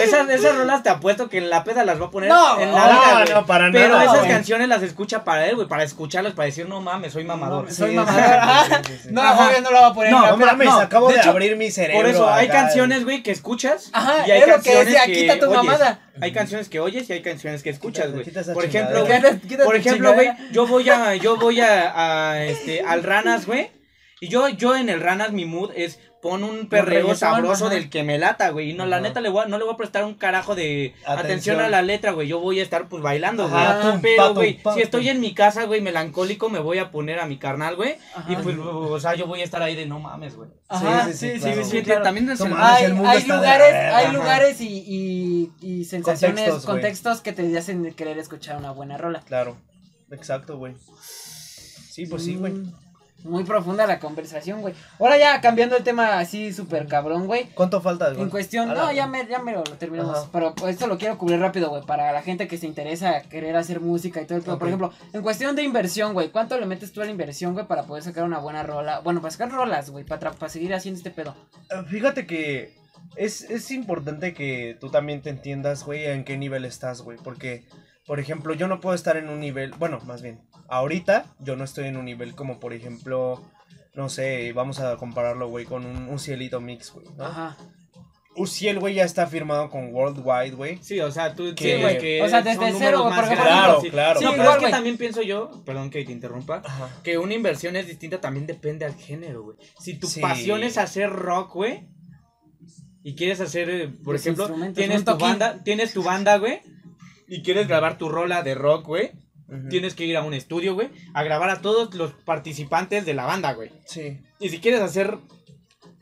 Esas, esas rolas te apuesto que en la peda las va a poner No, en no, la vida, güey. no, para Pero nada, esas güey. canciones las escucha para él, güey, para escucharlas, para decir, no mames, soy mamador. No, soy Sí, mamador. No, obvio no lo va a poner. No, en la No peda. mames, no, acabo de de, hecho, abrir mi cerebro. Por eso hay canciones, güey, que escuchas. Ajá, y hay es lo que canciones quita tu oyes. mamada. Hay canciones que oyes y hay canciones que escuchas, güey. Por ejemplo, güey, por ejemplo, güey, yo voy a, yo voy a, a, este, al Ranas, güey. Y yo, yo en el Ranas, mi mood es pon un perreo sabroso ajá. del que me lata, güey. Y no, la neta, le voy a- no le voy a prestar un carajo de atención, Atención. a la letra, güey. Yo voy a estar, pues, bailando, güey. Pero, güey, si estoy en mi casa, güey, melancólico, me voy a poner a mi carnal, güey. Y, pues, o sea, yo voy a estar ahí de no mames, güey. Ajá, Sí, sí, sí, sí, sí, claro. sí, Sí, claro. también No Hay, el mundo hay de lugares, hay lugares y, y, y sensaciones, Contextos, contextos que te hacen querer escuchar una buena rola. Claro, exacto, güey. Sí, pues sí, güey. Muy profunda la conversación, güey. Ahora ya cambiando el tema así súper cabrón, güey. ¿Cuánto falta? güey? En cuestión, la- no, ya me, ya me lo terminamos. Ajá. Pero esto lo quiero cubrir rápido, güey. Para la gente que se interesa querer hacer música y todo el pedo. Por ejemplo, en cuestión de inversión, güey. ¿Cuánto le metes tú a la inversión, güey, para poder sacar una buena rola? Bueno, para sacar rolas, güey, para, para seguir haciendo este pedo. Eh, Fíjate que es, es importante que tú también te entiendas, güey, en qué nivel estás, güey. Porque, por ejemplo, yo no puedo estar en un nivel, bueno, más bien, ahorita yo no estoy en un nivel como, por ejemplo, no sé, vamos a compararlo, güey, con un, un cielito mix, güey. ¿no? Ajá. Uciel, güey, ya está firmado con Worldwide, güey. Sí, o sea, tú Que- sí, güey, que o sea, desde números cero, más Claro, sí. claro, No, Sí, pero igual, es que también pienso yo, perdón que te interrumpa, Ajá. que una inversión es distinta también depende al género, güey. Si tu Sí. pasión es hacer rock, güey, y quieres hacer, eh, por Los ejemplo, tienes tu banda, tienes tu banda, güey, y quieres grabar tu rola de rock, güey, Tienes que ir a un estudio, güey, a grabar a todos los participantes de la banda, güey. Sí. Y si quieres hacer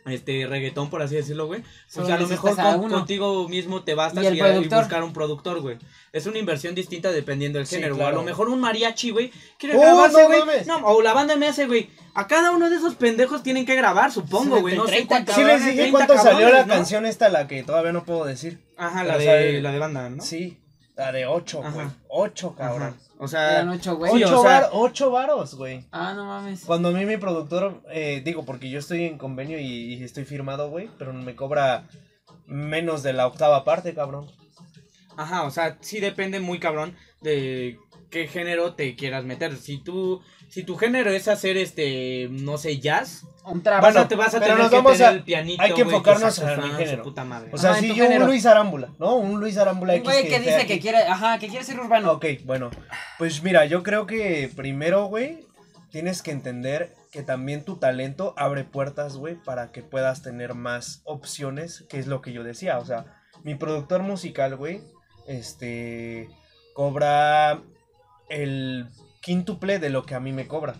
este reggaetón, por así decirlo, güey, pues Solo a lo mejor a con- contigo mismo te bastas Y y, productor. buscar un productor, güey. Es una inversión distinta dependiendo del Sí, género, güey. A claro. lo mejor un mariachi, güey, quiere ¡Oh, grabarse, no güey. mames! No, o la banda MS, güey. A cada uno de esos pendejos tienen que grabar, supongo, Sí, güey. No sé 30 cuántos. Sí les cabrones, dije 30 cuánto salió la canción esta, la que todavía no puedo decir. Ajá, la Pero de, sale- la de banda, ¿no? Sí, la de 8, Ajá. güey. 8, Ajá. O sea, Eran ocho, güey. Sí, o Ocho, sea- var- ocho varos, güey. Ah, no mames. Cuando a mí mi productor, eh, digo, porque yo estoy en convenio y, y estoy firmado, güey, pero me cobra menos de la octava parte, cabrón. Ajá, o sea, sí depende muy cabrón de qué género te quieras meter. Si tú, si tu género es hacer este, no sé, jazz, Un trabajo. a, te vas a pero tener nos que vamos tener a- el pianito, hay que enfocarnos en mi género. puta madre. O sea, Ajá, en si yo género. un Luis Arámbula, ¿no? Un Luis Arámbula Un X güey que esté dice aquí. que quiere, ajá, que quiere ser urbano. Ok, bueno, pues mira, yo creo que primero, güey, tienes que entender que también tu talento abre puertas, güey, para que puedas tener más opciones, que es lo que yo decía, o sea, mi productor musical, güey, este, cobra el quíntuple de lo que a mí me cobra,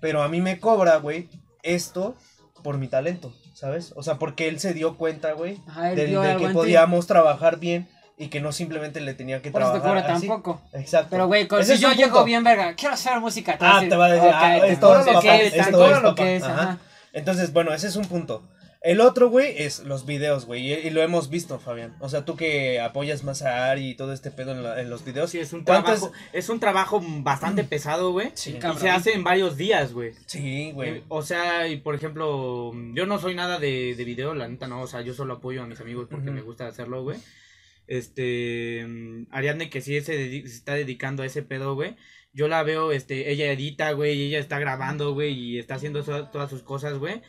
pero a mí me cobra, güey, esto por mi talento, ¿sabes? O sea, porque él se dio cuenta, güey, de que podíamos trabajar bien y que no simplemente le tenía que Por eso te trabajar cobra así. tampoco. Exacto. Pero, güey, con- si yo llego bien, verga, quiero hacer música. Ah, te va a decir, ok, ah, esto es lo papá, que es, esto papá. ajá. Entonces, bueno, ese es un punto. El otro, güey, es los videos, güey. Y, y lo hemos visto, Fabián. O sea, tú que apoyas más a Ari y todo este pedo en, la- en los videos. Sí, es un ¿Cuántas- trabajo, es un trabajo bastante pesado, güey. Sí, Y cabrón. se hace en varios días, güey. Sí, güey. Eh, O sea, y por ejemplo, yo no soy nada de, de video, la neta no, o sea, yo solo apoyo a mis amigos porque me gusta hacerlo, güey. Este, mm, Ariadne que sí se, está dedicando a ese pedo, güey. Yo la veo, este, ella edita, güey, y ella está grabando, güey, y está haciendo so- todas sus cosas, güey.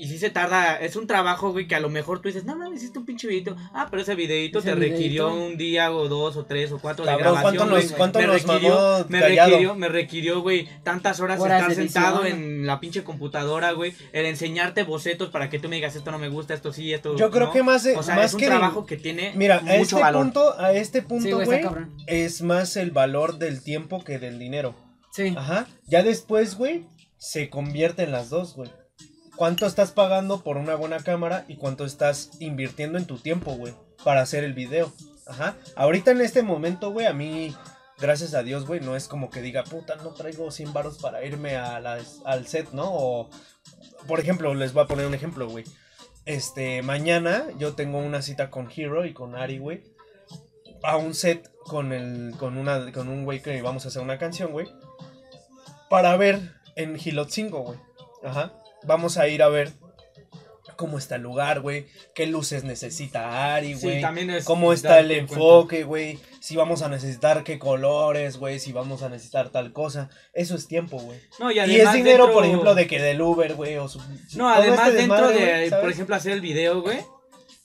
Y sí se tarda, es un trabajo, güey, que a lo mejor tú dices, no mames, hiciste un pinche videito. Ah, pero ese videito Ese te requirió un día o dos o tres o cuatro de grabación, ¿cuánto güey. nos, cuánto me nos requirió, mamó me callado? requirió, me requirió, güey, tantas horas, Horas estar sentado en la pinche computadora, güey, el enseñarte bocetos para que tú me digas esto no me gusta, esto sí, esto Yo creo no". que más, o sea, más es un que... trabajo que tiene Mira, a mucho este valor. punto, a este Sí, punto, güey, es más el valor del tiempo que del dinero. Sí. Ajá. Ya después, güey, se convierte en las dos, güey. ¿Cuánto estás pagando por una buena cámara y cuánto estás invirtiendo en tu tiempo, güey, para hacer el video? Ajá. Ahorita en este momento, güey, a mí, gracias a Dios, güey, no es como que diga, puta, no traigo 100 varos para irme al set, ¿no? O, por ejemplo, les voy a poner un ejemplo, güey. Este, mañana yo tengo una cita con Hero y con Ari, güey. A un set con el, con una, con un güey que vamos a hacer una canción, güey para ver en Hilot 5, güey. Ajá. Vamos a ir a ver cómo está el lugar, güey, qué luces necesita Ari, Sí, güey. también es cómo está el enfoque, güey. Si vamos a necesitar qué colores, güey. Si vamos a necesitar tal cosa. Eso es tiempo, güey. No, y, Y, es dinero, dentro- por ejemplo, de que del Uber, güey. O su- No, además este dentro desmadre, de, por ejemplo, hacer el video, güey,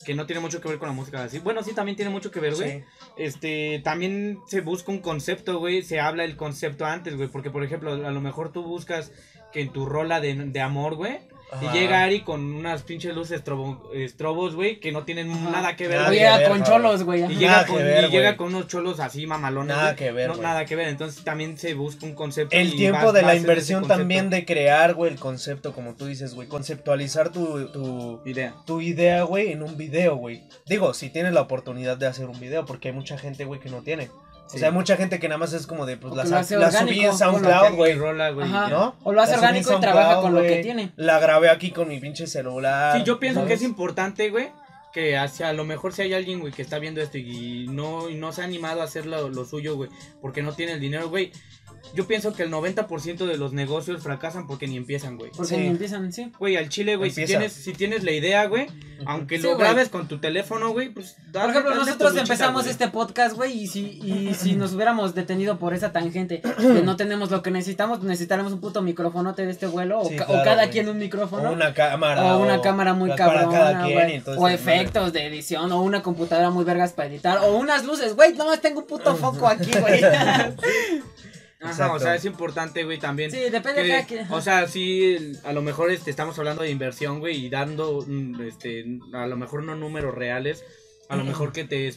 que no tiene mucho que ver con la música así. Bueno, sí, también tiene mucho que ver, güey. Sí. Este, también se busca un concepto, güey, se habla el concepto antes, güey, porque por ejemplo, a lo mejor tú buscas que en tu rola de, de amor, güey, y llega Ari con unas pinches luces estrobo- estrobos, güey, que no tienen Ajá. nada que ver, Nada güey. que Llega ver, con cholos, güey. Y llega, con, que ver, y llega güey. con unos cholos así mamalones. Nada güey. que ver, No, güey. nada que ver. Entonces también se busca un concepto. El tiempo vas- de la inversión también de crear, güey, el concepto, como tú dices, güey. Conceptualizar tu, tu, Idea. tu idea, güey, en un video, güey. Digo, si tienes la oportunidad de hacer un video, porque hay mucha gente, güey, que no tiene. O sea, hay mucha gente que nada más es como de, pues, la, la subí en SoundCloud, güey. ¿No? O lo hace La orgánico y trabaja con lo que tiene. La grabé aquí con mi pinche celular. Sí, yo pienso que es importante, güey, que hacia a lo mejor si hay alguien, güey, que está viendo esto y no, y no se ha animado a hacer lo, lo suyo, güey, porque no tiene el dinero, güey. Yo pienso que el 90% de los negocios fracasan porque ni empiezan, güey. Porque Sí. ni empiezan, sí. Güey, al chile, güey, si tienes, si tienes la idea, güey, aunque Sí, lo güey. grabes con tu teléfono, güey, pues... Por dale- ejemplo, dale tu nosotros luchita, empezamos güey. este podcast, güey, y si, y si nos hubiéramos detenido por esa tangente de no tenemos lo que necesitamos, necesitaremos un puto microfonote de este vuelo, o, Sí, ca- o claro, cada güey. quien un micrófono. O una cámara. O una cámara muy cabrona, cada quien güey. y todo O este efectos de edición, o una computadora muy vergas para editar, o unas luces, güey, nomás tengo un puto foco aquí, güey. Ajá, Exacto. o sea, es importante, güey, también. sí, depende de que- o sea, sí, el- a lo mejor este, estamos hablando de inversión, güey, y dando, mm, este, a lo mejor no números reales, a lo mejor que te,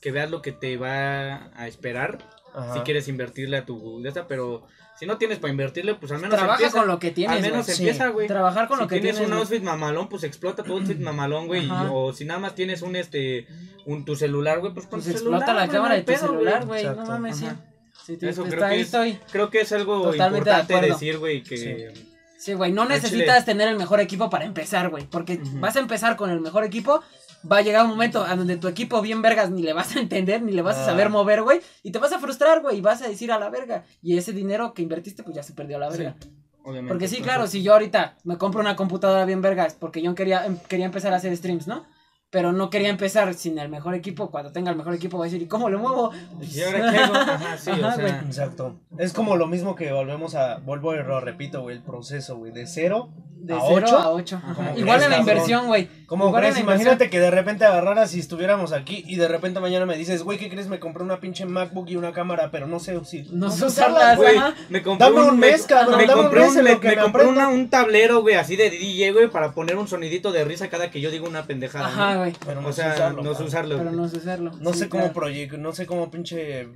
que veas lo que te va a esperar, Ajá. si quieres invertirle a tu de esa, pero si no tienes para invertirle, pues al menos Trabaja empieza, con lo que tienes, al menos empieza, güey. Trabajar con si lo que tienes tienes. un outfit mamalón, pues explota tu outfit mamalón, güey. O si nada más tienes un este un tu celular, güey, pues con Pues tu explota celular, la cámara de tu pedo, celular, güey. No mames, sí. Ajá. Sí, Eso te- creo que es- estoy. Creo que es algo Totalmente de importante acuerdo. decir, güey, que Sí, güey, no necesitas tener el mejor equipo para empezar, güey. Porque vas a empezar con el mejor equipo. Va a llegar un momento a donde tu equipo bien vergas ni le vas a entender, ni le vas a Ah. saber mover, güey. Y te vas a frustrar, güey. Y vas a decir a la verga. Y ese dinero que invertiste, pues ya se perdió a la Sí, verga. obviamente. Porque sí, claro, si yo ahorita me compro una computadora bien vergas, porque yo quería, em- quería empezar a hacer streams, ¿no? Pero no quería empezar sin el mejor equipo. Cuando tenga el mejor equipo voy a decir, ¿y cómo lo muevo? ¿Y ahora qué hago? Ajá, sí, Ajá, o sea, güey. Exacto. Es como lo mismo que volvemos a. Vuelvo y lo repito, güey. El proceso, güey. De cero De a 0 ocho. a 8. ¿Cómo Igual en la inversión, güey. ¿Cómo Igual en crees? Imagínate que de repente agarraras si estuviéramos aquí y de repente mañana me dices, güey, ¿qué crees? Me compré una pinche MacBook y una cámara, pero no sé si. No sé usarlas, güey. Me compré Dame un me- mes, cabrón, Me dame un compré un, me, compré una- un tablero, güey, así de DJ, güey, para poner un sonidito de risa cada que yo digo una pendejada. Ajá. Güey. Pero no O sé sea, usarlo, no sé usarlo. Pero no sé hacerlo. No Sí, sé cómo claro. proyecto, no sé cómo pinche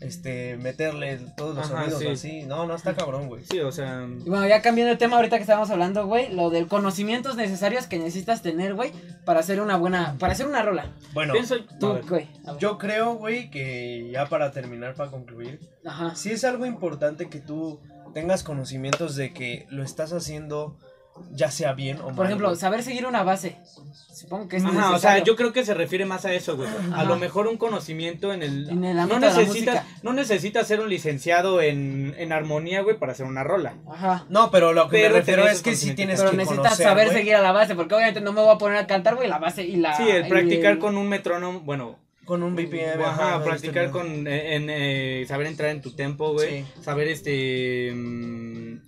este meterle todos los Ajá, sonidos sí. así. No, no está cabrón, güey. Sí, o sea, Y bueno, ya cambiando de tema, ahorita que estábamos hablando, güey, lo del conocimientos necesarios que necesitas tener, güey, para hacer una buena, para hacer una rola. Bueno, pienso Tú, ver, güey. yo creo, güey, que ya para terminar, para concluir, Ajá. sí es algo importante que tú tengas conocimientos de que lo estás haciendo ya sea bien o mal. Por ejemplo, güey. saber seguir una base. Supongo que es Ajá, o sea, yo creo que se refiere más a eso, güey. A lo mejor un conocimiento en el... En el no ámbito de la necesitas, no necesitas ser un licenciado en, en armonía, güey, para hacer una rola. Ajá. No, pero lo que Pero me refiero es que sí tienes Pero que necesitas conocer, saber güey, seguir a la base, porque obviamente no me voy a poner a cantar, güey, la base y la... Sí, el practicar con un metrónomo, bueno, con un BPM. Ajá, ajá, practicar este, con eh, en, eh, saber entrar en tu tempo, güey. Sí. Saber este mm,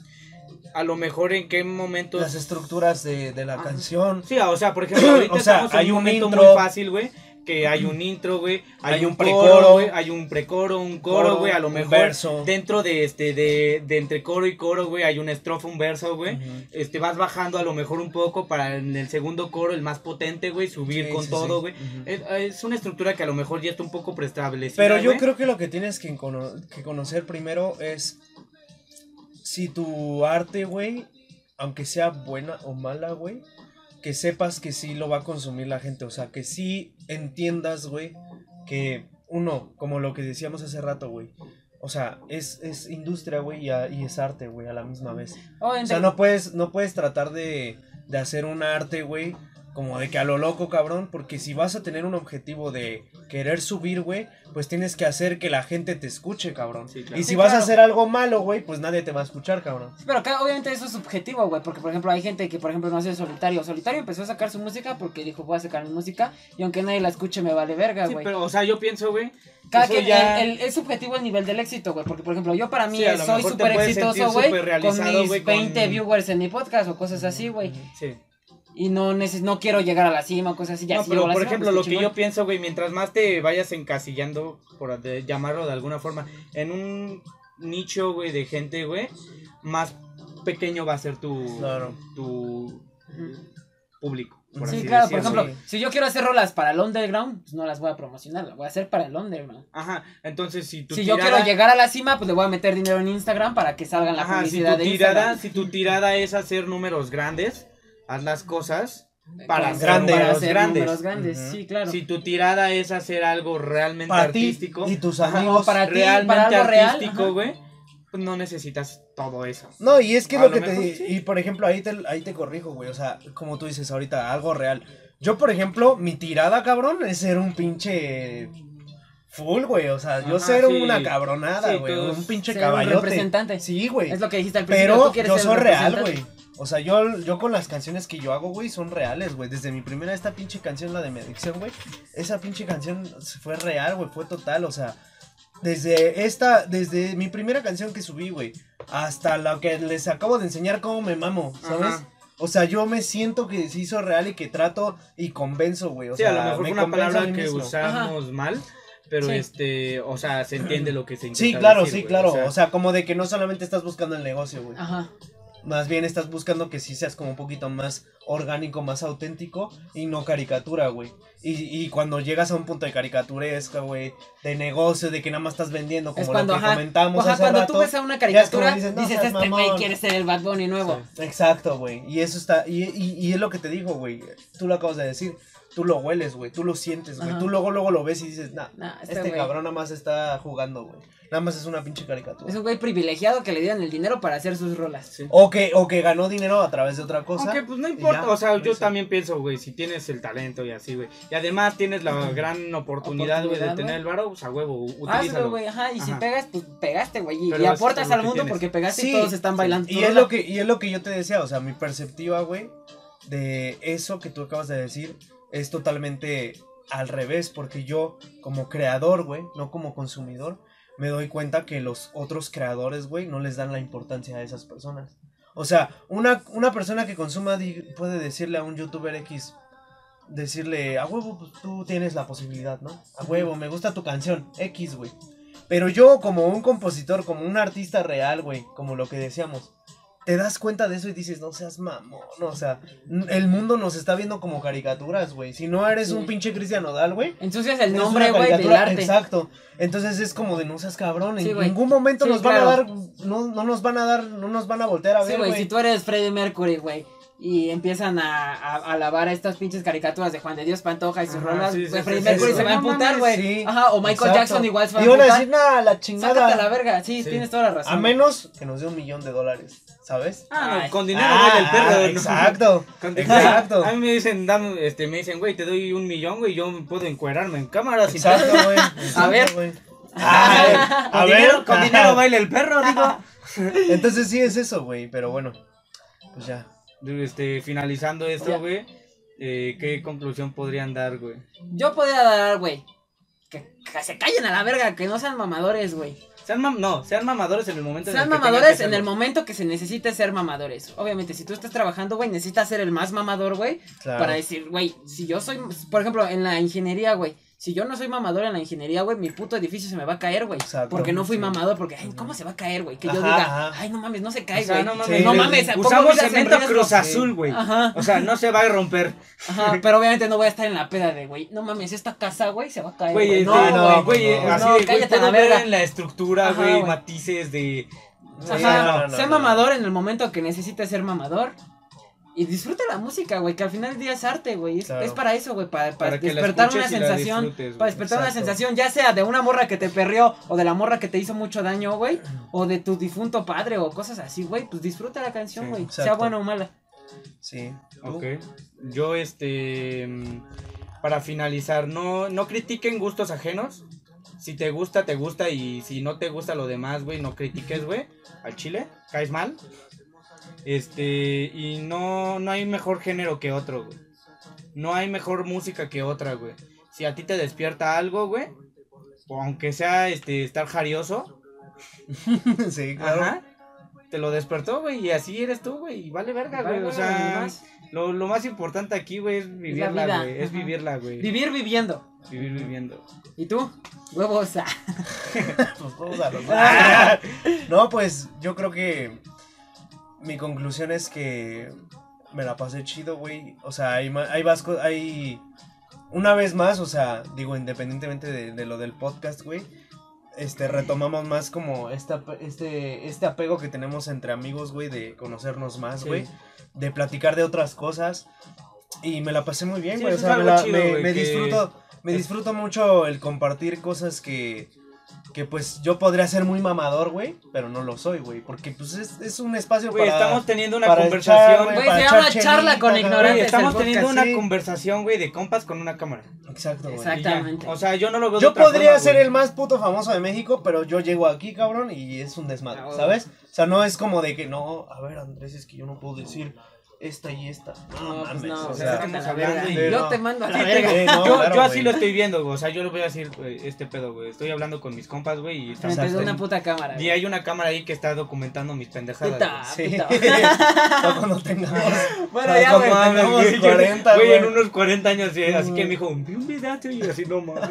a lo mejor en qué momentos las estructuras de, de la Ajá. canción. Sí, o sea, por ejemplo, ahorita O sea, estamos en hay un un momento intro. muy fácil, güey, que hay un intro, güey, hay, Hay un, un precoro, güey, hay un precoro, un coro, güey, a lo mejor verso. dentro de este de, de entre coro y coro, güey, hay una estrofa, un verso, güey. Este vas bajando a lo mejor un poco para en el segundo coro, el más potente, güey, subir Sí, con sí, todo, sí. güey. Es, es una estructura que a lo mejor ya está un poco preestablecida. Pero yo creo que lo que tienes que, cono- que conocer primero es si tu arte, güey, aunque sea buena o mala, güey, que sepas que sí lo va a consumir la gente. O sea, que sí entiendas, güey, que uno, como lo que decíamos hace rato, güey. O sea, es, es industria, güey, y, y es arte, güey, a la misma vez. O Obviamente, sea, no puedes, no puedes tratar de, de hacer un arte, güey, como de que a lo loco, cabrón, porque si vas a tener un objetivo de querer subir, güey, pues tienes que hacer que la gente te escuche, cabrón. Sí, claro. Y si Sí, vas claro. a hacer algo malo, güey, pues nadie te va a escuchar, cabrón. Pero acá, obviamente eso es subjetivo, güey, porque por ejemplo hay gente que por ejemplo no hace solitario. Solitario empezó a sacar su música porque dijo voy a sacar mi música y aunque nadie la escuche me vale verga, Sí, güey. pero, o sea, yo pienso, güey. Cada quien, ya- el, el- es subjetivo el nivel del éxito, güey. Porque, por ejemplo, yo para mí soy súper exitoso, güey. Con mis con- 20 viewers en mi podcast o cosas así, güey. Sí. Y no neces no quiero llegar a la cima o cosas así. Ya no, si pero llego a la por cima, ejemplo, pues, lo que yo pienso, güey, mientras más te vayas encasillando, por de- llamarlo de alguna forma, en un nicho, güey, de gente, güey, más pequeño va a ser tu, Claro. tu público. Por Sí, así claro, por ejemplo, si yo quiero hacer rolas para el underground, pues no las voy a promocionar, las voy a hacer para el underground. Ajá, entonces si tu si yo quiero llegar a la cima, pues le voy a meter dinero en Instagram para que salga en la Ajá, si publicidad tu de tirada, Instagram. si tu tirada es hacer números grandes, haz las cosas para hacer grandes. para hacer grandes. números grandes, sí, claro. Si tu tirada es hacer algo realmente Para ti artístico, y tus amigos. para ti, realmente para algo real, artístico, güey, pues no necesitas todo eso. No, y es que A lo lo que te... sí. Y por ejemplo, ahí te, ahí te corrijo, güey. O sea, como tú dices ahorita, algo real. Yo, por ejemplo, mi tirada, cabrón, es ser un pinche... Full, güey. O sea, yo ser sí. una cabronada, Sí, güey. un pinche ser un caballote. representante. Sí, güey. Es lo que dijiste al principio. Pero tú yo ser soy real, güey. O sea, yo, yo con las canciones que yo hago, güey, son reales, güey. Desde mi primera, esta pinche canción, la de mi adicción, güey. Esa pinche canción fue real, güey. Fue total, o sea. Desde esta, desde mi primera canción que subí, güey. Hasta lo que les acabo de enseñar cómo me mamo, ¿sabes? Ajá. O sea, yo me siento que se hizo real y que trato y convenzo, güey. O sí, sea, a lo mejor me fue una palabra que mismo. usamos mal, pero Sí. este, o sea, se entiende lo que se intenta Sí, claro, decir, sí, claro. o sea, O sea, como de que no solamente estás buscando el negocio, güey. Ajá. Más bien estás buscando que sí seas como un poquito más orgánico, más auténtico y no caricatura, güey. Y, y cuando llegas a un punto de caricaturesca, güey, de negocio, de que nada más estás vendiendo, como Es cuando, lo que ajá, comentamos Ajá, hace cuando rato. tú ves a una caricatura, dices, no dices, seas este güey mamón". quiere ser el Bad Bunny nuevo. Exacto, güey. Y eso está, y, y, y es lo que te digo, güey. Tú lo acabas de decir. Tú lo hueles, güey. Tú lo sientes, güey. Tú luego, luego lo ves y dices, nah, Nah, este este cabrón nada más está jugando, güey. Nada más es una pinche caricatura. Es un güey privilegiado que le dieron el dinero para hacer sus rolas. sí. O que, o que ganó dinero a través de otra cosa. Aunque pues no importa, ya, o sea, yo también pienso, güey, si tienes el talento y así, güey. Y además tienes la gran oportunidad, güey, de tener el varo, pues a huevo, Hazlo, utilízalo. güey, ajá, y si pegas, pues pegaste, güey, y, aportas al mundo tienes. porque pegaste Sí, y todos están bailando. Y es lo que, y es lo que yo te decía, o sea, mi perspectiva, güey, de eso que tú acabas de decir, es totalmente al revés, porque yo, como creador, güey, no como consumidor, me doy cuenta que los otros creadores, güey, no les dan la importancia a esas personas. O sea, una, una persona que consuma puede decirle a un youtuber X, decirle, a huevo, pues tú tienes la posibilidad, ¿no? A huevo, me gusta tu canción, X, güey. Pero yo como un compositor, como un artista real, güey, como lo que decíamos, te das cuenta de eso y dices, no seas mamón, o sea, el mundo nos está viendo como caricaturas, güey. Si no eres Sí. un pinche Cristian Nodal, güey. Ensucias el nombre, güey, del caricatura, arte. Exacto. Entonces es como de no seas cabrón. Sí, en ningún momento Sí, nos van a dar, no, no nos van a dar, no nos van a voltear a ver, güey. si tú eres Freddie Mercury, güey, y empiezan a, a, a alabar estas pinches caricaturas de Juan de Dios Pantoja y sus Ajá, rolas, sí, sí, Freddie sí, Mercury sí, se va a emputar, güey. sí, Ajá, o Michael exacto. Jackson igual se va a Y van a emputar. decir, nada, la chingada. Sácate a la verga, sí, Sí. tienes toda la razón. A menos que nos dé un millón de dólares, ¿sabes? Ah, no, con dinero Ah, baila el perro. ah. Exacto. Exacto. A mí me dicen, dame, este, me dicen, güey, te doy un millón, güey, yo puedo encuerarme en cámara sin Exacto, güey. A ver. Ah, Con a dinero, ver. con dinero baila el perro, digo. Entonces sí es eso, güey, pero bueno, pues ya. Este, finalizando esto, güey, eh, ¿qué conclusión podrían dar, güey? Yo podría dar, güey, que, que se callen a la verga, que no sean mamadores, güey. Sean mam- no, sean mamadores en el momento Sean en el mamadores que en el momento que se necesite ser mamadores. Obviamente, si tú estás trabajando, güey, necesitas ser el más mamador, güey. Claro. Para decir, güey, si yo soy, por ejemplo, en la ingeniería, güey. Si yo no soy mamador en la ingeniería, güey, mi puto edificio se me va a caer, güey. Exacto. Porque no fui Sí. mamador, porque, ay, ¿cómo se va a caer, güey? Que yo Ajá, diga, ajá. ay, no mames, no se O cae, sea, güey. no Sí, mames, no mames, usamos cemento. Cruz. Azul, güey. Ajá, O sea, no se va a romper. ajá, pero obviamente no voy a estar en la peda de, güey, no mames, esta casa, güey, se va a caer, Güey, No, no, güey. así cállate la ver verga. en la estructura, güey, matices de... Ajá, Sí, no, no, sé no. mamador en el momento que necesites ser mamador. Y disfruta la música, güey, que al final del día es arte, güey. Es, Claro. es para eso, güey, para, para despertar una sensación. Para despertar una sensación, ya sea de una morra que te perrió, o de la morra que te hizo mucho daño, güey, o de tu difunto padre, o cosas así, güey. Pues disfruta la canción, Sí, güey. sea buena o mala. Sí. Ok. Yo, este. mm, Para finalizar, no, no critiquen gustos ajenos. Si te gusta, te gusta. Y si no te gusta lo demás, güey, no critiques, güey. Al chile, caes mal. Este. Y no, no hay mejor género que otro, güey. No hay mejor música que otra, güey. Si a ti te despierta algo, güey. O aunque sea este estar jarioso, sí, claro. Ajá. Te lo despertó, güey, y así eres tú, güey, y vale verga, güey. Vale O sea, más. lo, lo más importante aquí, güey, es vivirla, vida, güey. Es vivirla, güey. Vivir viviendo. Vivir viviendo. ¿Y tú? Huevos. ah. Pues vamos a los- no, pues yo creo que mi conclusión es que me la pasé chido, güey. O sea, hay, hay vasco, hay... Una vez más, o sea, digo, independientemente de, de lo del podcast, güey, este, retomamos más como esta, este, este apego que tenemos entre amigos, güey, de conocernos más, Sí. güey, de platicar de otras cosas. Y me la pasé muy bien, Sí, güey. o sea, me, algo la- chido, me- disfruto, me disfruto mucho el compartir cosas que, que pues yo podría ser muy mamador, güey, pero no lo soy, güey, porque pues es, es un espacio Güey, para... estamos teniendo una conversación. Güey, se llama charla chelita, con ignorantes. Estamos teniendo podcast, una sí. conversación, güey, de compas con una cámara. Exacto, güey. Exactamente. O sea, yo no lo veo de Yo otra podría forma, ser güey. el más puto famoso de México, pero yo llego aquí, cabrón, y es un desmadre, Ah. ¿sabes? O sea, no es como de que, no, a ver, Andrés, es que yo no puedo decir esta y esta. No, No, pues mames, no, o sea, estamos hablando y- Yo no. te mando a la Sí, verga. Eh, no, yo, claro, yo así güey. lo estoy viendo, güey. O sea, yo lo voy a decir güey, este pedo, güey. Estoy hablando con mis compas, güey, y estamos una puta cámara. Y hay una cámara ahí que está documentando mis pendejadas. Puta, güey. Sí. puta. Para cuando tengamos. Bueno, ya, güey, mames, tengamos güey, 40, güey, güey. en unos 40 años, sí, así que me dijo, vi un video y así, no mames.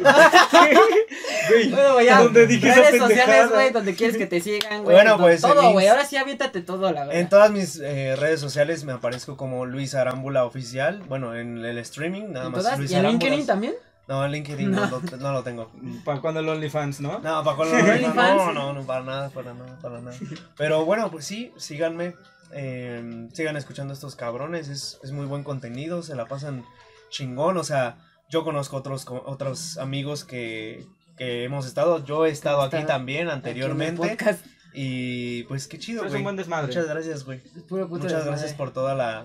Güey, Bueno, güey, ya. ¿dónde dije redes sociales, güey, donde quieres que te sigan, güey. Bueno, pues, Todo, en güey. Ahora sí, aviéntate todo, la verdad. En todas mis eh, redes sociales me aparezco como Luis Arámbula Oficial. Bueno, en el streaming, nada ¿En más. todas? Luis ¿Y en. LinkedIn también? No, en LinkedIn no, lo, no lo tengo. Para cuando el OnlyFans, ¿no? No, para con OnlyFans? no, no, no, para nada, para nada, para nada. Pero bueno, pues sí, síganme. eh, sigan escuchando estos cabrones. Es, es muy buen contenido, se la pasan chingón. O sea, yo conozco otros, otros amigos que, que hemos estado. Yo he estado aquí también Aquí en el anteriormente. podcast, Y pues qué chido, Es güey. un buen desmadre. Muchas gracias, güey. es Muchas desmadre. gracias por toda la.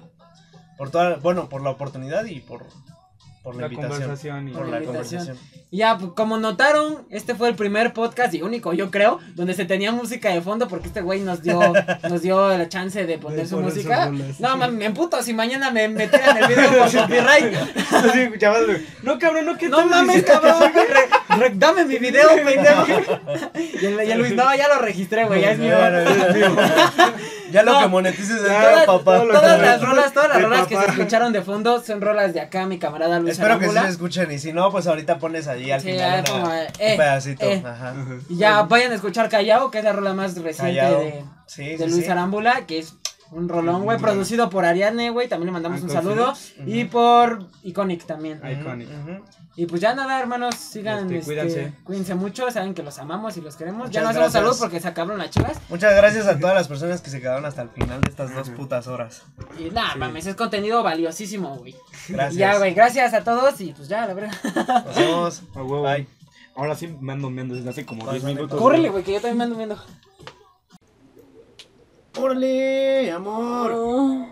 Por toda, bueno, por la oportunidad y por, por la, La invitación. conversación y... Por la conversación. Y Ya, pues, como notaron, este fue el primer podcast y único, yo creo, donde se tenía música de fondo porque este güey nos dio, nos dio la chance de poner De su música. No, man, me emputo si mañana me, me tiran el video por copyright. No, cabrón, no, ¿qué No mames, cabrón. dame mi video, pendejo. Y el, y el Luis, no, ya lo registré, güey, ya es mío. Ya lo No. que monetices mío, Todas, papá. todo todas que- las rolas, todas las de rolas que se escucharon de fondo son rolas de acá, mi camarada Luis Espero que sí se escuchen y si no, pues ahorita pones allí al Sí, final ya, una- como, eh, un pedacito. eh. Ajá. Y ya vayan a escuchar Callao, que es la rola más reciente Callao. de, Sí, de sí, Luis sí. Arámbula, que es un rolón, güey, producido por Ariane, güey, también le mandamos un saludo. Y por Iconic también. Iconic. Ujú. Y pues ya nada, hermanos, sigan, Este, este, cuídense. cuídense mucho, saben que los amamos y los queremos. ya no hacemos salud porque se acabaron las chivas. Muchas gracias a todas las personas que se quedaron hasta el final de estas dos putas horas. Y nada, Sí. mames, es contenido valiosísimo, güey. Gracias. Ya, güey, gracias a todos y pues ya, la verdad. Nos vemos. A huevo. Bye. Ahora sí me ando viendo desde hace como 10 Pásale, minutos. Córrele, güey, que yo también me ando viendo. Órale, amor. Oh.